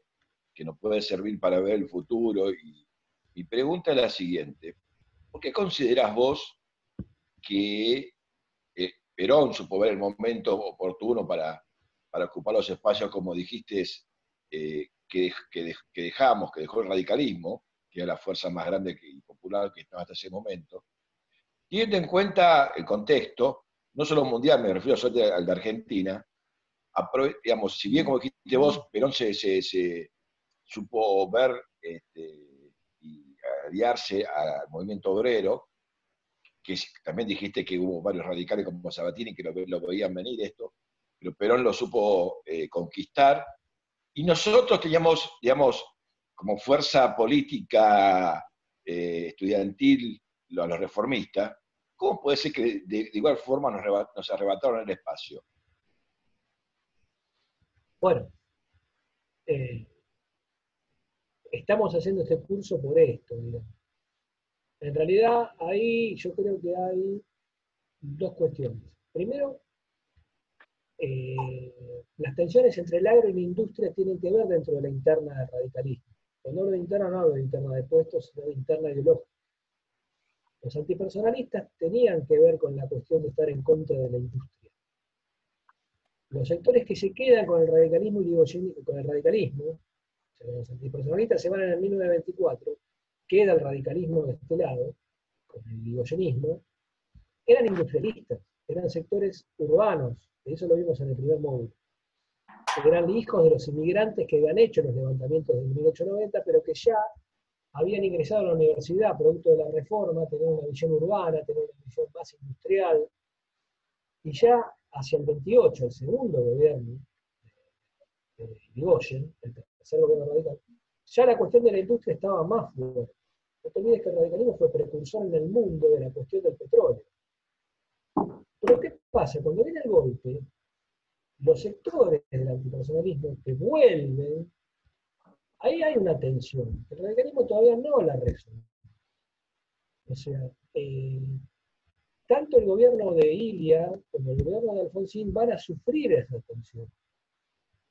que nos puede servir para ver el futuro, y mi pregunta es la siguiente. ¿Por qué considerás vos que eh, Perón supo ver el momento oportuno para, ocupar los espacios, como dijiste, eh, que, que, dejamos, que dejó el radicalismo, que era la fuerza más grande y popular que estaba hasta ese momento, teniendo en cuenta el contexto, no solo mundial, me refiero solo al de Argentina, digamos, si bien como dijiste vos, Perón se, supo ver este, aliarse al movimiento obrero, que también dijiste que hubo varios radicales como Sabatini que lo, lo veían venir esto, pero Perón lo supo eh, conquistar, y nosotros teníamos, digamos, como fuerza política eh, estudiantil, los, los reformistas, ¿cómo puede ser que de, igual forma nos, arrebataron el espacio? Bueno, eh, estamos haciendo este curso por esto, En realidad, ahí yo creo que hay dos cuestiones. Primero, eh, las tensiones entre el agro y la industria tienen que ver dentro de la interna del radicalismo. Cuando hablo de interna, no hablo de interna de puestos, sino de interna ideológica. Los antipersonalistas tenían que ver con la cuestión de estar en contra de la industria. Los sectores que se quedan con el radicalismo y con el radicalismo, los antipersonalistas se van en el 1924, queda el radicalismo de este lado, con el ligoyenismo, eran industrialistas, eran sectores urbanos, eso lo vimos en el primer módulo. Eran hijos de los inmigrantes que habían hecho los levantamientos de 1890, pero que ya habían ingresado a la universidad producto de la reforma, tenían una visión urbana, tenían una visión más industrial, y ya hacia el 28, el segundo gobierno de Ligoyen, el gobierno radical, ya la cuestión de la industria estaba más fuerte. No te olvides que el radicalismo fue precursor en el mundo de la cuestión del petróleo. Pero ¿qué pasa? Cuando viene el golpe, los sectores del antipersonalismo que vuelven, ahí hay una tensión. El radicalismo todavía no la resuelve. O sea, eh, tanto el gobierno de Ilia como el gobierno de Alfonsín van a sufrir esa tensión.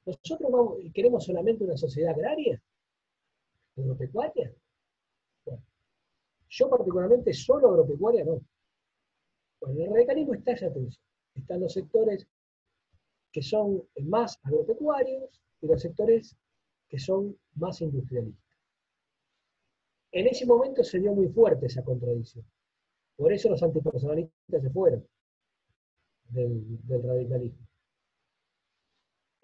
¿Nosotros queremos solamente una sociedad agraria? ¿Agropecuaria? yo particularmente solo agropecuaria no. Bueno, en el radicalismo está esa tensión. Están los sectores que son más agropecuarios y los sectores que son más industrialistas. En ese momento se dio muy fuerte esa contradicción. Por eso los antipersonalistas se fueron del, radicalismo.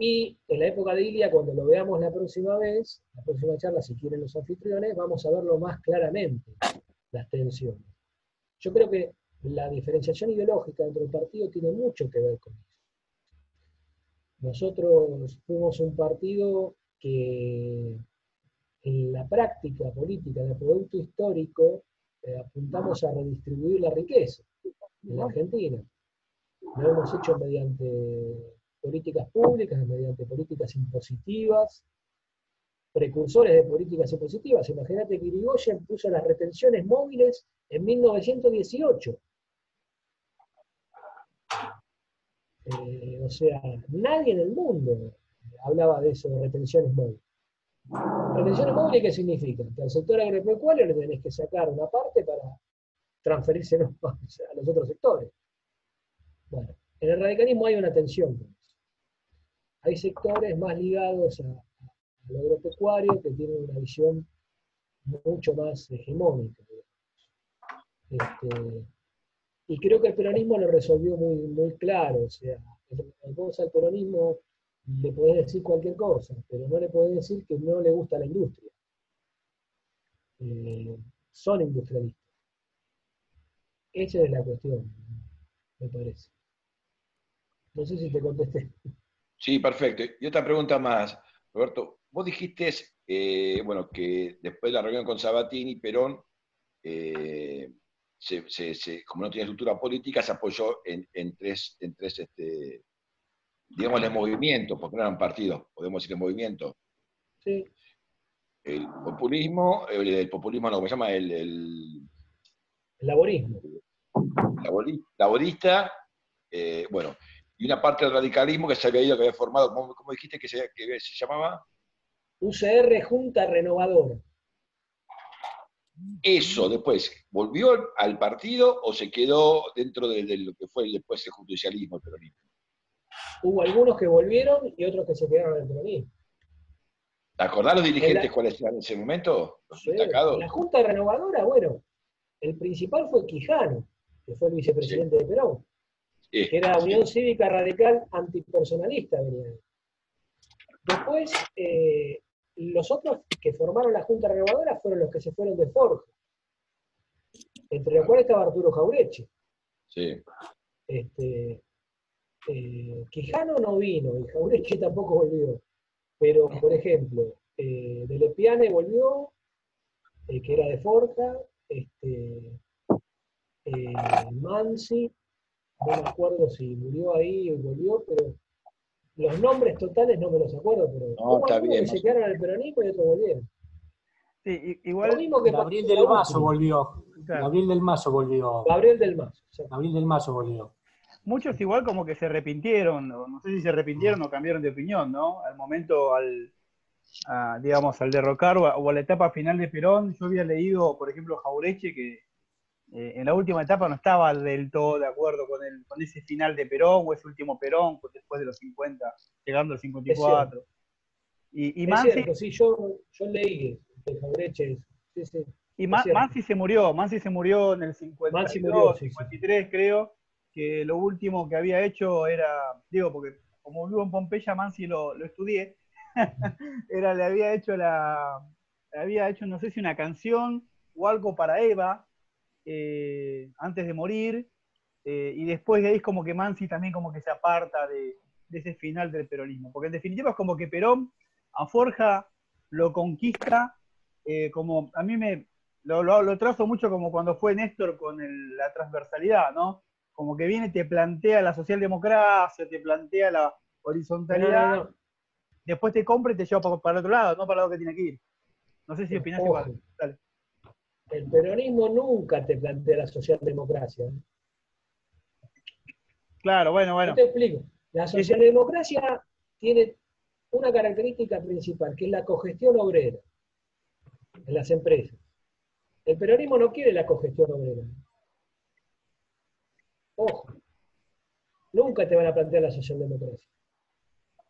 Y en la época de Ilia, cuando lo veamos la próxima vez, la próxima charla, si quieren los anfitriones, vamos a verlo más claramente, las tensiones. Yo creo que la diferenciación ideológica dentro del partido tiene mucho que ver con eso. Nosotros fuimos un partido que en la práctica política del producto histórico eh, apuntamos a redistribuir la riqueza en la Argentina. Lo hemos hecho mediante políticas públicas, mediante políticas impositivas, precursores de políticas impositivas. Imagínate que Irigoyen puso las retenciones móviles en 1918. Eh, o sea, nadie en el mundo hablaba de eso, de retenciones móviles. ¿Retenciones móviles qué significa? Que al sector agropecuario le tenés que sacar una parte para transferirse a los otros sectores. Bueno, en el radicalismo hay una tensión. Hay sectores más ligados a, lo agropecuario que tienen una visión mucho más hegemónica. Este, y creo que el peronismo lo resolvió muy, muy claro. O sea, vos al peronismo le podés decir cualquier cosa, pero no le podés decir que no le gusta la industria. Eh, son industrialistas. Esa es la cuestión, me parece. No sé si te contesté. Sí, perfecto. Y otra pregunta más, Roberto. Vos dijiste, eh, bueno, que después de la reunión con Sabatini, Perón eh, se, como no tenía estructura política, se apoyó en, tres, en tres este, digamos, movimientos, porque no eran partidos, podemos decir en movimiento. Sí. El populismo, el, populismo no, ¿cómo se llama? El, el, laborismo. laborista, eh, bueno, y una parte del radicalismo que se había ido, que había formado, ¿cómo, dijiste que se, que se llamaba? UCR Junta Renovadora. ¿Eso después volvió al partido o se quedó dentro de, lo que fue después el judicialismo el peronismo? Hubo algunos que volvieron y otros que se quedaron en el peronismo. ¿Te acordás los dirigentes cuáles eran en ese momento? Los destacados. La Junta Renovadora, bueno, el principal fue Quijano, que fue el vicepresidente de Perón, era Unión Cívica Radical Antipersonalista, venía Después, eh, los otros que formaron la Junta Renovadora fueron los que se fueron de Forja, entre los cuales estaba Arturo Jaureche. Sí. Este, eh, Quijano no vino y Jaureche tampoco volvió. Pero, por ejemplo, eh, De Lepiane volvió, eh, que era de Forja, este, Mansi, no me acuerdo si murió ahí o volvió, pero los nombres totales no me los acuerdo, pero no, está bien, que se quedaron en el peronismo y otros volvieron. Sí, igual que Gabriel del Mazo volvió. Gabriel del Mazo volvió. Gabriel del Mazo. Gabriel del Mazo volvió. Muchos igual como que se arrepintieron, no sé si se arrepintieron o cambiaron de opinión, ¿no? Al momento, al, digamos, al derrocar o a, la etapa final de Perón, yo había leído, por ejemplo, Jaureche, que eh, en la última etapa no estaba del todo de acuerdo con, el, con ese final de Perón o ese último Perón pues, después de los 50, llegando al 54. Y, y Mansi, sí, yo, yo leí Jaureche sí, sí, y Mansi se murió, Mansi se murió en el 52, 53 creo, que lo último que había hecho era, digo, porque como vivo en Pompeya, Mansi lo, lo estudié, era, le había hecho la, le había hecho, no sé si una canción o algo para Eva, eh, antes de morir, eh, y después de ahí es como que Mansi también como que se aparta de, ese final del peronismo, porque en definitiva es como que Perón a Forja lo conquista, eh, como a mí me lo, lo, trazo mucho como cuando fue Néstor con la transversalidad, ¿no? Como que viene, te plantea la socialdemocracia, te plantea la horizontalidad, después te compra y te lleva para, el otro lado, no para lo que tiene que ir. No sé si opinas igual. El peronismo nunca te plantea la socialdemocracia. Claro, bueno, bueno. te explico. La socialdemocracia tiene una característica principal, que es la cogestión obrera en las empresas. El peronismo no quiere la cogestión obrera. Ojo, nunca te van a plantear la socialdemocracia.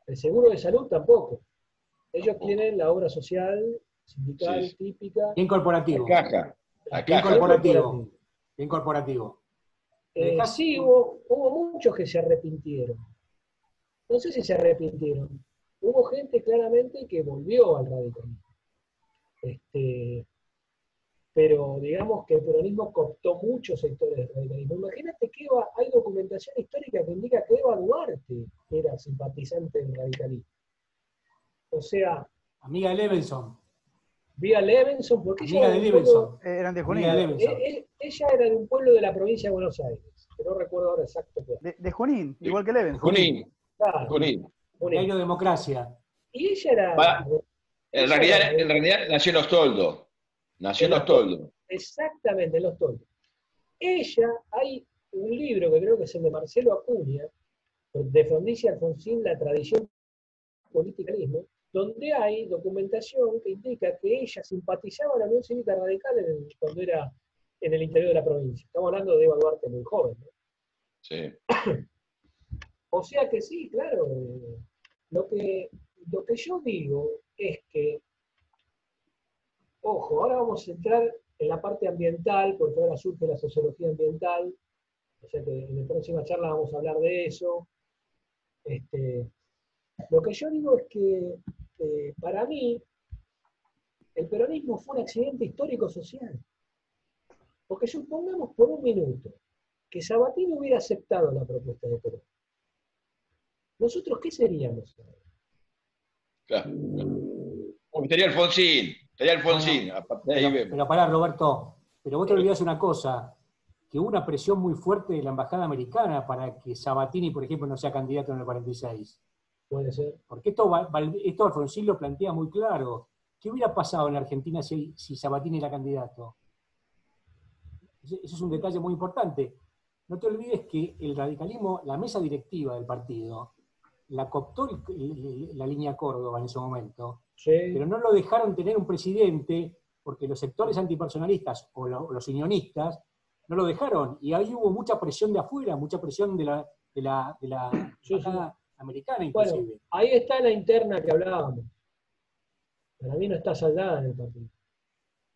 El seguro de salud tampoco. Ellos tienen la obra social sindical típica. Bien corporativo. La caja. Bien corporativo. Bien corporativo. Eh, sí, hubo, muchos que se arrepintieron. No sé si se arrepintieron. Hubo gente claramente que volvió al radicalismo. Este, pero digamos que el peronismo cooptó muchos sectores del radicalismo. Imagínate que hay documentación histórica que indica que Eva Duarte era simpatizante del radicalismo. O sea... Amiga Levenson vía Levenson, porque ella era, de Levenson. eran de Junín. ella era de un pueblo de la provincia de Buenos Aires, que no recuerdo ahora exacto De, de, Junín, igual que Levenson. Junín. Claro. Junín. Junín. Democracia. Y ella era... en, realidad, en realidad nació en Los Toldos. Nació en Los Toldos. Exactamente, en Los Toldos. Ella, hay un libro que creo que es el de Marcelo Acuña, de Frondicia Alfonsín, La tradición politicalismo, donde hay documentación que indica que ella simpatizaba a la Unión Cívica Radical cuando era en el interior de la provincia. Estamos hablando de Eva Duarte muy joven. ¿no? Sí. o sea que sí, claro. Lo que, lo que yo digo es que, ojo, ahora vamos a entrar en la parte ambiental, porque ahora surge la sociología ambiental, o sea que en la próxima charla vamos a hablar de eso. Este, lo que yo digo es que eh, para mí el peronismo fue un accidente histórico-social. Porque supongamos por un minuto que Sabatini hubiera aceptado la propuesta de Perón. ¿Nosotros qué seríamos? Claro. Estaría Alfonsín, estaría Alfonsín. pero, pero pará, Roberto, pero vos te olvidás una cosa, que hubo una presión muy fuerte de la embajada americana para que Sabatini, por ejemplo, no sea candidato en el 46. Puede ser. Porque esto, esto Alfonsín lo plantea muy claro. ¿Qué hubiera pasado en Argentina si, si Sabatini era candidato? Eso es un detalle muy importante. No te olvides que el radicalismo, la mesa directiva del partido, la cooptó la línea Córdoba en ese momento, pero no lo dejaron tener un presidente porque los sectores antipersonalistas o los unionistas no lo dejaron. Y ahí hubo mucha presión de afuera, mucha presión de la, de la, de la americana inclusive. ahí está la interna que hablábamos. Para mí no está saldada en el partido.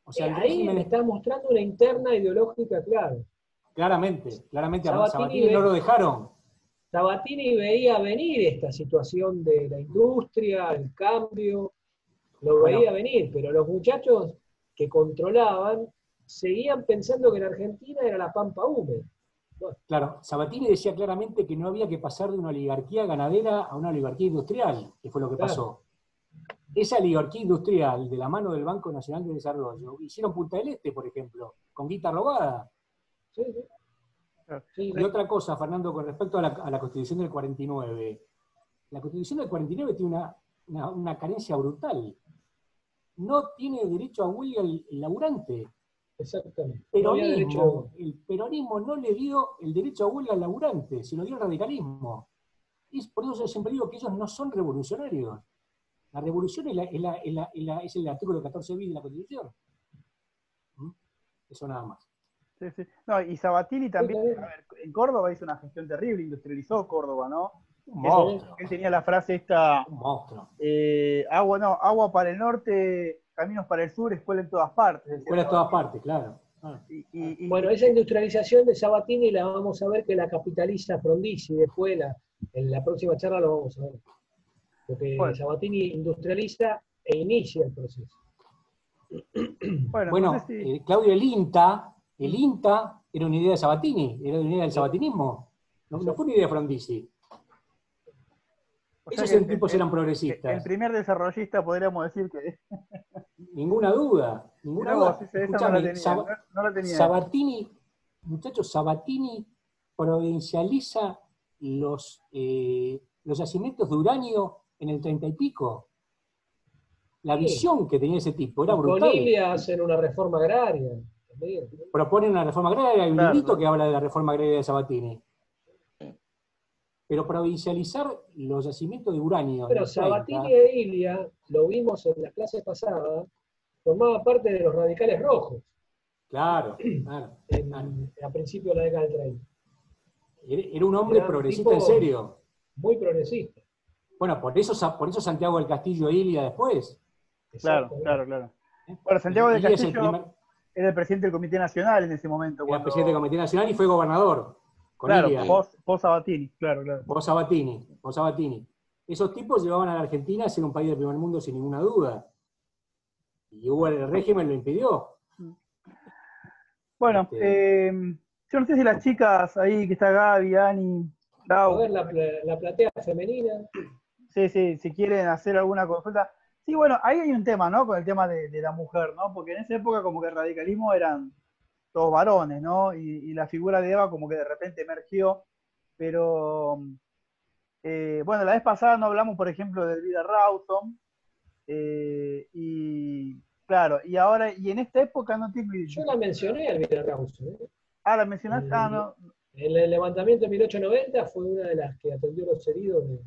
O sea, eh, ahí me está mostrando una interna ideológica clara. Claramente, claramente Sabatini, no lo dejaron. Sabatini veía venir esta situación de la industria, el cambio, lo veía venir, pero los muchachos que controlaban seguían pensando que la Argentina era la pampa húmeda. Claro, Sabatini decía claramente que no había que pasar de una oligarquía ganadera a una oligarquía industrial, que fue lo que pasó. Esa oligarquía industrial, de la mano del Banco Nacional de Desarrollo, hicieron Punta del Este, por ejemplo, con guita robada. y otra cosa, Fernando, con respecto a la, Constitución del 49. La Constitución del 49 tiene una, carencia brutal. No tiene derecho a huelga el laburante. Exactamente. el peronismo no le dio el derecho a huelga al laburante, se lo dio el radicalismo. Y por eso yo siempre digo que ellos no son revolucionarios. La revolución es, el artículo 14 bis de la Constitución. ¿Mm? Eso nada más. Sí, sí. No, y Sabatini también, en Córdoba hizo una gestión terrible, industrializó Córdoba, ¿no? Un Él, tenía la frase esta. Un monstruo. Eh, agua, no, agua para el norte, caminos para el sur, escuela en todas partes. Escuela en todas partes, claro. Ah. bueno, esa industrialización de Sabatini la vamos a ver que la capitaliza Frondizi después la, en la próxima charla lo vamos a ver. Porque Sabatini industrializa e inicia el proceso. Bueno, eh, Claudio, el INTA, el INTA era una idea de Sabatini, era una idea del sabatinismo. No, no fue una idea de Frondizi. Esos tipos eran progresistas. El primer desarrollista podríamos decir que. Ninguna duda, ninguna duda. Sabatini, muchachos, Sabatini provincializa los, eh, los yacimientos de uranio en el treinta y pico. La visión que tenía ese tipo era brutal. Con hacen una reforma agraria. Proponen una reforma agraria, hay un librito que habla de la reforma agraria de Sabatini pero provincializar los yacimientos de uranio. Pero Sabatini e Ilia, lo vimos en la clase pasada, formaba parte de los radicales rojos. Claro, claro. a principios de la década del 30. Era un hombre progresista en serio. Muy progresista. Bueno, por eso, por eso Santiago del Castillo e Ilia después. Claro, claro, claro. ¿Eh? Bueno, Santiago del Castillo era el presidente del Comité Nacional en ese momento. Era el presidente del Comité Nacional y fue gobernador claro, post, Sabatini, claro, claro. Post Sabatini, post Sabatini. Esos tipos llevaban a la Argentina a ser un país del primer mundo sin ninguna duda. Y hubo el régimen lo impidió. Bueno, este, eh, yo no sé si las chicas ahí que está Gaby, Ani, A ver la, la platea femenina. Sí, sí, si quieren hacer alguna consulta. Sí, bueno, ahí hay un tema, ¿no? Con el tema de, de la mujer, ¿no? Porque en esa época como que el radicalismo eran todos varones, ¿no? Y, la figura de Eva como que de repente emergió, pero eh, bueno, la vez pasada no hablamos, por ejemplo, de Vida Rawson, eh, y claro, y ahora, y en esta época no tengo Yo la mencioné, Elvira Rawson. ¿eh? Ah, la mencionaste, ah, no. En el levantamiento de 1890 fue una de las que atendió los heridos de,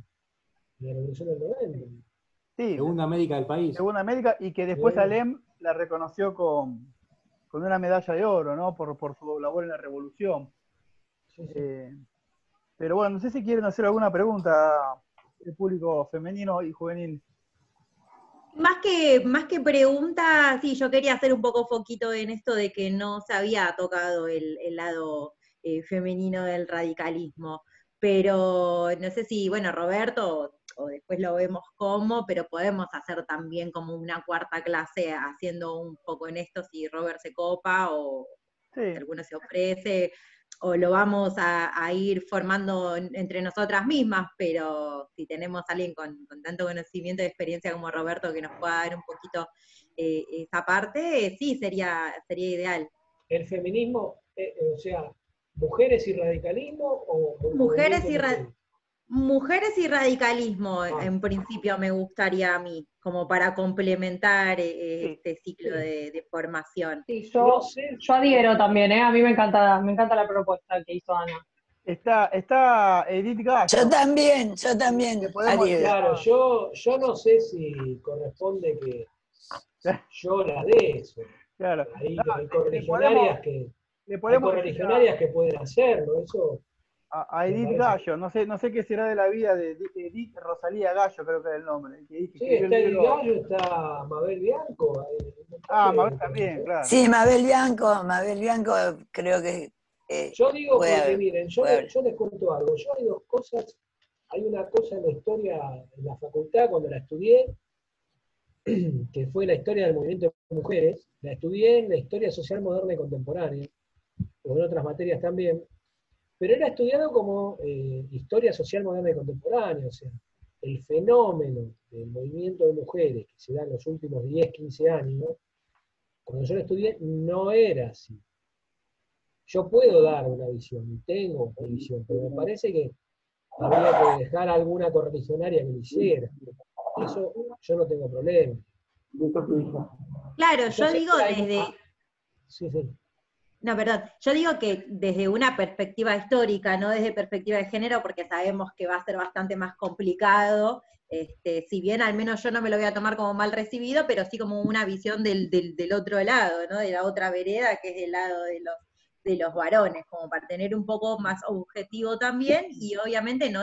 la Revolución del 90. Sí, segunda médica del país. Segunda médica, y que después Alem la reconoció con, con una medalla de oro, ¿no? Por, su labor en la revolución. Eh, pero bueno, no sé si quieren hacer alguna pregunta el público femenino y juvenil. Más que, más que pregunta, sí, yo quería hacer un poco foquito en esto de que no se había tocado el, lado eh, femenino del radicalismo. Pero no sé si, bueno, Roberto, o después lo vemos cómo, pero podemos hacer también como una cuarta clase haciendo un poco en esto si Robert se copa o alguno se ofrece, o lo vamos a, ir formando entre nosotras mismas, pero si tenemos a alguien con, tanto conocimiento y experiencia como Roberto que nos pueda dar un poquito eh, esa parte, sí, sería, sería ideal. El feminismo, eh, eh, o sea, mujeres y radicalismo o... Mujeres y radicalismo Mujeres y radicalismo, ah. en principio, me gustaría a mí, como para complementar eh, este ciclo de, formación. Sí, yo, yo adhiero también, ¿eh? a mí me encanta, me encanta la propuesta que hizo Ana. Está, está Edith Gacho. Yo también, yo también. Claro, yo, yo no sé si corresponde que llora de eso. Claro. Hay, correligionarias que, le podemos que pueden hacerlo, eso. A, Edith Gallo, no sé, no sé qué será de la vida de Edith Rosalía Gallo, creo que es el nombre. sí, está Edith Gallo, está Mabel Bianco. ah, Mabel también, claro. Sí, Mabel Bianco, Mabel Bianco creo que eh, yo digo, porque miren, yo, yo, les cuento algo. Yo hay dos cosas. Hay una cosa en la historia, en la facultad, cuando la estudié, que fue la historia del movimiento de mujeres. La estudié en la historia social moderna y contemporánea, o en otras materias también. Pero era estudiado como eh, historia social moderna y contemporánea, o sea, el fenómeno del movimiento de mujeres que se da en los últimos 10, 15 años, cuando yo lo estudié, no era así yo puedo dar una visión, tengo una visión, pero me parece que habría que dejar alguna correligionaria que lo hiciera. Eso yo no tengo problema. Claro, yo digo desde... Sí, sí. No, perdón. Yo digo que desde una perspectiva histórica, no desde perspectiva de género, porque sabemos que va a ser bastante más complicado. Este, si bien al menos yo no me lo voy a tomar como mal recibido, pero sí como una visión del, del, del otro lado, ¿no? De la otra vereda, que es el lado de los de los varones, como para tener un poco más objetivo también, y obviamente no,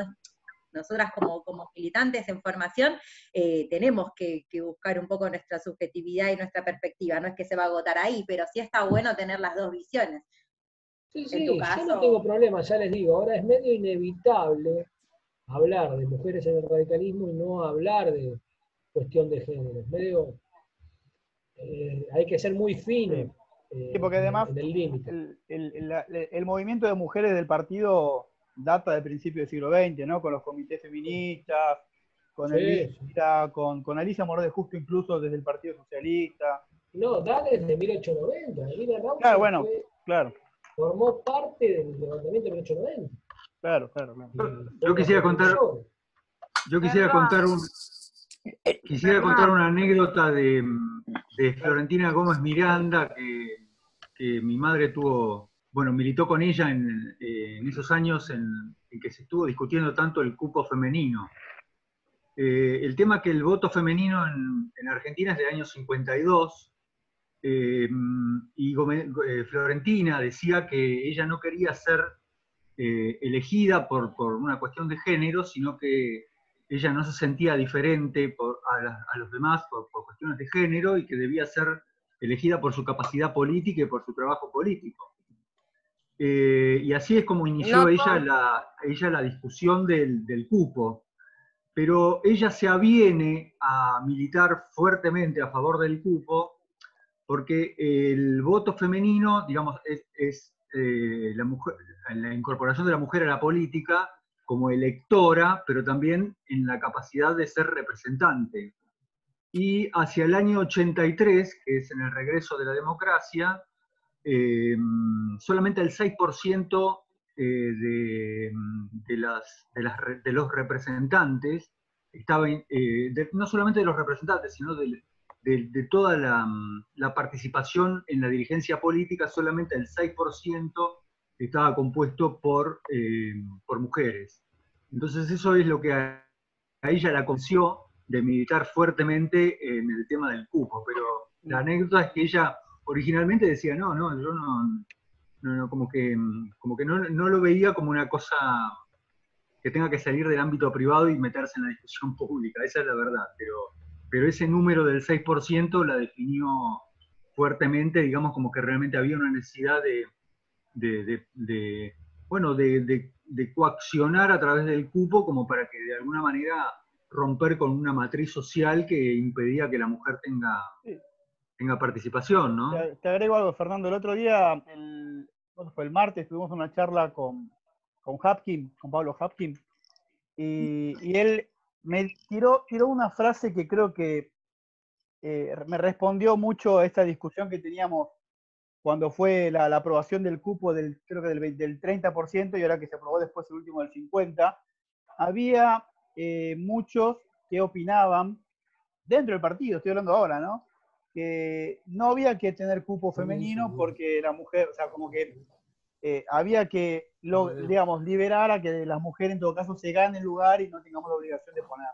nosotras como, como militantes en formación eh, tenemos que, buscar un poco nuestra subjetividad y nuestra perspectiva, no es que se va a agotar ahí, pero sí está bueno tener las dos visiones. Sí, sí, yo no tengo problema, ya les digo, ahora es medio inevitable hablar de mujeres en el radicalismo y no hablar de cuestión de género, es medio, eh, hay que ser muy fino Sí, porque además el, movimiento de mujeres del partido data del principio del siglo XX, ¿no? Con los comités feministas, con, con, con, Alicia Morode justo incluso desde el Partido Socialista. No, dale desde 1890. claro, bueno, claro. Formó parte del levantamiento de 1890. Claro, claro, Yo quisiera contar, yo quisiera contar un, quisiera contar una anécdota de, de Florentina Gómez Miranda que que mi madre tuvo, bueno, militó con ella en, eh, esos años en, que se estuvo discutiendo tanto el cupo femenino. Eh, el tema que el voto femenino en, Argentina es de año 52, eh, y Florentina decía que ella no quería ser elegida por, una cuestión de género, sino que ella no se sentía diferente a, los demás por, cuestiones de género y que debía ser elegida por su capacidad política y por su trabajo político. Eh, y así es como inició ella, la, ella la discusión del, del, cupo. Pero ella se aviene a militar fuertemente a favor del cupo porque el voto femenino, digamos, es, eh, la, mujer, la incorporación de la mujer a la política como electora, pero también en la capacidad de ser representante y hacia el año 83, que es en el regreso de la democracia, eh, solamente el 6% eh, de, de, las, de, los representantes estaba, eh, no solamente de los representantes, sino de, toda la, la, participación en la dirigencia política, solamente el 6% estaba compuesto por, por mujeres. Entonces eso es lo que a, a ella la conció de militar fuertemente en el tema del cupo, pero la anécdota es que ella originalmente decía, no, no, yo no, como que, como que no, lo veía como una cosa que tenga que salir del ámbito privado y meterse en la discusión pública, esa es la verdad, pero, pero ese número del 6% la definió fuertemente, digamos, como que realmente había una necesidad de, de bueno, de, coaccionar a través del cupo como para que de alguna manera romper con una matriz social que impedía que la mujer tenga, tenga participación, ¿no? Te, agrego algo, Fernando. El otro día, el, fue el martes, tuvimos una charla con, con Hapkin, con Pablo Hapkin, y, él me tiró, tiró una frase que creo que eh, me respondió mucho a esta discusión que teníamos cuando fue la, aprobación del cupo del, creo que del, del 30% y ahora que se aprobó después el último del 50%, había eh, muchos que opinaban, dentro del partido, estoy hablando ahora, ¿no? Que no había que tener cupo femenino porque la mujer, o sea, como que eh, había que, lo, digamos, liberar a que las mujeres en todo caso se ganen lugar y no tengamos la obligación de poner.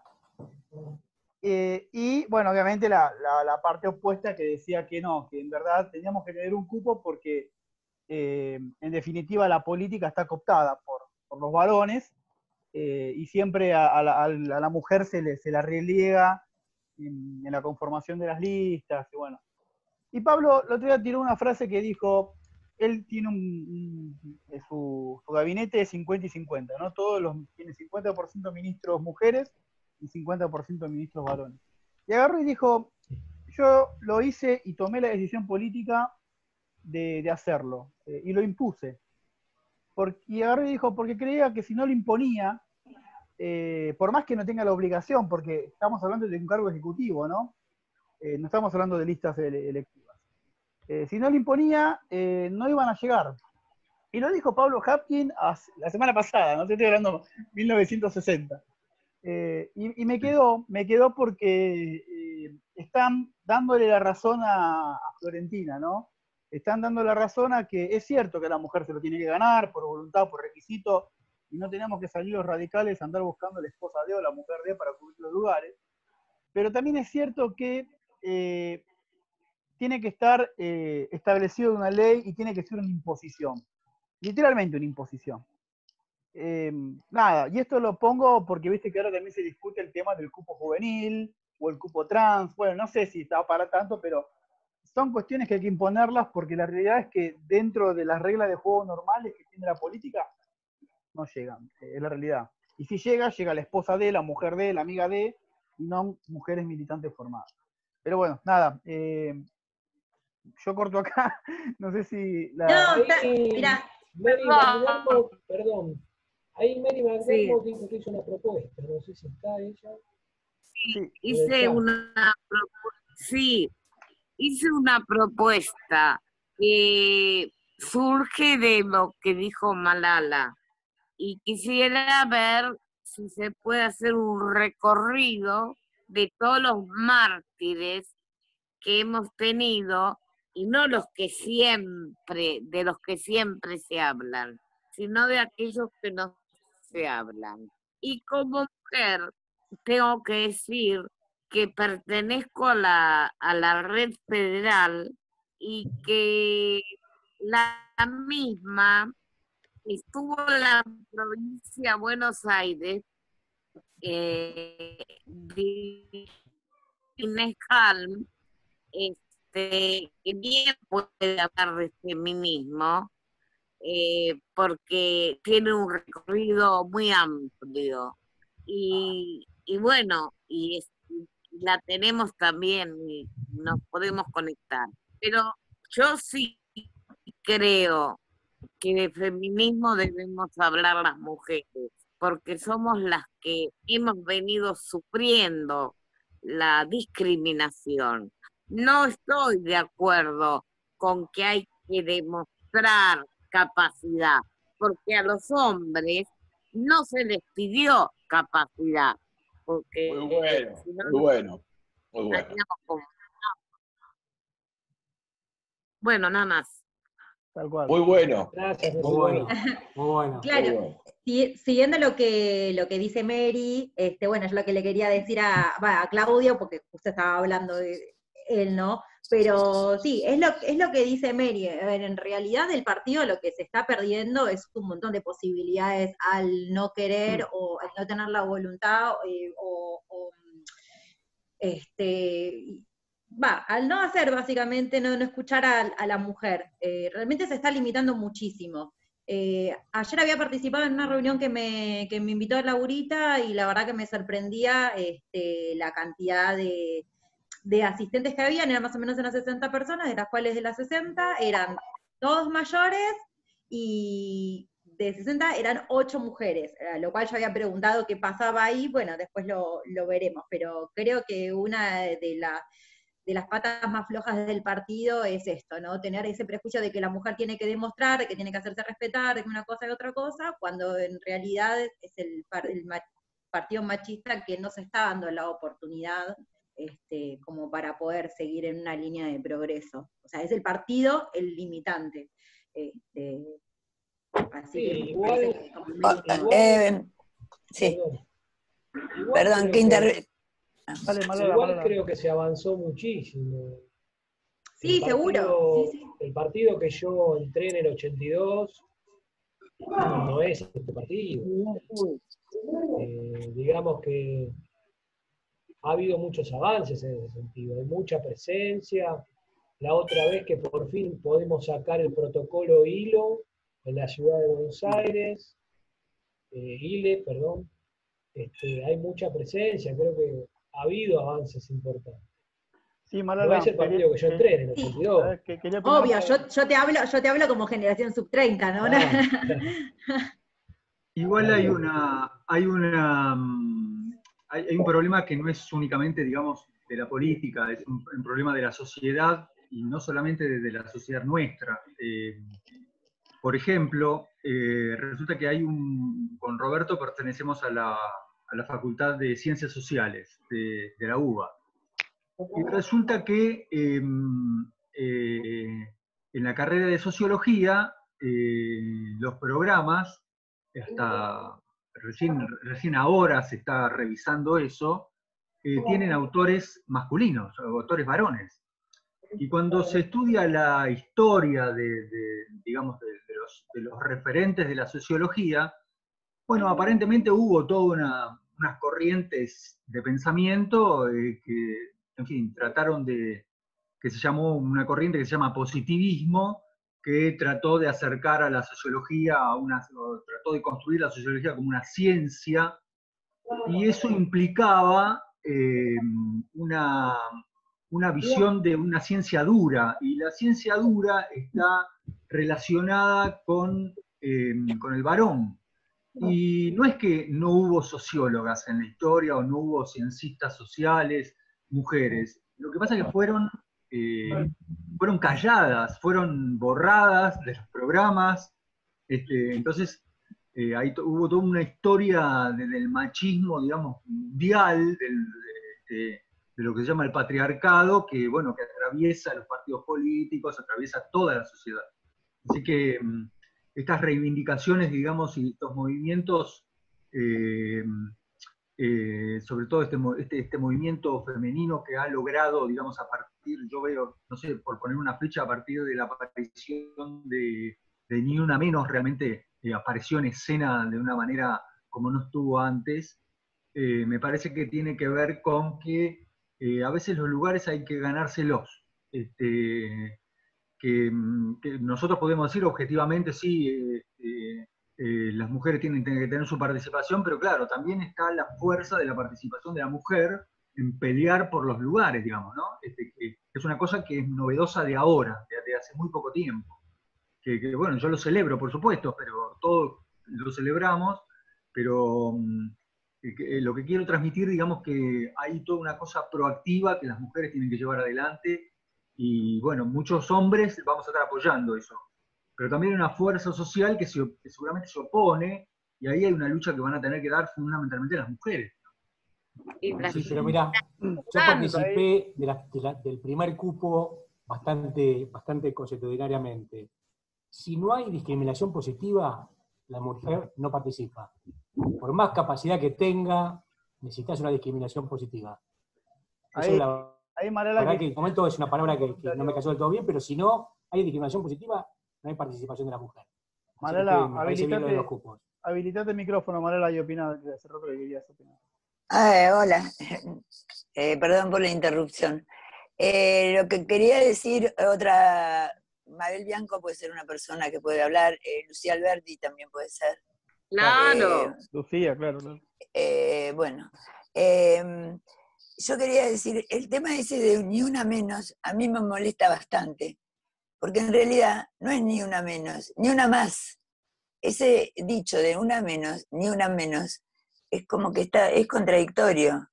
Eh, y bueno, obviamente la, parte opuesta que decía que no, que en verdad teníamos que tener un cupo porque eh, en definitiva la política está cooptada por, los varones eh, y siempre a, la, mujer se, le, se la reliega en, la conformación de las listas. Y bueno. Y Pablo el otro día tiró una frase que dijo, él tiene un, su, su, gabinete de 50 y 50, ¿no? Todos los, tiene 50% ministros mujeres y 50% ministros varones. Y agarró y dijo, yo lo hice y tomé la decisión política de, hacerlo, eh, y lo impuse. Porque, y agarró y dijo, porque creía que si no lo imponía, eh, por más que no tenga la obligación, porque estamos hablando de un cargo ejecutivo, ¿no? Eh, no estamos hablando de listas electivas. si no lo imponía, no iban a llegar. Y lo dijo Pablo Hapkin la semana pasada, no te estoy hablando 1960. Eh, y, me quedó, me quedó porque eh, están dándole la razón a, Florentina, ¿no? Están dando la razón a que es cierto que la mujer se lo tiene que ganar por voluntad, por requisito, y no tenemos que salir los radicales a andar buscando la esposa de o la mujer de para cubrir los lugares. Pero también es cierto que eh, tiene que estar establecido una ley y tiene que ser una imposición, literalmente una imposición. Em, nada, y esto lo pongo porque viste que ahora también se discute el tema del cupo juvenil o el cupo trans. Bueno, no sé si está para tanto, pero son cuestiones que hay que imponerlas porque la realidad es que dentro de las reglas de juego normales que tiene la política, no llegan, eh, es la realidad. Y si llega, llega la esposa de, la mujer de, la amiga de, y no mujeres militantes formadas. Pero bueno, nada, eh, yo corto acá, no sé si... La... No, mira, perdón, Ahí Mary McDermott dijo que hizo una propuesta, no sé si está ella. Sí, hice una, sí, hice una propuesta que surge de lo que dijo Malala y quisiera ver si se puede hacer un recorrido de todos los mártires que hemos tenido y no los que siempre, de los que siempre se hablan, sino de aquellos que nos se hablan. Y como mujer, tengo que decir que pertenezco a la, a la red federal y que la misma estuvo la provincia Buenos Aires, eh, Inés Halm, este, bien puede hablar de feminismo, eh, porque tiene un recorrido muy amplio. Y, bueno, y la tenemos también y nos podemos conectar. Pero yo sí creo que de feminismo debemos hablar las mujeres, porque somos las que hemos venido sufriendo la discriminación. No estoy de acuerdo con que hay que demostrar capacidad, porque a los hombres no se les pidió capacidad. Porque, muy bueno, muy bueno, muy bueno. Bueno, nada más. Muy bueno. Gracias, muy bueno. Muy bueno. Claro, siguiendo lo que, lo que dice Mary, este, bueno, es lo que le quería decir a, a Claudio, porque usted estaba hablando de él, ¿no? Pero sí, es lo, es lo que dice Mary. en realidad el partido lo que se está perdiendo es un montón de posibilidades al no querer mm. o al no tener la voluntad eh, o, este, va, al no hacer básicamente, no, no escuchar a, la mujer. Eh, realmente se está limitando muchísimo. Eh, ayer había participado en una reunión que me, que me invitó a Laurita y la verdad que me sorprendía este, la cantidad de, de asistentes que habían, eran más o menos unas 60 personas, de las cuales de las 60 eran todos mayores y de 60 eran 8 mujeres, lo cual yo había preguntado qué pasaba ahí, bueno, después lo, veremos, pero creo que una de, de las patas más flojas del partido es esto, ¿no? Tener ese prejuicio de que la mujer tiene que demostrar, que tiene que hacerse respetar, de que una cosa y otra cosa, cuando en realidad es el, el partido machista que no se está dando la oportunidad este, como para poder seguir en una línea de progreso. O sea, es el partido el limitante. Este, así que igual, eh, sí. Perdón, que Igual creo que se avanzó muchísimo. Sí, seguro. El partido que yo entré en el 82 no es este partido. Eh, digamos que ha habido muchos avances en ese sentido, hay mucha presencia. La otra vez que por fin podemos sacar el protocolo hilo en la ciudad de Buenos Aires, eh, ILE, perdón, este, hay mucha presencia, creo que ha habido avances importantes. Sí, Malala, es el partido que yo entré en el 82. Obvio, yo, yo, te hablo, yo te hablo como generación sub 30, ¿no? Igual hay una, hay una mm, hay, un problema que no es únicamente, digamos, de la política, es un, problema de la sociedad y no solamente de, la sociedad nuestra. Eh, por ejemplo, eh, resulta que hay un, con Roberto pertenecemos a la, a la Facultad de Ciencias Sociales de, la UBA. Y resulta que em, eh, en la carrera de Sociología, eh, los programas, hasta recién, recién ahora se está revisando eso, tienen autores masculinos, autores varones. Y cuando se estudia la historia de, digamos, de, los, referentes de la sociología, bueno, aparentemente hubo todas unas corrientes de pensamiento eh, que, en fin, trataron de, que se llamó una corriente que se llama positivismo, que trató de acercar a la sociología a una, trató de construir la sociología como una ciencia, y eso implicaba eh, una, una visión de una ciencia dura, y la ciencia dura está relacionada con, eh, con el varón. Y no es que no hubo sociólogas en la historia o no hubo ciencistas sociales, mujeres. Lo que pasa es que fueron, eh, fueron calladas, fueron borradas de los programas. Este, entonces, eh, ahí hubo toda una historia del machismo, digamos, mundial, de, de lo que se llama el patriarcado, que, bueno, que atraviesa los partidos políticos, atraviesa toda la sociedad. Así que mm, estas reivindicaciones, digamos, y estos movimientos, eh, eh, sobre todo este, este, este, movimiento femenino que ha logrado, digamos, a partir, yo veo, no sé, por poner una fecha, a partir de la aparición de, Ni Una Menos, realmente eh, apareció en escena de una manera como no estuvo antes, me parece que tiene que ver con que a veces los lugares hay que ganárselos. Este, Mm, que, nosotros podemos decir objetivamente, sí, eh, eh, eh, las mujeres tienen, que tener su participación, pero claro, también está la fuerza de la participación de la mujer en pelear por los lugares, digamos, ¿no? Este, es una cosa que es novedosa de ahora, de, hace muy poco tiempo. Que, bueno, yo lo celebro, por supuesto, pero todos lo celebramos, pero mm, lo que quiero transmitir, digamos que hay toda una cosa proactiva que las mujeres tienen que llevar adelante y bueno, muchos hombres vamos a estar apoyando eso. Pero también hay una fuerza social que, seguramente se opone y ahí hay una lucha que van a tener que dar fundamentalmente las mujeres. Sí, pero mira, yo participé del primer cupo bastante, bastante consuetudinariamente. Si no hay discriminación positiva, la mujer no participa. Por más capacidad que tenga, necesitas una discriminación positiva. Eso la Ahí Marela. Que... el momento es una palabra que, no me cayó del todo bien, pero si no hay discriminación positiva, no hay participación de la mujer. Marela, habilitate, habilitate el micrófono, Marela, y opina hace rato que querías opinar. Ah, hola, eh, perdón por la interrupción. Eh, lo que quería decir, otra, Mabel Bianco puede ser una persona que puede hablar, eh, Lucía Alberti también puede ser. Claro. Lucía, claro. claro. bueno, yo quería decir, el tema ese de ni una menos a mí me molesta bastante, porque en realidad no es ni una menos, ni una más. Ese dicho de una menos, ni una menos, es como que está, es contradictorio.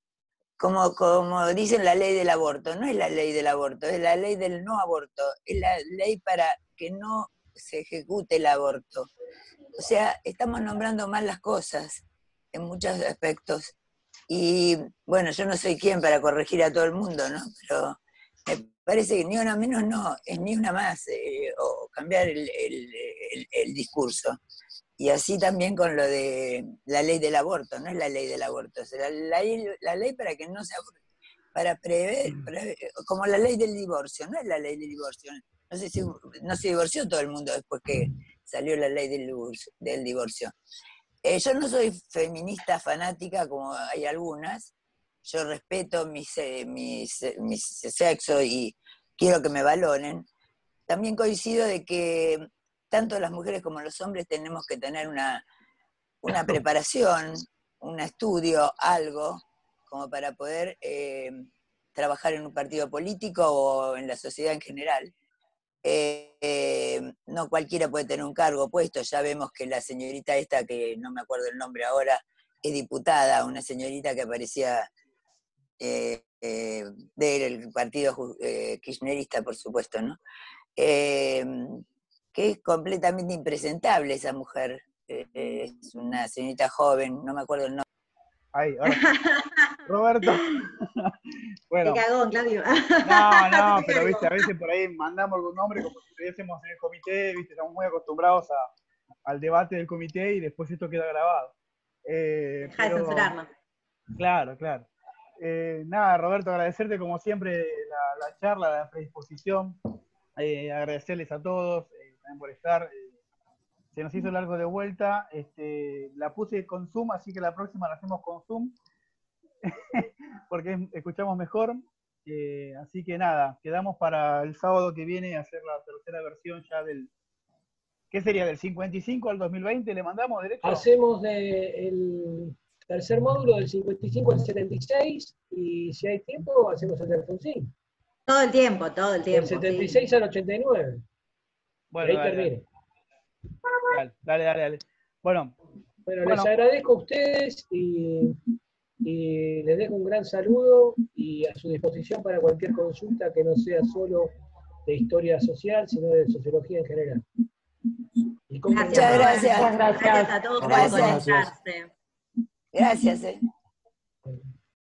Como, como dicen la ley del aborto, no es la ley del aborto, es la ley del no aborto, es la ley para que no se ejecute el aborto. O sea, estamos nombrando mal las cosas en muchos aspectos. Y bueno, yo no soy quien para corregir a todo el mundo, ¿no? Pero me parece que ni una menos no, es ni una más, eh, o cambiar el, discurso. Y así también con lo de la ley del aborto, no es la ley del aborto, es la ley, la ley para que no se aborte. para prever, como la ley del divorcio, no es la ley del divorcio. No sé si no se divorció todo el mundo después que salió la ley del divorcio. Eh, yo no soy feminista fanática como hay algunas. Yo respeto eh, mis, mis sexo y quiero que me valoren. También coincido de que tanto las mujeres como los hombres tenemos que tener una, una preparación, un estudio, algo, como para poder eh, trabajar en un partido político o en la sociedad en general. Eh, eh, no cualquiera puede tener un cargo puesto, ya vemos que la señorita esta, que no me acuerdo el nombre ahora, es diputada, una señorita que aparecía del partido kirchnerista, por supuesto, ¿no? que es completamente impresentable esa mujer. es una señorita joven, no me acuerdo el nombre. Ahí, ahora. Roberto. bueno. Qué cagón, Claudio. no, no, pero viste, a veces por ahí mandamos algún nombre como si estuviésemos en el comité, viste, estamos muy acostumbrados a, al debate del comité y después esto queda grabado. Eh, Deja de censurarnos. Claro, claro. Eh, nada, Roberto, agradecerte como siempre la, charla, la predisposición, eh, agradecerles a todos eh, también por estar. Se nos hizo largo de vuelta. Este, la puse con Zoom, así que la próxima la hacemos con Zoom, porque escuchamos mejor. Eh, así que nada, quedamos para el sábado que viene hacer la tercera versión ya del. ¿Qué sería? ¿Del 55 al 2020? ¿Le mandamos derecho? Hacemos el tercer módulo del 55 al 76 y si hay tiempo hacemos el del Alfonsín. Todo el tiempo, todo el tiempo. Del 76 al 89. Bueno, ahí termina. Dale, dale, dale. Bueno, bueno, les agradezco a ustedes y, les dejo un gran saludo y a su disposición para cualquier consulta que no sea solo de historia social, sino de sociología en general. Muchas gracias. Gracias a todos por Gracias. Gracias. Eh.